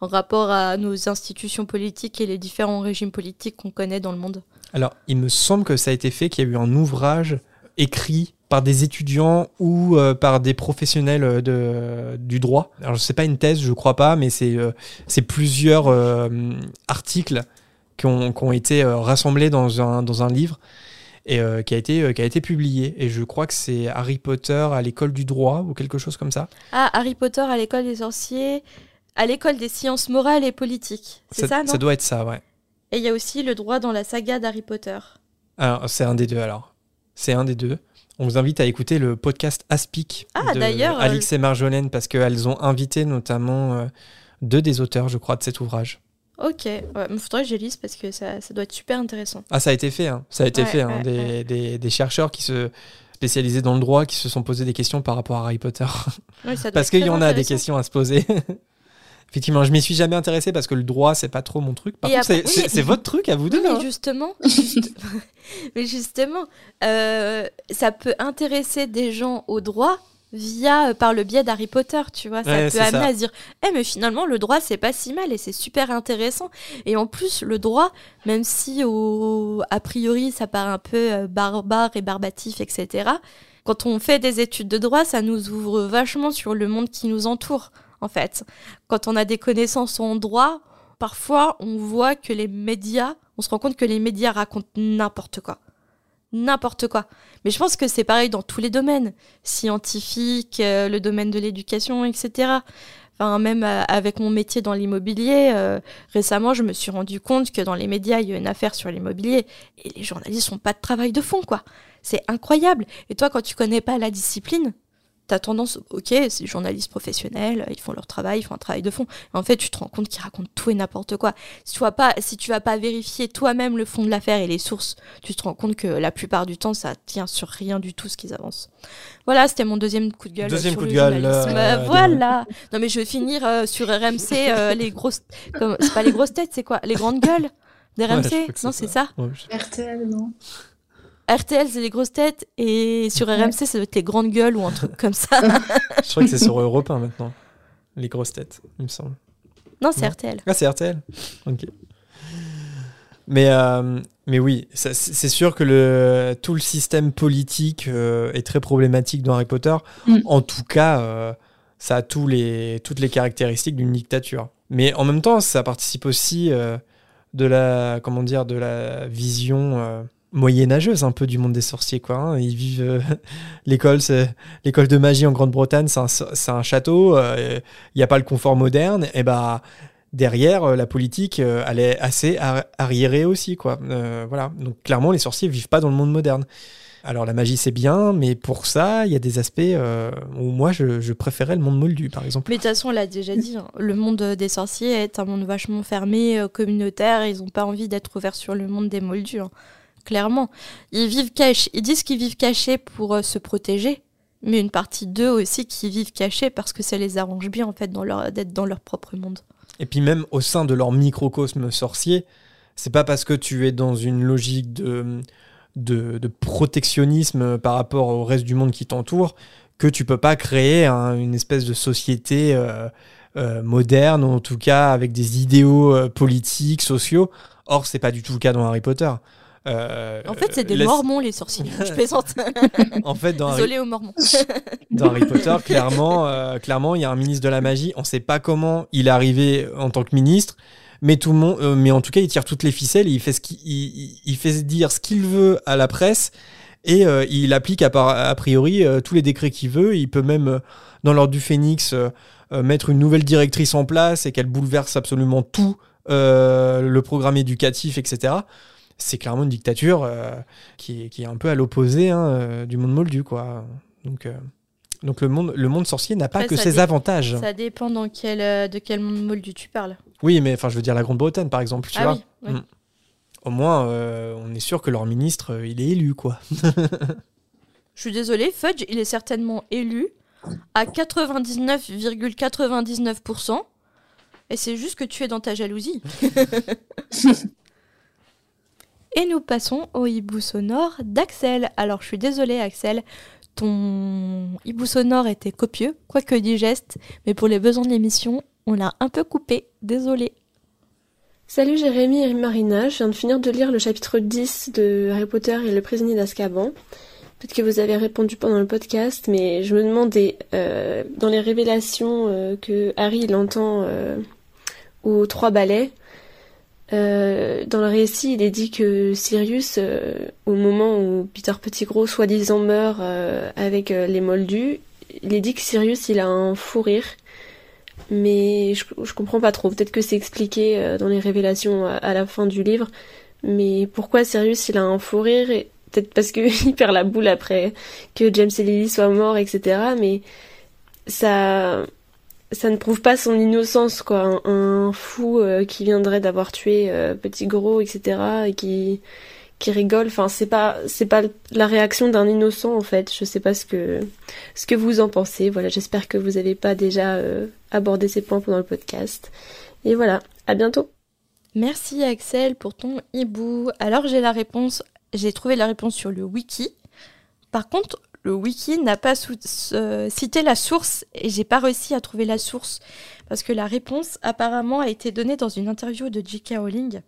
en rapport à nos institutions politiques et les différents régimes politiques qu'on connaît dans le monde. Alors, il me semble que ça a été fait, qu'il y a eu un ouvrage écrit par des étudiants ou euh, par des professionnels euh, de, du droit. Alors, c'est pas une thèse, je crois pas, mais c'est euh, c'est plusieurs articles qui ont, qui ont été rassemblés dans un, dans un livre et euh, qui, a été, euh, qui a été publié. Et je crois que c'est Harry Potter à l'école du droit ou quelque chose comme ça. Ah, Harry Potter à l'école des sorciers, à l'école des sciences morales et politiques. C'est ça, non ça doit être ça, ouais. Et il y a aussi le droit dans la saga d'Harry Potter. Alors, c'est un des deux alors. C'est un des deux. On vous invite à écouter le podcast Aspic Ah, d'ailleurs, euh, Alix et Marjolaine parce qu'elles ont invité notamment deux des auteurs, je crois, de cet ouvrage. Ok, ouais, faudrait que je lise parce que ça, ça doit être super intéressant. Ah, ça a été fait, hein. ça a été Ouais, fait. hein. des. Des, des chercheurs qui se spécialisés dans le droit qui se sont posés des questions par rapport à Harry Potter. Ça parce qu'il y en a des questions à se poser. Effectivement, je m'y suis jamais intéressé parce que le droit, c'est pas trop mon truc. Par contre, c'est- oui. votre truc à vous deux. Oui, mais hein. justement, juste- mais justement, euh, ça peut intéresser des gens au droit via euh, par le biais d'Harry Potter, tu vois. Ça Ouais, peut amener ça. à se dire, eh mais finalement le droit c'est pas si mal et c'est super intéressant. Et en plus le droit, même si au, a priori ça paraît un peu euh, barbare et barbatif, etc. Quand on fait des études de droit, ça nous ouvre vachement sur le monde qui nous entoure, en fait. Quand on a des connaissances en droit, parfois on voit que les médias, on se rend compte que les médias racontent n'importe quoi. N'importe quoi. Mais je pense que c'est pareil dans tous les domaines, scientifiques, euh, le domaine de l'éducation, etc. Enfin, même euh, avec mon métier dans l'immobilier, euh, récemment, je me suis rendu compte que dans les médias, il y a une affaire sur l'immobilier et les journalistes font pas de travail de fond, quoi. C'est incroyable. Et toi, quand tu connais pas la discipline, t'as tendance, ok, c'est des journalistes professionnels, ils font leur travail, ils font un travail de fond. En fait, tu te rends compte qu'ils racontent tout et n'importe quoi. Si tu vas pas, si tu vas pas vérifier toi-même le fond de l'affaire et les sources, tu te rends compte que la plupart du temps, ça tient sur rien du tout ce qu'ils avancent. Voilà, c'était mon deuxième coup de gueule. Deuxième sur coup le de gueule, journalisme. euh, Euh, voilà. Non, mais je vais finir euh, sur RMC, euh, les grosses, c'est pas les grosses têtes, c'est quoi? Les grandes gueules? Des Ouais, RMC Non, c'est ça? Ouais, je- RTL, non RTL, c'est les grosses têtes, et sur RMC, ça doit être les grandes gueules ou un truc comme ça. Je crois que c'est sur Europe 1 maintenant. Les grosses têtes, il me semble. non, c'est. RTL. Ah, c'est RTL Ok. Mais, euh, mais oui, c'est sûr que le, tout le système politique euh, est très problématique dans Harry Potter. Mm. En tout cas, euh, ça a tous les, toutes les caractéristiques d'une dictature. Mais en même temps, ça participe aussi euh, de la, comment dire, de la vision euh, moyenâgeuse un peu du monde des sorciers. Quoi, hein. Ils vivent euh, l'école, l'école de magie en Grande-Bretagne, c'est un, château. euh, Il n'y a pas le confort moderne. Et bah derrière, euh, la politique, euh, elle est assez ar- arriérée aussi, quoi. Euh, voilà. Donc clairement, les sorciers vivent pas dans le monde moderne. Alors la magie c'est bien, mais pour ça, il y a des aspects euh, où moi je, préférais le monde moldu, par exemple. Mais de toute façon, on l'a déjà dit, hein, le monde des sorciers est un monde vachement fermé, euh, communautaire. Ils n'ont pas envie d'être ouverts sur le monde des moldus. hein. Clairement. Ils vivent cachés. Ils disent qu'ils vivent cachés pour euh, se protéger. Mais une partie d'eux aussi qui vivent cachés parce que ça les arrange bien, en fait, d'être dans leur propre monde. Et puis même au sein de leur microcosme sorcier, c'est pas parce que tu es dans une logique de, protectionnisme par rapport au reste du monde qui t'entoure que tu peux pas créer un- une espèce de société euh, euh, moderne, en tout cas avec des idéaux politiques, sociaux. Or, c'est pas du tout le cas dans Harry Potter. Euh, En fait, c'est des mormons, les sorciers. Je plaisante. En fait, dans Harry, Désolé aux mormons. dans Harry Potter, clairement, euh, clairement, il y a un ministre de la magie. On sait pas comment il est arrivé en tant que ministre, mais tout le monde, euh, mais en tout cas, il tire toutes les ficelles et il fait ce qu'il, il, il fait dire ce qu'il veut à la presse et euh, il applique à, par- a priori euh, tous les décrets qu'il veut. Il peut même, euh, dans l'ordre du Phénix, mettre une nouvelle directrice en place et qu'elle bouleverse absolument tout euh, le programme éducatif, etc. C'est clairement une dictature euh, qui, est, qui est un peu à l'opposé hein, euh, du monde moldu, quoi. Donc, euh, donc le monde, le monde sorcier n'a pas Après, que ses avantages. Ça dépend dans quel, de quel monde moldu tu parles. Oui, mais enfin, je veux dire la Grande-Bretagne, par exemple, tu ah vois. oui, oui. Mm. Au moins, euh, on est sûr que leur ministre, euh, il est élu, quoi. Je suis désolée, Fudge, il est certainement élu à 99,99%. et c'est juste que tu es dans ta jalousie. Et nous passons au hibou sonore d'Axel. Alors je suis désolée Axel, ton hibou sonore était copieux, quoique digeste, mais pour les besoins de l'émission, on l'a un peu coupé, désolé. Salut Jérémy et Marina, je viens de finir de lire le chapitre 10 de Harry Potter et le prisonnier d'Azkaban. Peut-être que vous avez répondu pendant le podcast, mais je me demandais, euh, dans les révélations euh, que Harry il entend euh, aux trois balais, euh, dans le récit, il est dit que Sirius, euh, au moment où Peter Pettigrew soi-disant meurt euh, avec les Moldus, il est dit que Sirius il a un fou rire. Mais je, je comprends pas trop. Peut-être que c'est expliqué dans les révélations à, la fin du livre. Mais pourquoi Sirius il a un fou rire Peut-être parce qu'il perd la boule après que James et Lily soient morts, etc. Mais ça, ça ne prouve pas son innocence, quoi. Un, fou euh, qui viendrait d'avoir tué euh, Petit Gros, etc. et qui qui rigole. Enfin, c'est pas c'est pas la réaction d'un innocent en fait. Je sais pas ce que ce que vous en pensez. Voilà, j'espère que vous n'avez pas déjà euh, abordé ces points pendant le podcast. Et voilà, à bientôt. Merci Axel pour ton hibou. Alors j'ai la réponse, j'ai trouvé la réponse sur le wiki. Par contre, le wiki n'a pas cité la source et j'ai pas réussi à trouver la source parce que la réponse apparemment a été donnée dans une interview de J.K. Rowling.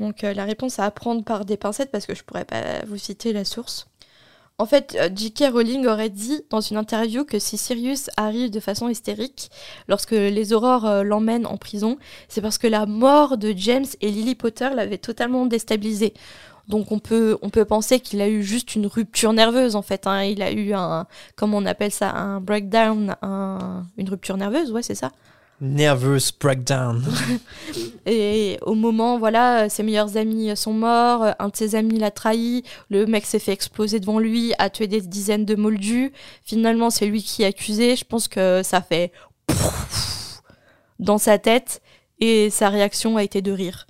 Donc euh, la réponse à apprendre par des pincettes parce que je pourrais pas vous citer la source. En fait, euh, J.K. Rowling aurait dit dans une interview que si Sirius arrive de façon hystérique lorsque les aurores euh, l'emmènent en prison, c'est parce que la mort de James et Lily Potter l'avait totalement déstabilisé. Donc on peut, on peut penser qu'il a eu juste une rupture nerveuse en fait. Hein. Il a eu un, comment on appelle ça, un breakdown, un, une rupture nerveuse, ouais c'est ça. Nervous breakdown. et au moment, voilà, ses meilleurs amis sont morts, un de ses amis l'a trahi, le mec s'est fait exploser devant lui, a tué des dizaines de moldus. Finalement, c'est lui qui est accusé. Je pense que ça fait dans sa tête et sa réaction a été de rire.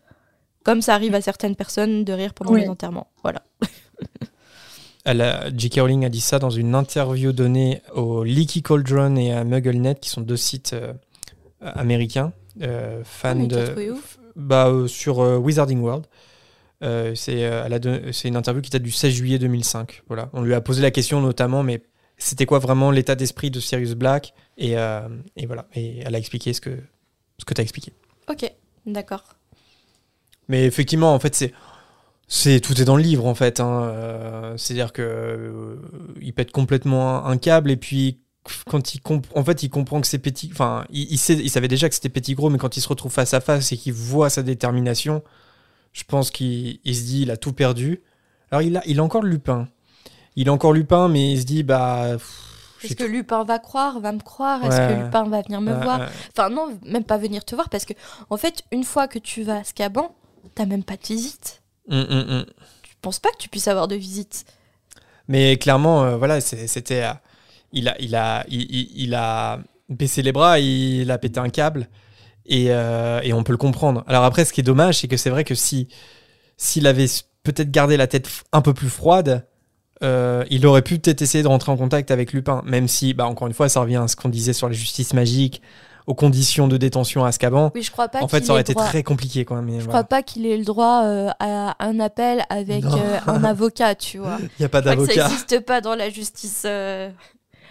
Comme ça arrive à certaines personnes de rire pendant Oui. les enterrements. Voilà. Elle a- J.K. Rowling a dit ça dans une interview donnée au Leaky Cauldron et à MuggleNet, qui sont deux sites euh, américains, euh, fans Ah, de. t'as trouvé où bah, euh, sur euh, Wizarding World. Euh, c'est euh, c'est une interview qui date du 16 juillet 2005. Voilà. On lui a posé la question notamment, mais c'était quoi vraiment l'état d'esprit de Sirius Black? Et, euh, et voilà. Et elle a expliqué ce que, ce que tu as expliqué. Ok, d'accord. Mais effectivement, en fait, c'est. C'est tout est dans le livre en fait. hein. Euh, C'est-à-dire que euh, il pète complètement un, un câble et puis quand il en fait il comprend que c'est petit. Enfin, il, il sait, il savait déjà que c'était petit gros, mais quand il se retrouve face à face et qu'il voit sa détermination, je pense qu'il il se dit il a tout perdu. Alors il a, il a encore Lupin. Il a encore Lupin, mais il se dit bah. Est-ce que Lupin va croire, va me croire? Est-ce Ouais. que Lupin va venir me Ouais, voir? ouais. Enfin non, même pas venir te voir parce que en fait, une fois que tu vas à Scaban, t'as même pas de visite. Hum, hum, hum. Je pense pas que tu puisses avoir de visite? Mais clairement, euh, voilà, c'était. euh, il, a, il, a, il, il- il a baissé les bras, il a pété un câble, et, euh, et on peut le comprendre. Alors après, ce qui est dommage, c'est que c'est vrai que si s'il avait peut-être gardé la tête un peu plus froide, euh, il aurait pu peut-être essayer de rentrer en contact avec Lupin, même si, bah, encore une fois, ça revient à ce qu'on disait sur la justice magique, aux conditions de détention à Azkaban. Oui, je crois pas En fait, ça aurait ait été droit- très compliqué, quoi. Mais Je voilà. crois pas qu'il ait le droit euh, à un appel avec euh, un avocat, tu vois. Il n'y a pas que ça d'avocat. n'existe pas dans la justice euh,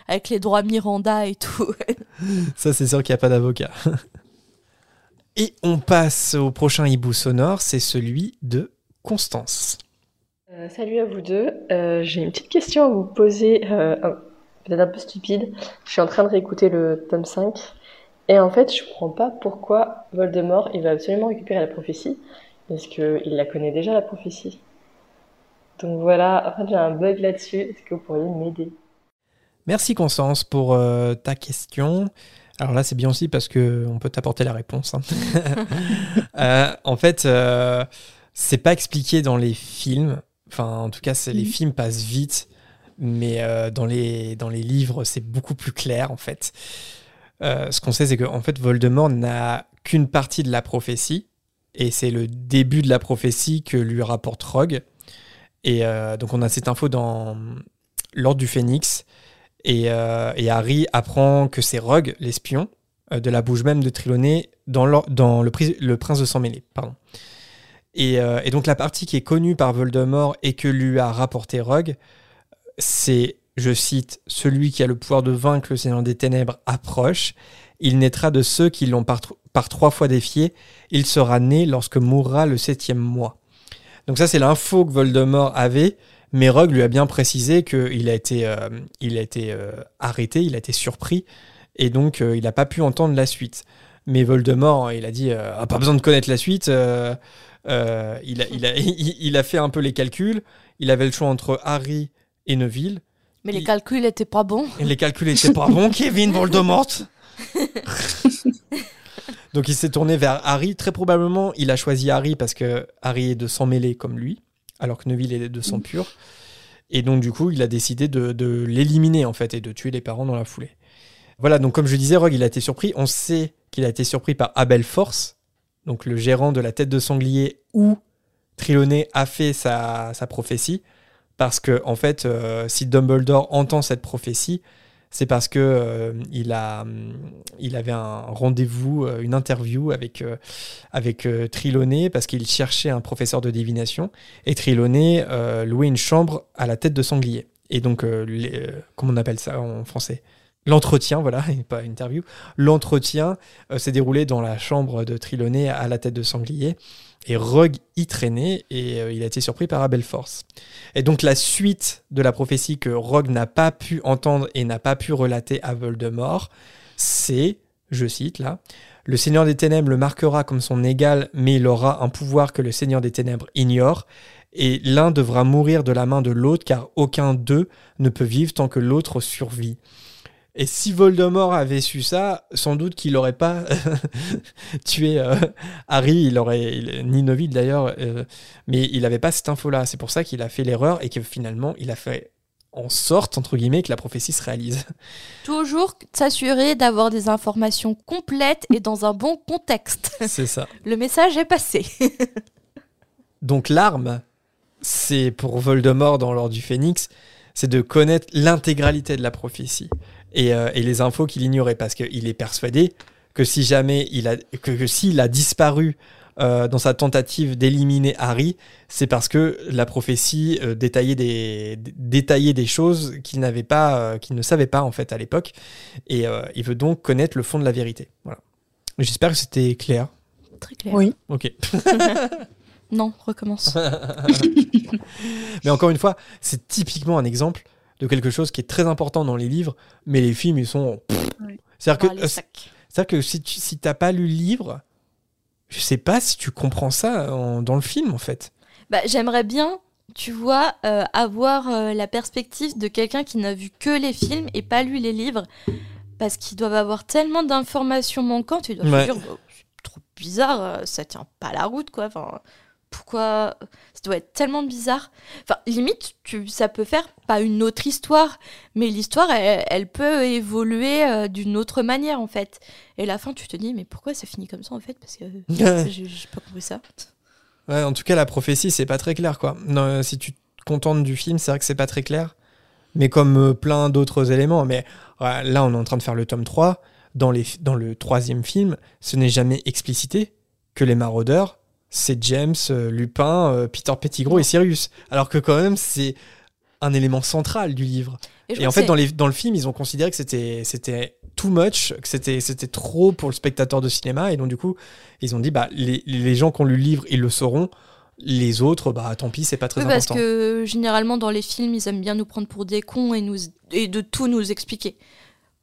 avec les droits Miranda et tout. Ça, c'est sûr qu'il n'y a pas d'avocat. Et on passe au prochain hibou sonore, c'est celui de Constance. Euh, salut à vous deux. Euh, j'ai une petite question à vous poser, euh, un- peut-être un peu stupide. Je suis en train de réécouter le tome 5 et en fait, je comprends pas pourquoi Voldemort il va absolument récupérer la prophétie parce que il la connaît déjà la prophétie. Donc voilà, en fait, j'ai un bug là-dessus. Est-ce que vous pourriez m'aider? Merci Constance pour euh, ta question. Alors là, c'est bien aussi parce que on peut t'apporter la réponse. hein. Euh, en fait, euh, c'est pas expliqué dans les films. Enfin, en tout cas, c'est- les Mhm. films passent vite, mais euh, dans les dans les livres, c'est beaucoup plus clair en fait. Euh, ce qu'on sait, c'est que en fait, Voldemort n'a qu'une partie de la prophétie, et c'est le début de la prophétie que lui rapporte Rogue. Et euh, donc, on a cette info dans l'Ordre du Phénix. Et, euh, Harry apprend que c'est Rogue, l'espion, de la bouche même de Trelawney, dans, le, Pri- le Prince de Sang Mêlé. Et, et donc la partie qui est connue par Voldemort et que lui a rapporté Rogue, c'est, je cite, celui qui a le pouvoir de vaincre le Seigneur des Ténèbres approche. Il naîtra de ceux qui l'ont par, trois fois défié. Il sera né lorsque mourra le septième mois. Donc ça, c'est l'info que Voldemort avait. Mais Rogue lui a bien précisé qu'il a été, euh, il a été euh, arrêté, il a été surpris, et donc euh, il n'a pas pu entendre la suite. Mais Voldemort, il a dit, Ah, pas besoin de connaître la suite. il, a, il a fait un peu les calculs. Il avait le choix entre Harry et Neville. Mais les Il- calculs étaient pas bons. Et les calculs étaient pas bons, Kevin Voldemort. Donc il s'est tourné vers Harry. Très probablement, il a choisi Harry parce que Harry est de sang mêlé comme lui, alors que Neville est de sang pur. Et donc du coup, il a décidé de, de l'éliminer en fait et de tuer les parents dans la foulée. Voilà, donc comme je disais, Rogue, il a été surpris. On sait qu'il a été surpris par Abel Force, donc le gérant de la tête de sanglier où Trelawney a fait sa, sa prophétie. Parce que, en fait, euh, si Dumbledore entend cette prophétie, c'est parce que euh, a, hum, il avait un rendez-vous, euh, une interview avec, avec parce qu'il cherchait un professeur de divination. Et Trelawney louait une chambre à la tête de sanglier. Et donc, comment on appelle ça en français? L'entretien, voilà, pas interview. L'entretien s'est déroulé dans la chambre de Trelawney à la tête de sanglier. Et Rogue y traînait et euh, il a été surpris par Abel Force. Et donc la suite de la prophétie que Rogue n'a pas pu entendre et n'a pas pu relater à Voldemort, c'est, je cite là, le Seigneur des Ténèbres le marquera comme son égal, mais il aura un pouvoir que le Seigneur des Ténèbres ignore, et l'un devra mourir de la main de l'autre, car aucun d'eux ne peut vivre tant que l'autre survit. Et si Voldemort avait su ça, sans doute qu'il n'aurait pas tué euh, Harry, il aurait, il- ni Neville d'ailleurs, euh, mais il n'avait pas cette info-là. C'est pour ça qu'il a fait l'erreur et que finalement, il a fait en sorte, entre guillemets, que la prophétie se réalise. Toujours s'assurer d'avoir des informations complètes et dans un bon contexte. C'est ça. Le message est passé. Donc l'arme, c'est pour Voldemort dans l'ordre du Phénix, c'est de connaître l'intégralité de la prophétie et, euh, et les infos qu'il ignorait parce qu'il est persuadé que si jamais il a que, que s'il a disparu euh, dans sa tentative d'éliminer Harry, c'est parce que la prophétie euh, détaillait des détaillait des choses qu'il n'avait pas, euh, qu'il ne savait pas en fait à l'époque, et euh, il veut donc connaître le fond de la vérité. Voilà. J'espère que c'était clair. Très clair. Oui. Ok. Non, recommence. mais encore une fois, c'est typiquement un exemple de quelque chose qui est très important dans les livres, mais les films, ils sont. Oui. C'est-à-dire que, c'est-à-dire que si tu si t'as pas lu le livre, je sais pas si tu comprends ça en- dans le film, en fait. Bah, J'aimerais bien, tu vois, euh, avoir euh, la perspective de quelqu'un qui n'a vu que les films et pas lu les livres. Parce qu'ils doivent avoir tellement d'informations manquantes. Ils doivent Ouais. se dire, Oh, c'est trop bizarre, euh, ça tient pas la route, quoi. Enfin, pourquoi Ça doit être tellement bizarre. Enfin, limite, tu, ça peut faire pas une autre histoire, mais l'histoire, elle, elle peut évoluer euh, d'une autre manière, en fait. Et la fin, tu te dis, mais pourquoi ça finit comme ça, en fait? Parce que j'ai pas compris ça. Ouais, en tout cas, la prophétie, c'est pas très clair, quoi. Non, euh, si tu te contentes du film, c'est vrai que c'est pas très clair. Mais comme euh, plein d'autres éléments. Mais là, on est en train de faire le tome 3. Dans, les, dans le troisième film, ce n'est jamais explicité que les maraudeurs, c'est James, euh, Lupin, euh, Peter Pettigrew et Sirius. Alors que quand même, c'est un élément central du livre. Et en fait, dans, les, dans le film, ils ont considéré que c'était, c'était too much, que c'était, c'était trop pour le spectateur de cinéma. Et donc, du coup, ils ont dit, bah, les, les gens qui ont lu le livre, ils le sauront. Les autres, bah, tant pis, c'est pas très Oui, parce important. que généralement dans les films, ils aiment bien nous prendre pour des cons et, nous, et de tout nous expliquer.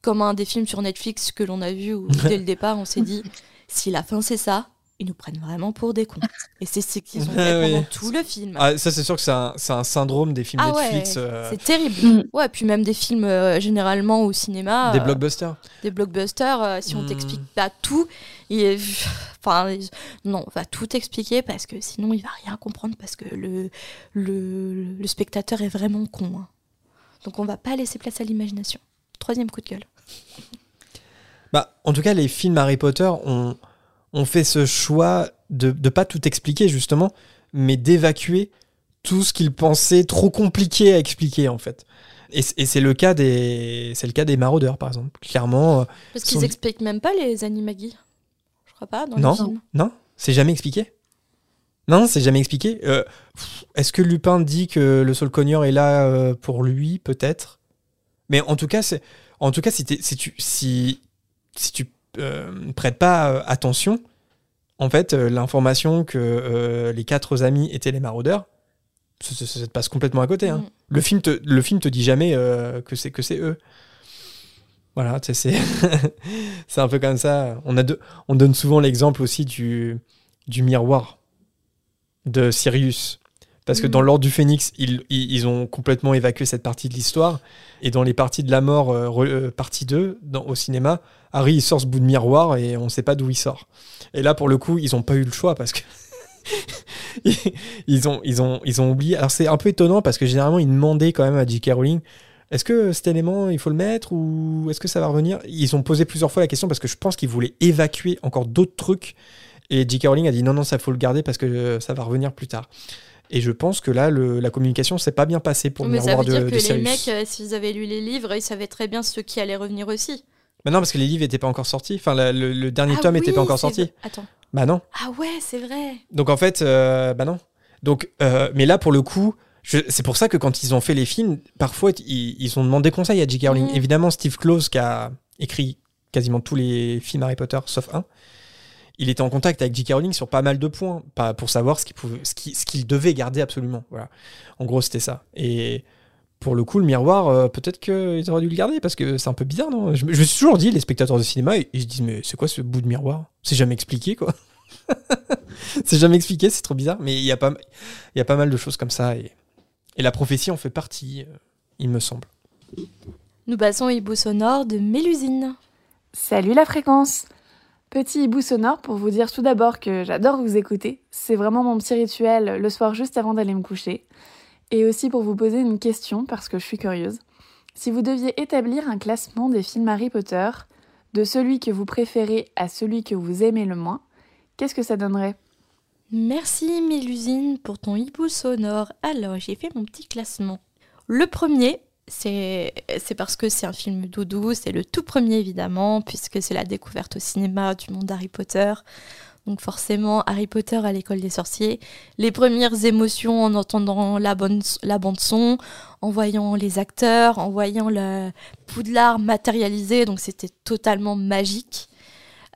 Comme un des films sur Netflix que l'on a vu où dès le départ, on s'est dit si la fin c'est ça, ils nous prennent vraiment pour des cons. Et c'est ce qu'ils ont fait Ah oui. pendant tout le film. Ah, ça, c'est sûr que c'est un, c'est un syndrome des films Ah ouais, Netflix, euh, c'est terrible. Mm. Ouais, puis même des films euh, généralement au cinéma. des euh, blockbusters. des blockbusters, euh, si on Mm. t'explique pas tout, il enfin, il- non, on va tout expliquer parce que sinon il va rien comprendre parce que le, le, le spectateur est vraiment con. hein. Donc on va pas laisser place à l'imagination. Troisième coup de gueule. Bah, en tout cas, les films Harry Potter ont, ont fait ce choix de ne pas tout expliquer, justement, mais d'évacuer tout ce qu'ils pensaient trop compliqué à expliquer, en fait. Et, c'est le cas des c'est le cas des maraudeurs par exemple clairement euh, Parce Sont- qu'ils expliquent même pas les animagis. Je crois pas dans Non. non c'est jamais expliqué Non, c'est jamais expliqué. Euh, Est-ce que Lupin dit que le Cogneur est là euh, pour lui, peut-être? Mais en tout cas, c'est, en tout cas, si, si tu, si, si tu euh, prêtes pas euh, attention, en fait, euh, l'information que euh, les quatre amis étaient les maraudeurs, ça, ça- ça te passe complètement à côté. hein. Mm. Le film te, le film te dit jamais que c'est que c'est eux. Voilà, c'est un peu comme ça. On a deux- on donne souvent l'exemple aussi du du miroir de Sirius. Parce que Mhm. dans l'ordre du Phénix, ils, ils, ils ont complètement évacué cette partie de l'histoire. Et dans les parties de la mort, euh, re- euh, partie 2, dans, au cinéma, Harry il sort ce bout de miroir et on ne sait pas d'où il sort. Et là, pour le coup, ils n'ont pas eu le choix parce que. ils, ont, ils, ont, ils ont oublié. Alors, c'est un peu étonnant parce que généralement, ils demandaient quand même à J.K. Rowling est-ce que cet élément, il faut le mettre ou est-ce que ça va revenir? Ils ont posé plusieurs fois la question parce que je pense qu'ils voulaient évacuer encore d'autres trucs. Et J.K. Rowling a dit non, non, ça faut le garder parce que euh, ça va revenir plus tard. Et je pense que là, le- la communication s'est pas bien passée pour le Mais ça miroir veut dire de, que de les Sirius. mecs, euh, s'ils avaient lu les livres, ils savaient très bien ce qui allait revenir aussi. Non, parce que les livres n'étaient pas encore sortis. Enfin, la- le, le dernier Ah tome n'était oui, pas encore sorti. Attends. Bah non. Ah ouais, c'est vrai. Donc en fait, euh, bah non. Donc, euh, mais là pour le coup, c'est pour ça que quand ils ont fait les films, parfois ils, ils ont demandé conseil à J.K. Rowling. Mhm. Évidemment, Steve Close qui a écrit quasiment tous les films Harry Potter sauf un. Il était en contact avec J.K. Rowling sur pas mal de points, pas pour savoir ce qu'il pouvait, ce qu'il, devait garder absolument. Voilà. En gros, c'était ça. Et pour le coup, le miroir, euh, peut-être qu'ils auraient dû le garder parce que c'est un peu bizarre, non? Je, me- je me suis toujours dit, les spectateurs de cinéma, ils, ils se disent mais c'est quoi ce bout de miroir? C'est jamais expliqué, quoi. c'est jamais expliqué, c'est trop bizarre. Mais il y a pas, il y a pas mal de choses comme ça et, et la prophétie en fait partie, euh, il me semble. Nous passons au hibou sonore de Mélusine. Salut la fréquence Petit hibou sonore pour vous dire tout d'abord que j'adore vous écouter. C'est vraiment mon petit rituel le soir juste avant d'aller me coucher. Et aussi pour vous poser une question parce que je suis curieuse. Si vous deviez établir un classement des films Harry Potter, de celui que vous préférez à celui que vous aimez le moins, qu'est-ce que ça donnerait? Merci Mélusine pour ton hibou sonore. Alors, j'ai fait mon petit classement. Le premier, c'est parce que c'est un film doudou, c'est le tout premier évidemment, puisque c'est la découverte au cinéma du monde d'Harry Potter. Donc forcément, Harry Potter à l'école des sorciers, les premières émotions en entendant la, bonne, la bande son, en voyant les acteurs, en voyant le poudlard matérialisé, donc c'était totalement magique.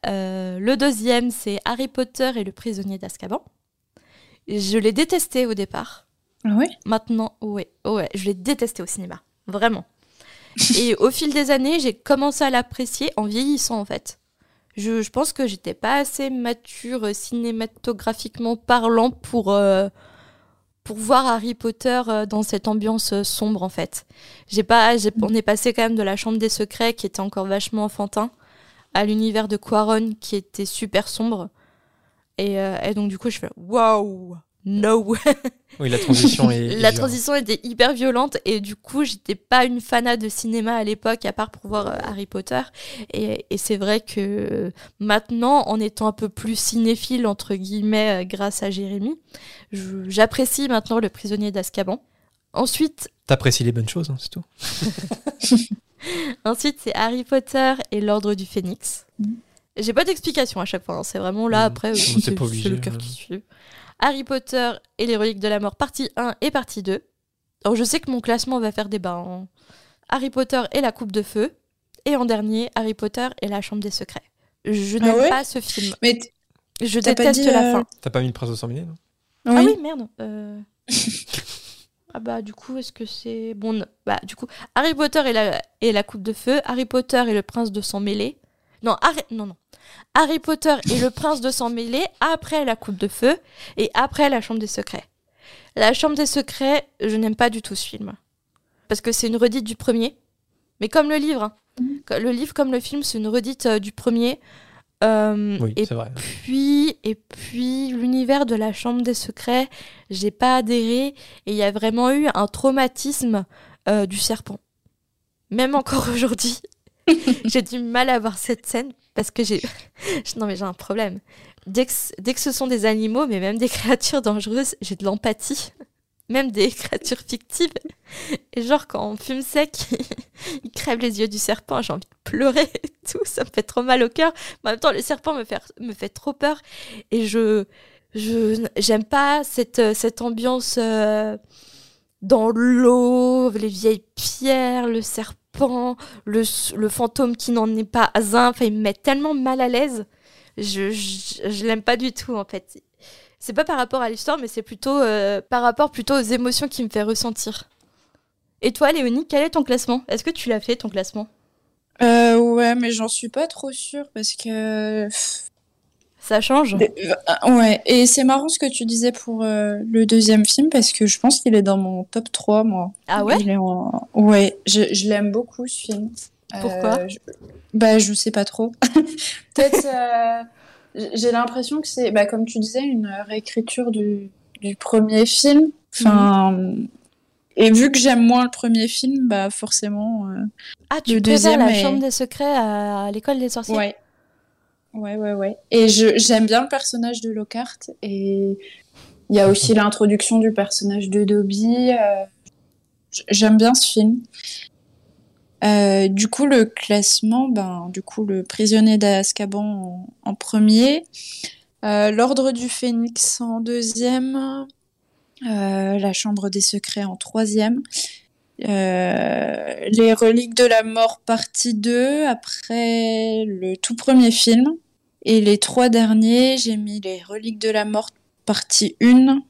Euh, le deuxième, c'est Harry Potter et le prisonnier d'Azkaban. Je l'ai détesté au départ. Ah ouais? Maintenant, ouais, ouais, je l'ai détesté au cinéma, vraiment. Et au fil des années, j'ai commencé à l'apprécier en vieillissant en fait. Je, pense que j'étais pas assez mature euh, cinématographiquement parlant pour, euh, pour voir Harry Potter euh, dans cette ambiance sombre en fait. J'ai pas, on est passé quand même de la chambre des secrets qui était encore vachement enfantin à l'univers de Quaron qui était super sombre. Et, et donc du coup je fais waouh, no. Oui, la transition est. est La dure. transition était hyper violente et du coup, j'étais pas une fanat de cinéma à l'époque, à part pour voir euh, Harry Potter. Et, et c'est vrai que maintenant, en étant un peu plus cinéphile, entre guillemets, euh, grâce à Jérémy, j'apprécie maintenant Le prisonnier d'Azkaban. Ensuite, T'apprécies les bonnes choses, hein, c'est tout. ensuite c'est Harry Potter et l'Ordre du Phénix. J'ai pas d'explication à chaque fois, hein, c'est vraiment là, Mm. après, euh, c'est le cœur qui suit. Harry Potter et les reliques de la mort, partie 1 et partie 2. Alors je sais que mon classement va faire débat. hein. Harry Potter et la coupe de feu. Et en dernier, Harry Potter et la chambre des secrets. Je Ah n'aime ouais pas ce film. Mais t- Je t'as pas déteste dit, la euh, fin. T'as pas mis le prince de sang mêlé, non? Ah oui, merde. euh. ah bah du coup, est-ce que c'est... Bon, non. bah du coup, Harry Potter et la, et la coupe de feu, Harry Potter et le prince de sang mêlé. Non, Harry... non, non. Harry Potter et le prince de sang mêlé après la coupe de feu et après la chambre des secrets. La chambre des secrets, je n'aime pas du tout ce film. Parce que c'est une redite du premier. Mais comme le livre. hein. Le livre comme le film, c'est une redite euh, du premier. Euh, Oui, et c'est vrai. puis, et puis l'univers de la chambre des secrets, j'ai pas adhéré et il y a vraiment eu un traumatisme euh, du serpent. Même encore aujourd'hui, j'ai du mal à voir cette scène parce que j'ai non mais j'ai un problème. Dès que, ce sont des animaux, mais même des créatures dangereuses, j'ai de l'empathie. Même des créatures fictives. Et genre, quand on fume sec, il crève les yeux du serpent, j'ai envie de pleurer et tout, ça me fait trop mal au cœur. Mais en même temps, le serpent me fait, me fait trop peur. Et je, je j'aime pas cette, euh, cette ambiance euh, dans l'eau, les vieilles pierres, le serpent, le, le fantôme qui n'en est pas un. Enfin, il me met tellement mal à l'aise. Je, je, l'aime pas du tout, en fait. C'est pas par rapport à l'histoire, mais c'est plutôt euh, par rapport plutôt aux émotions qu'il me fait ressentir. Et toi, Léonie, quel est ton classement? Est-ce que tu l'as fait, ton classement? Euh, ouais, mais j'en suis pas trop sûre parce que. Ça change? Euh, Ouais, et c'est marrant ce que tu disais pour euh, le deuxième film parce que je pense qu'il est dans mon top 3, moi. Ah ouais? Il est en- Ouais, je, je l'aime beaucoup ce film. Pourquoi? Euh, je... Bah, je sais pas trop. Peut-être. euh, J'ai l'impression que c'est, bah, comme tu disais, une réécriture du, du premier film. Enfin. Mhm. Et vu que j'aime moins le premier film, bah forcément. euh, Ah, tu le deuxième la est- chambre des secrets à l'école des sorciers? Ouais. Ouais, ouais, ouais. Et j'aime bien le personnage de Lockhart. Et il y a aussi l'introduction du personnage de Dobby. euh, j'aime bien ce film. Euh, du coup, le classement, ben, du coup, le prisonnier d'Azkaban en, premier. Euh, L'ordre du Phénix en deuxième. La Chambre des Secrets en troisième. Euh, les Reliques de la Mort partie 2, après le tout premier film. Et les trois derniers, j'ai mis les Reliques de la Mort partie 1,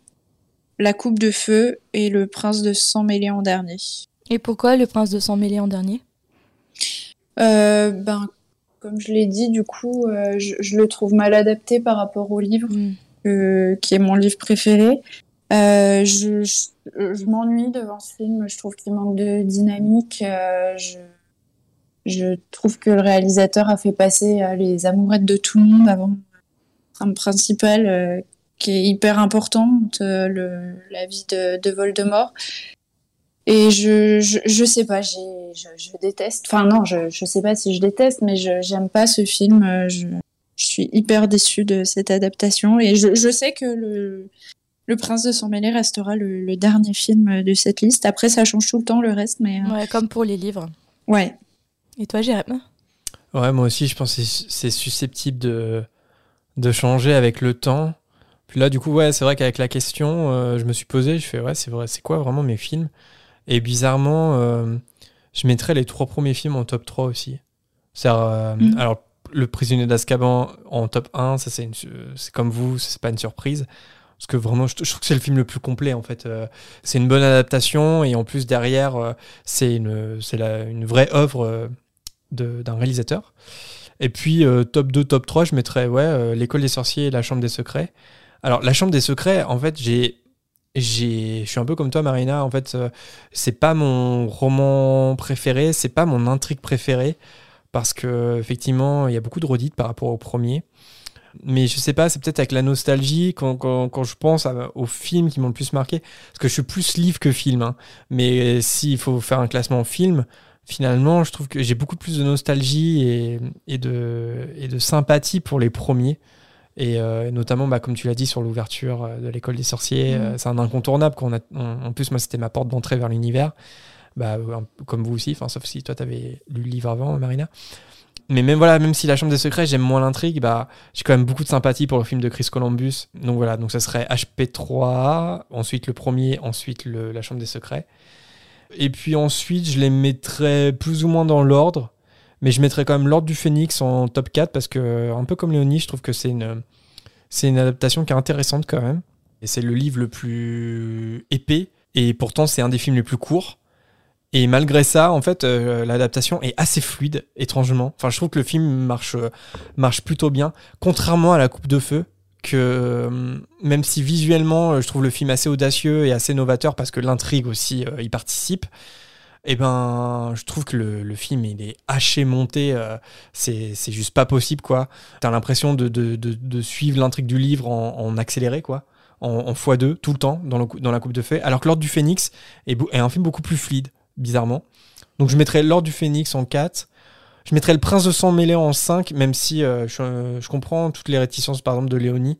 La Coupe de Feu et Le Prince de Sang mêlé en dernier. Et pourquoi le prince de sang mêlé en dernier? Euh, ben, comme je l'ai dit, du coup, euh, je, je le trouve mal adapté par rapport au livre, euh, qui est mon livre préféré. Euh, je m'ennuie devant ce film, je trouve qu'il manque de dynamique. euh, je, trouve que le réalisateur a fait passer euh, les amourettes de tout le monde avant principale, euh, qui est hyper importante, le, la vie de, de Voldemort. Et je, je, sais pas, je, déteste. Enfin, non, je, je sais pas si je déteste, mais je, j'aime pas ce film. Je, suis hyper déçue de cette adaptation. Et je sais que le, le Prince de Sang Mêlé restera le, le dernier film de cette liste. Après, ça change tout le temps le reste, mais. euh, Ouais, comme pour les livres. Ouais. Et toi, Jérém? Ouais, moi aussi, je pense que c'est susceptible de, de changer avec le temps. Puis là, du coup, ouais, c'est vrai qu'avec la question, euh, je me suis posé, je fais, ouais, c'est vrai, c'est quoi vraiment mes films? Et bizarrement, euh, je mettrais les trois premiers films en top 3 aussi. Euh, Mhm. Alors, Le Prisonnier d'Azkaban en top 1, ça c'est une su- c'est comme vous, c'est pas une surprise. Parce que vraiment, je, trouve que c'est le film le plus complet en fait. Euh, c'est une bonne adaptation et en plus derrière, euh, c'est une, vraie œuvre euh, d'un réalisateur. Et puis top 2, top 3, je mettrais ouais, L'école des sorciers et La chambre des secrets. Alors La chambre des secrets, en fait, j'ai je suis un peu comme toi Marina, en fait, c'est pas mon roman préféré, c'est pas mon intrigue préférée parce que effectivement, il y a beaucoup de redites par rapport au premier. Mais je sais pas, c'est peut-être avec la nostalgie quand, quand, quand je pense à- aux films qui m'ont le plus marqué. Parce que je suis plus livre que film. hein. Mais s'il faut faire un classement film, finalement, je trouve que j'ai beaucoup plus de nostalgie et, et, de, et de sympathie pour les premiers. Et euh, notamment, bah, comme tu l'as dit, sur l'ouverture euh, de l'école des sorciers, Mhm. euh, c'est un incontournable. qu'on a, en en plus, moi, c'était ma porte d'entrée vers l'univers. Bah, comme vous aussi, sauf si toi, tu avais lu le livre avant, Marina. Mais même voilà, même si La Chambre des Secrets, j'aime moins l'intrigue, bah, j'ai quand même beaucoup de sympathie pour le film de Chris Columbus. Donc voilà, donc ça serait HP3, ensuite le premier, ensuite La Chambre des Secrets. Et puis ensuite, je les mettrais plus ou moins dans l'ordre, mais je mettrais quand même l'ordre du Phénix en top 4 parce que, un peu comme Léonie, je trouve que c'est une, c'est une adaptation qui est intéressante quand même. Et c'est le livre le plus épais, et pourtant c'est un des films les plus courts. Et malgré ça, en fait, euh, l'adaptation est assez fluide, étrangement. Enfin, je trouve que le film marche, euh, marche plutôt bien, contrairement à La Coupe de Feu, que euh, même si visuellement, je trouve le film assez audacieux et assez novateur parce que l'intrigue aussi euh, y participe. Et ben, je trouve que le, le film il est haché monté, euh, c'est juste pas possible quoi. T'as l'impression de, de, de, de suivre l'intrigue du livre en, en accéléré quoi, en, en x2 tout le temps dans, le, dans la Coupe de Feu. Alors que l'Ordre du Phénix est, est un film beaucoup plus fluide, bizarrement. Donc je mettrais l'Ordre du Phénix en 4. Je mettrais le Prince de sang mêlé en 5, même si euh, je, je comprends toutes les réticences par exemple de Léonie.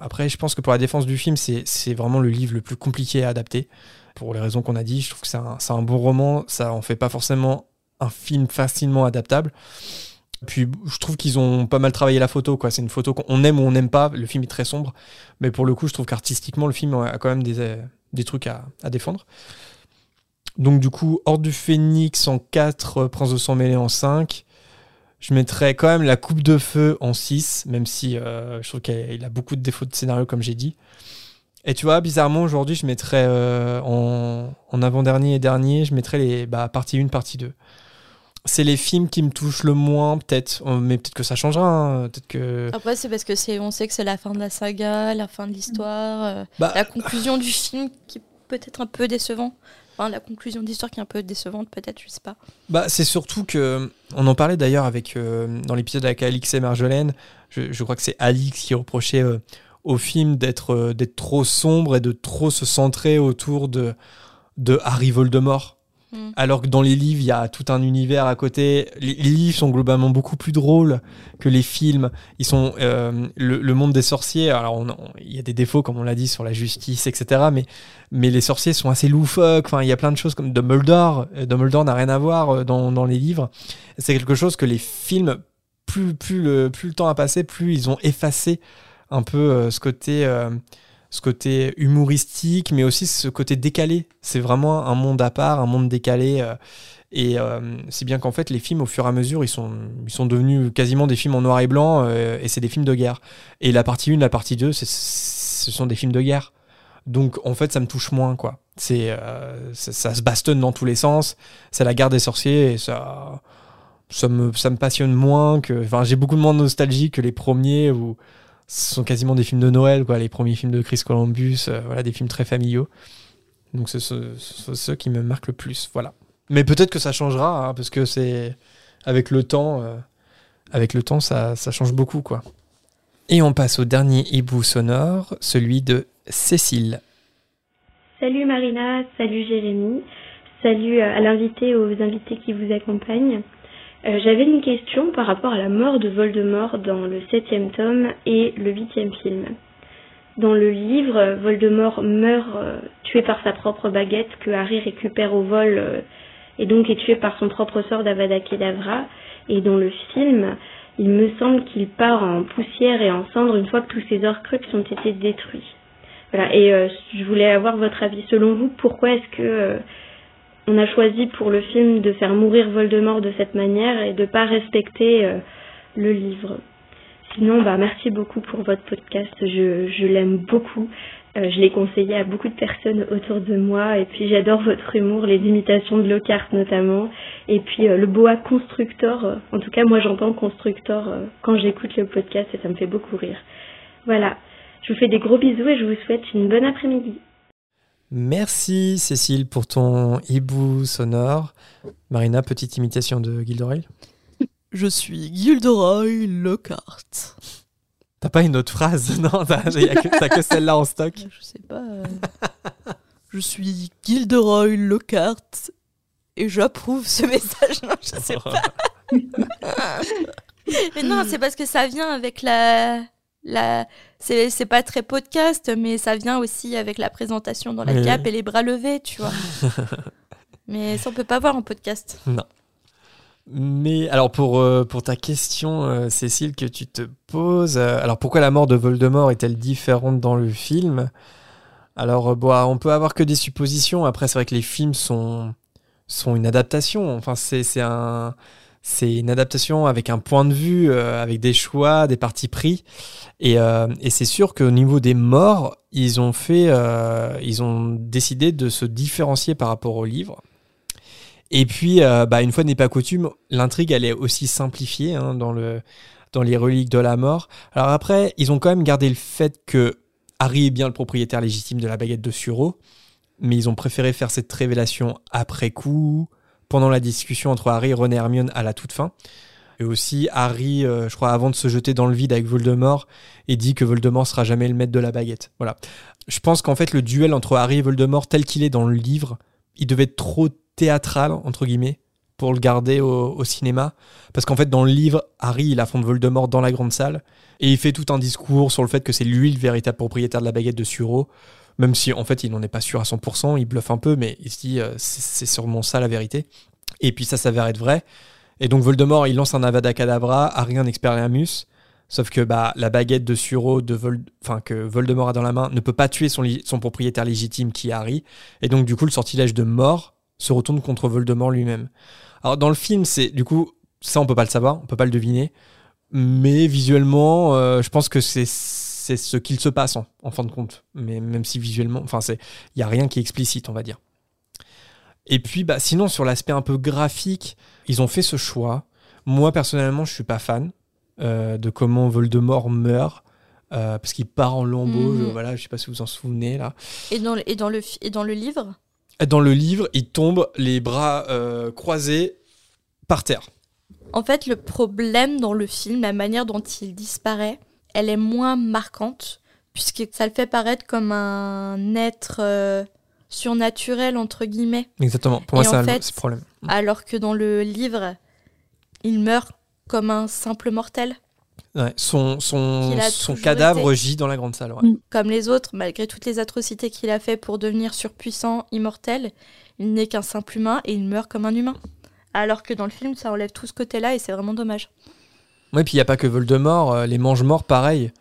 Après, je pense que pour la défense du film, c'est vraiment le livre le plus compliqué à adapter. Pour les raisons qu'on a dit, je trouve que c'est un, bon roman, ça en fait pas forcément un film facilement adaptable. Puis je trouve qu'ils ont pas mal travaillé la photo, quoi. C'est une photo qu'on aime ou on n'aime pas. Le film est très sombre, mais pour le coup, je trouve qu'artistiquement, le film a quand même des, euh, trucs à défendre. Donc du coup, Hors du Phénix en 4, Prince de sang mêlé en 5. Je mettrais quand même La Coupe de Feu en 6, même si euh, je trouve qu'il a beaucoup de défauts de scénario, comme j'ai dit. Et tu vois, bizarrement, aujourd'hui, je mettrais euh, en, en avant-dernier et dernier, je mettrais les bah, partie 1, partie 2 c'est les films qui me touchent le moins, peut-être. Euh, Mais peut-être que ça changera. hein. Peut-être que. Après, c'est parce que c'est, on sait que c'est la fin de la saga, la fin de l'histoire, euh, Bah- la conclusion du film qui est peut-être un peu décevant. Enfin, la conclusion d'histoire qui est un peu décevante, peut-être, je sais pas. Bah, c'est surtout que. On en parlait d'ailleurs euh, dans l'épisode avec Alix et Marjolaine. Je, crois que c'est Alix qui reprochait euh, au film d'être euh, d'être trop sombre et de trop se centrer autour de Harry Voldemort. Mm. Alors que dans les livres, il y a tout un univers à côté. Les, livres sont globalement beaucoup plus drôles que les films. Ils sont euh, le, monde des sorciers. Alors, il y a des défauts, comme on l'a dit, sur la justice, etc. Mais, mais les sorciers sont assez loufoques. Enfin, il y a plein de choses comme Dumbledore. Euh, Dumbledore n'a rien à voir euh, dans, dans les livres. C'est quelque chose que les films, plus, plus, le, plus le temps a passé, plus ils ont effacé un peu euh, ce côté. euh, ce côté humoristique, mais aussi ce côté décalé. C'est vraiment un monde à part, un monde décalé. euh, et euh, c'est bien qu'en fait, les films, au fur et à mesure, ils sont, ils sont devenus quasiment des films en noir et blanc, euh, et c'est des films de guerre. Et la partie 1, la partie 2, c'est- ce sont des films de guerre. Donc, en fait, ça me touche moins, quoi. C'est, ça, ça se bastonne dans tous les sens. C'est la guerre des sorciers, et ça, ça, me, ça me passionne moins que. Enfin, j'ai beaucoup moins de nostalgie que les premiers, où ce sont quasiment des films de Noël, quoi. Les premiers films de Chris Columbus, euh, voilà, des films très familiaux. Donc, c'est ce- ce- ceux qui me marquent le plus, voilà. Mais peut-être que ça changera, hein, parce que c'est avec le temps, euh, avec le temps, ça, change beaucoup, quoi. Et on passe au dernier hibou sonore, celui de Cécile. Salut Marina, salut Jérémy, salut euh, à l'invité aux invités qui vous accompagnent. Euh, J'avais une question par rapport à la mort de Voldemort dans le septième tome et le huitième film. Dans le livre, Voldemort meurt euh, tué par sa propre baguette que Harry récupère au vol euh, et donc est tué par son propre sort d'Avada Kedavra. Et dans le film, il me semble qu'il part en poussière et en cendres une fois que tous ses Horcruxes ont été détruits. Voilà, et je voulais avoir votre avis. Selon vous, pourquoi est-ce que on a choisi pour le film de faire mourir Voldemort de cette manière et de pas respecter euh, le livre Sinon, bah merci beaucoup pour votre podcast. Je, l'aime beaucoup. Euh, je l'ai conseillé à beaucoup de personnes autour de moi. Et puis j'adore votre humour, les imitations de Lockhart notamment. Et puis euh, le boa constructor. en tout cas, moi j'entends constructor quand j'écoute le podcast et ça me fait beaucoup rire. Voilà. Je vous fais des gros bisous et je vous souhaite une bonne après-midi. Merci Cécile pour ton hibou sonore. Marina, petite imitation de Gilderoy. Je suis Gilderoy Lockhart. T'as pas une autre phrase Non, t'as que, que celle-là en stock. Je sais pas. euh, je suis Gilderoy Lockhart et j'approuve ce message. Non, je sais pas. mais non, c'est parce que ça vient avec la. La... C'est pas très podcast, mais ça vient aussi avec la présentation dans la Oui. cape et les bras levés, tu vois. mais ça, on peut pas voir en podcast. Non. Mais alors pour, euh, pour ta question, euh, Cécile, que tu te poses, euh, alors pourquoi la mort de Voldemort est-elle différente dans le film? Alors bon, on peut avoir que des suppositions. Après, c'est vrai que les films sont, sont une adaptation. Enfin, c'est c'est un, c'est une adaptation avec un point de vue, euh, avec des choix, des partis pris. Et, euh, et c'est sûr qu'au niveau des morts, ils ont fait, euh, décidé de se différencier par rapport au livre. Et puis, bah, une fois n'est pas coutume, l'intrigue, elle est aussi simplifiée hein, dans, dans les reliques de la mort. Alors après, ils ont quand même gardé le fait que Harry est bien le propriétaire légitime de la baguette de Suro, mais ils ont préféré faire cette révélation après coup, pendant la discussion entre Harry, Ron et Hermione à la toute fin. Et aussi, Harry, euh, je crois, avant de se jeter dans le vide avec Voldemort, et dit que Voldemort sera jamais le maître de la baguette. Voilà. Je pense qu'en fait, le duel entre Harry et Voldemort, tel qu'il est dans le livre, il devait être trop théâtral, entre guillemets, pour le garder au, cinéma. Parce qu'en fait, dans le livre, Harry, il affronte Voldemort dans la grande salle, et il fait tout un discours sur le fait que c'est lui le véritable propriétaire de la baguette de Suro, même si en fait, il n'en est pas sûr à 100%, il bluffe un peu, mais il se dit, euh, c'est sûrement ça la vérité. Et puis ça s'avère être vrai. Et donc Voldemort, il lance un Avada Kedavra, Arian Expelliarmus, sauf que bah, la baguette de Suro de Vol- que Voldemort a dans la main ne peut pas tuer son propriétaire légitime qui est Harry. Et donc du coup, le sortilège de mort se retourne contre Voldemort lui-même. Alors dans le film, c'est du coup, ça on peut pas le savoir, on peut pas le deviner, mais visuellement, euh, je pense que c'est c'est ce qu'il se passe en, en fin de compte. Mais même si visuellement, enfin, il y a rien qui est explicite, on va dire. Et puis, bah, sinon, sur l'aspect un peu graphique, ils ont fait ce choix. Moi, personnellement, je suis pas fan euh, de comment Voldemort meurt. euh, parce qu'il part en lambeaux, Mhm. je, voilà, je sais pas si vous vous en souvenez là. Et dans le, et dans le, et dans le livre? Dans le livre, il tombe les bras euh, croisés par terre. En fait, le problème dans le film, la manière dont il disparaît, elle est moins marquante, puisque ça le fait paraître comme un être euh, surnaturel, entre guillemets. Exactement. Pour moi, c'est le problème. Alors que dans le livre, il meurt comme un simple mortel. Ouais, son son, son cadavre été. gît dans la grande salle. ouais. Comme les autres, malgré toutes les atrocités qu'il a fait pour devenir surpuissant, immortel, il n'est qu'un simple humain et il meurt comme un humain. Alors que dans le film, ça enlève tout ce côté-là et c'est vraiment dommage. Ouais, puis il n'y a pas que Voldemort, euh, les mange-morts, pareil.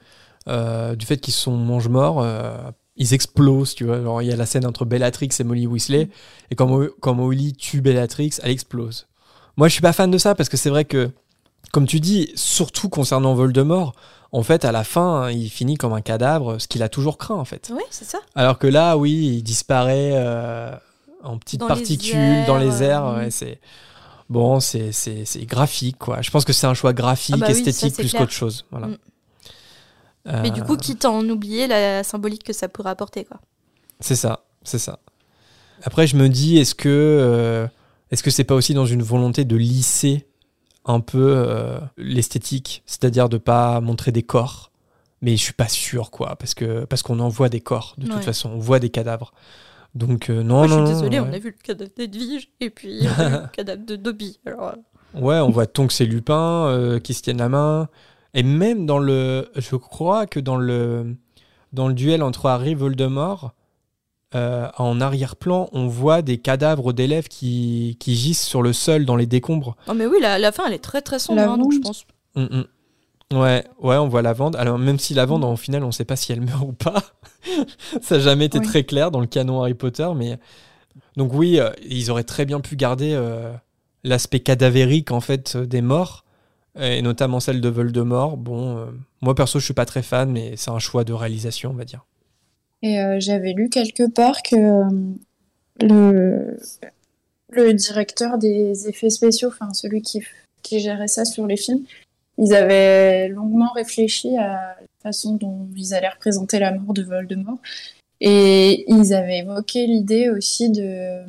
Euh, du fait qu'ils sont mange-morts, euh, ils explosent, tu vois. Il y a la scène entre Bellatrix et Molly Weasley, et quand, Mo- quand Molly tue Bellatrix, elle explose. Moi, je suis pas fan de ça, parce que c'est vrai que, comme tu dis, surtout concernant Voldemort, en fait, à la fin, hein, il finit comme un cadavre, ce qu'il a toujours craint, en fait. Oui, c'est ça. Alors que là, oui, il disparaît euh, en petites Dans les particules airs, dans les airs. ouais, c'est bon, c'est graphique quoi. Je pense que c'est un choix graphique, Ah bah oui, ça, esthétique plus qu'autre chose. Voilà. Mm. Mais du Euh, coup, quitte à en oublier la symbolique que ça pourrait apporter, quoi. c'est ça, c'est ça. Après, je me dis, est-ce que euh, est-ce que c'est pas aussi dans une volonté de lisser un peu euh, l'esthétique, c'est-à-dire de pas montrer des corps? Mais je suis pas sûr quoi, parce que parce qu'on en voit des corps de toute Ouais. façon, on voit des cadavres. Donc euh, non, Moi, je non, suis non, désolée, ouais. on a vu le cadavre d'Edwige et puis on a vu le cadavre de Dobby. Alors, euh, Ouais, on voit Tonks et Lupin euh, qui se tiennent la main. Et même dans le. Je crois que dans le, dans le duel entre Harry et Voldemort, euh, en arrière-plan, on voit des cadavres d'élèves qui, qui gisent sur le sol dans les décombres. Non, mais oui, la, la fin, elle est très très sombre, hein, donc je pense. Mm, mm. Ouais, ouais, on voit la vente. Alors, même si la vente, au final, on sait pas si elle meurt ou pas. Ça n'a jamais été Oui. très clair dans le canon Harry Potter. Mais... Donc, oui, euh, ils auraient très bien pu garder euh, l'aspect cadavérique, en fait, euh, des morts. Et notamment celle de Voldemort. Bon, moi, perso, je suis pas très fan, mais c'est un choix de réalisation, on va dire. Et j'avais lu quelque part que le, le directeur des effets spéciaux, enfin celui qui, qui gérait ça sur les films, ils avaient longuement réfléchi à la façon dont ils allaient représenter la mort de Voldemort. Et ils avaient évoqué l'idée aussi de...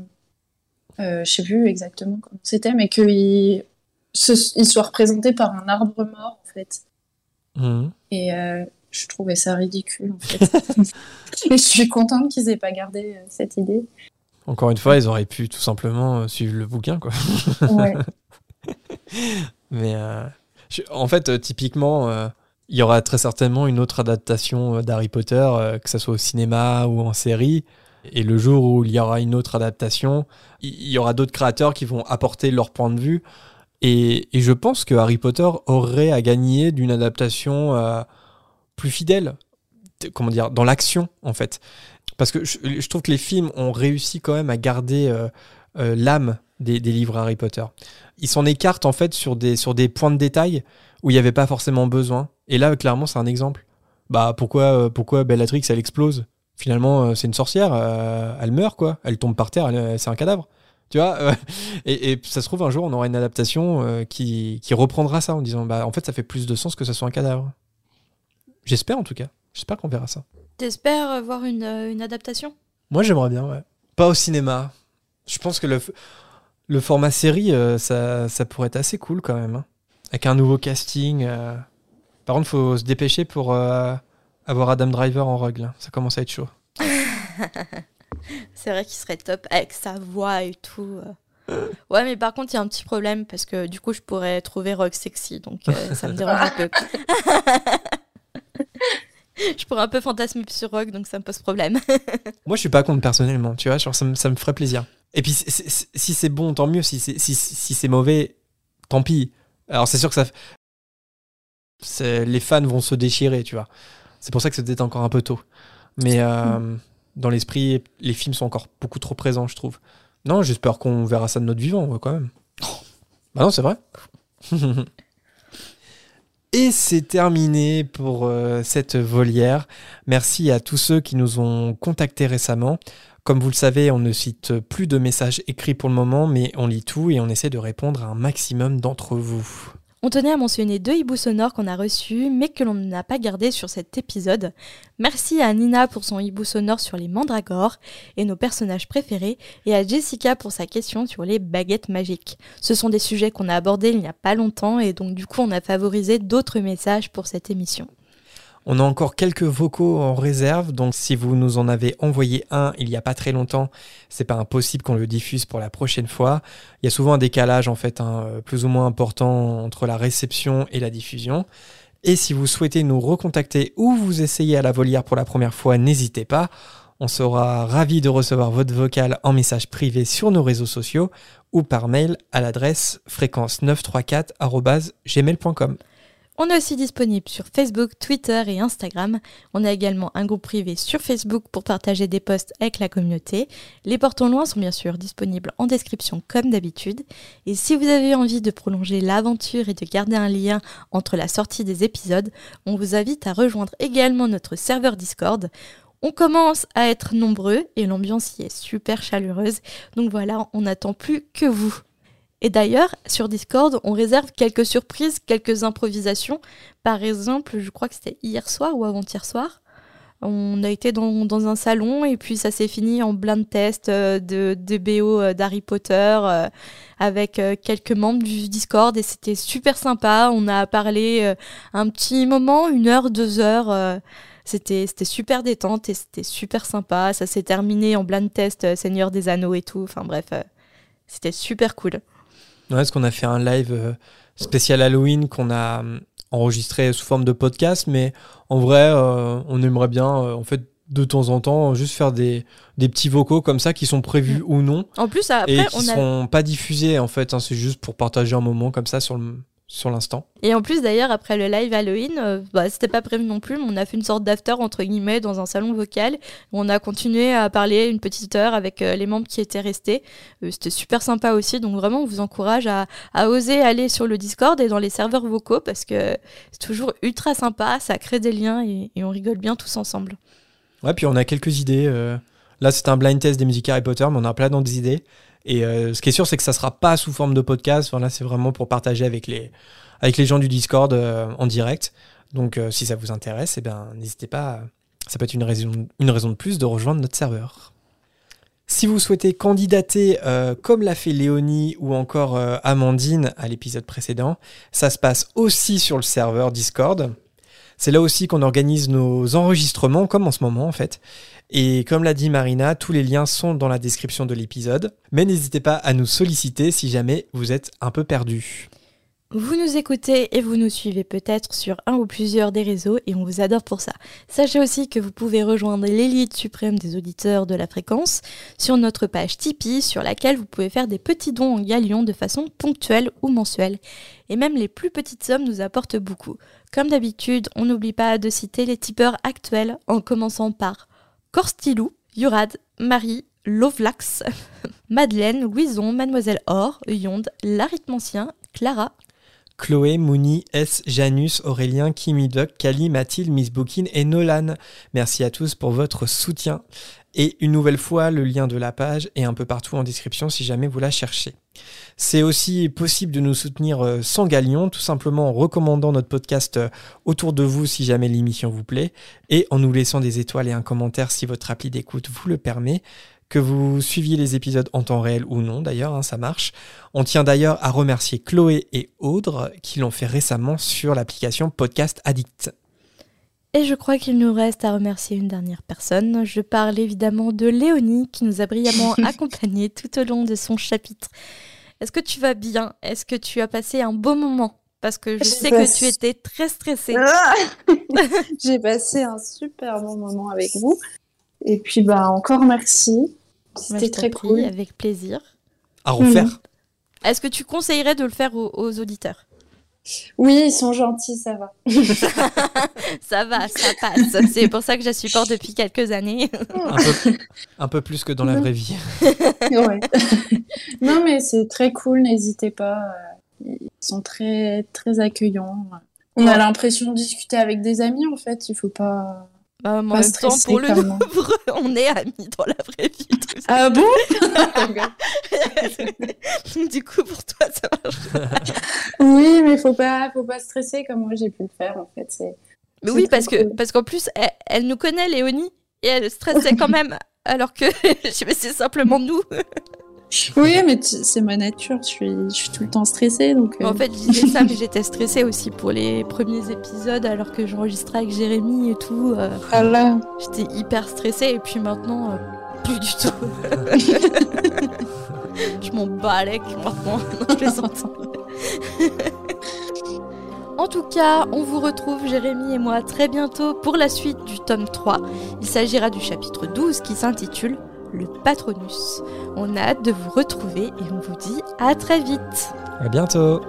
Euh, je sais plus exactement comment c'était, mais qu'il se- il soit représenté par un arbre mort, en fait. Mhm. Et euh, je trouvais ça ridicule, en fait. Et je suis contente qu'ils aient pas gardé euh, cette idée. Encore une fois, ils auraient pu tout simplement euh, suivre le bouquin, quoi. Ouais. Mais en fait, euh, typiquement, euh, il y aura très certainement une autre adaptation euh, d'Harry Potter, que ce soit au cinéma ou en série. Et le jour où il y aura une autre adaptation, il y aura d'autres créateurs qui vont apporter leur point de vue. Et, je pense que Harry Potter aurait à gagner d'une adaptation plus fidèle, comment dire, dans l'action en fait. Parce que je, trouve que les films ont réussi quand même à garder l'âme des livres Harry Potter. Ils s'en écartent en fait sur des, sur des points de détail où il n'y avait pas forcément besoin. Et là, clairement, c'est un exemple. Bah pourquoi, euh, pourquoi Bellatrix elle explose? Finalement, euh, c'est une sorcière, euh, elle meurt quoi, elle tombe par terre, c'est un cadavre. Tu vois euh, et, et ça se trouve un jour on aura une adaptation euh, qui, qui reprendra ça en disant bah en fait ça fait plus de sens que ça soit un cadavre. J'espère en tout cas. J'espère qu'on verra ça. T'espères voir une, une adaptation? Moi, j'aimerais bien, ouais. Pas au cinéma. Je pense que le, le format série, euh, ça, ça pourrait être assez cool quand même. hein. Avec un nouveau casting. euh. Par contre, faut se dépêcher pour euh, avoir Adam Driver en rogue. là. Ça commence à être chaud. C'est vrai qu'il serait top avec sa voix et tout. euh. Ouais, mais par contre, il y a un petit problème parce que du coup, je pourrais trouver Rogue sexy, donc euh, ça me dérange un peu. je pourrais un peu fantasmer sur Rogue, donc ça me pose problème. Moi, je suis pas contre personnellement, tu vois. Genre, ça, me, ça me ferait plaisir. Et puis, c'est- c'est- si c'est bon, tant mieux. Si c'est si, si c'est mauvais, tant pis. Alors c'est sûr que ça, c'est- les fans vont se déchirer, tu vois. C'est pour ça que c'était encore un peu tôt. Mais euh, dans l'esprit, les films sont encore beaucoup trop présents, je trouve. Non, j'espère qu'on verra ça de notre vivant, ouais, quand même. Bah non, c'est vrai. Et c'est terminé pour euh, cette volière. Merci à tous ceux qui nous ont contactés récemment. Comme vous le savez, on ne cite plus de messages écrits pour le moment, mais on lit tout et on essaie de répondre à un maximum d'entre vous. On tenait à mentionner deux hiboux sonores qu'on a reçus, mais que l'on n'a pas gardés sur cet épisode. Merci à Nina pour son hibou sonore sur les mandragores et nos personnages préférés, et à Jessica pour sa question sur les baguettes magiques. Ce sont des sujets qu'on a abordés il n'y a pas longtemps, et donc du coup on a favorisé d'autres messages pour cette émission. On a encore quelques vocaux en réserve, donc si vous nous en avez envoyé un il y a pas très longtemps, c'est pas impossible qu'on le diffuse pour la prochaine fois. Il y a souvent un décalage en fait, hein, plus ou moins important entre la réception et la diffusion. Et si vous souhaitez nous recontacter ou vous essayer à la volière pour la première fois, n'hésitez pas. On sera ravis de recevoir votre vocal en message privé sur nos réseaux sociaux ou par mail à l'adresse fréquence934@gmail.com. On est aussi disponible sur Facebook, Twitter et Instagram. On a également un groupe privé sur Facebook pour partager des posts avec la communauté. Les portons loin sont bien sûr disponibles en description comme d'habitude. Et si vous avez envie de prolonger l'aventure et de garder un lien entre la sortie des épisodes, on vous invite à rejoindre également notre serveur Discord. On commence à être nombreux et l'ambiance y est super chaleureuse. Donc voilà, on n'attend plus que vous. Et d'ailleurs, sur Discord, on réserve quelques surprises, quelques improvisations. Par exemple, je crois que c'était hier soir ou avant-hier soir. On a été dans, dans un salon et puis ça s'est fini en blind test euh, de, de BO euh, d'Harry Potter euh, avec quelques membres du Discord et c'était super sympa. On a parlé un petit moment, une heure, deux heures. c'était super détente et c'était super sympa. Ça s'est terminé en blind test Seigneur des Anneaux et tout. Enfin bref, c'était super cool. Ouais, parce qu'on a fait un live euh, spécial Halloween qu'on a hum, enregistré sous forme de podcast, mais en vrai, euh, on aimerait bien, euh, en fait, de temps en temps, juste faire des, des petits vocaux comme ça qui sont prévus ou non. En plus, après, et qui on a- seront pas diffusés, en fait. hein, c'est juste pour partager un moment comme ça sur le- sur l'instant. Et en plus, d'ailleurs, après le live Halloween, euh, bah, c'était pas prévu non plus, mais on a fait une sorte d'after, entre guillemets, dans un salon vocal. où On a continué à parler une petite heure avec euh, les membres qui étaient restés. Euh, c'était super sympa aussi, donc vraiment, on vous encourage à, à oser aller sur le Discord et dans les serveurs vocaux, parce que c'est toujours ultra sympa, ça crée des liens et, et on rigole bien tous ensemble. Ouais, puis on a quelques idées. euh, Là, c'est un blind test des musiques Harry Potter, mais on a plein d'autres idées. Et euh, ce qui est sûr, c'est que ça sera pas sous forme de podcast. Là, c'est vraiment pour partager avec les, gens du Discord euh, en direct. Donc, euh, si ça vous intéresse, eh ben, n'hésitez pas. Ça peut être une raison, de plus de rejoindre notre serveur. Si vous souhaitez candidater comme l'a fait Léonie ou encore Amandine à l'épisode précédent, ça se passe aussi sur le serveur Discord. C'est là aussi qu'on organise nos enregistrements, comme en ce moment en fait. Et comme l'a dit Marina, tous les liens sont dans la description de l'épisode. Mais n'hésitez pas à nous solliciter si jamais vous êtes un peu perdu. Vous nous écoutez et vous nous suivez peut-être sur un ou plusieurs des réseaux et on vous adore pour ça. Sachez aussi que vous pouvez rejoindre l'élite suprême des auditeurs de la fréquence sur notre page Tipeee sur laquelle vous pouvez faire des petits dons en galion de façon ponctuelle ou mensuelle. Et même les plus petites sommes nous apportent beaucoup. Comme d'habitude, on n'oublie pas de citer les tipeurs actuels en commençant par Corstilou, Yurad, Marie, Lovelax, Madeleine, Louison, Mademoiselle Or, Yonde, L'arithmancien, Clara, Chloé, Mouni, S, Janus, Aurélien, Kimi Duck, Kali, Mathilde, Miss Bookin et Nolan. Merci à tous pour votre soutien. Et une nouvelle fois, le lien de la page est un peu partout en description si jamais vous la cherchez. C'est aussi possible de nous soutenir euh, sans galion, tout simplement en recommandant notre podcast euh, autour de vous si jamais l'émission vous plaît, et en nous laissant des étoiles et un commentaire si votre appli d'écoute vous le permet. Que vous suiviez les épisodes en temps réel ou non, d'ailleurs, hein, ça marche. On tient d'ailleurs à remercier Chloé et Audre qui l'ont fait récemment sur l'application Podcast Addict. Et je crois qu'il nous reste à remercier une dernière personne. Je parle évidemment de Léonie qui nous a brillamment accompagnés tout au long de son chapitre. Est-ce que tu vas bien? Est-ce que tu as passé un beau moment? Parce que je sais que tu étais très stressée. Ah J'ai passé un super bon moment avec vous. Et puis, bah, encore merci. C'était très cool. Avec plaisir. À refaire. Est-ce que tu conseillerais de le faire aux, aux auditeurs? Oui, ils sont gentils, ça va. Ça va, ça passe. C'est pour ça que je supporte depuis quelques années. Un peu, un peu plus que dans la vraie vie. Ouais. non, mais c'est très cool, n'hésitez pas. Ils sont très, très accueillants. On a l'impression de discuter avec des amis, en fait. Il faut pas. Bah, mais en pas même temps, pour le même. Louvre, on est amis dans la vraie vie. tout ça. Ah bon? Du coup, pour toi, ça marche. Oui, mais faut pas, faut pas stresser comme moi j'ai pu le faire, en fait. C'est. Mais oui, parce que parce qu'en plus, elle, elle nous connaît, Léonie, et elle stressait quand même, alors que c'est simplement nous. Oui, mais c'est ma nature. Je suis, je suis tout le temps stressée, donc. euh, En fait, je disais ça, mais j'étais stressée aussi pour les premiers épisodes, alors que j'enregistrais avec Jérémy et tout. euh, Ah là. J'étais hyper stressée, et puis maintenant, euh, plus du tout. je m'en balèque maintenant. Non, je plaisante. En tout cas, on vous retrouve, Jérémy et moi, très bientôt pour la suite du tome 3. Il s'agira du chapitre 12 qui s'intitule le patronus. On a hâte de vous retrouver et on vous dit à très vite. À bientôt.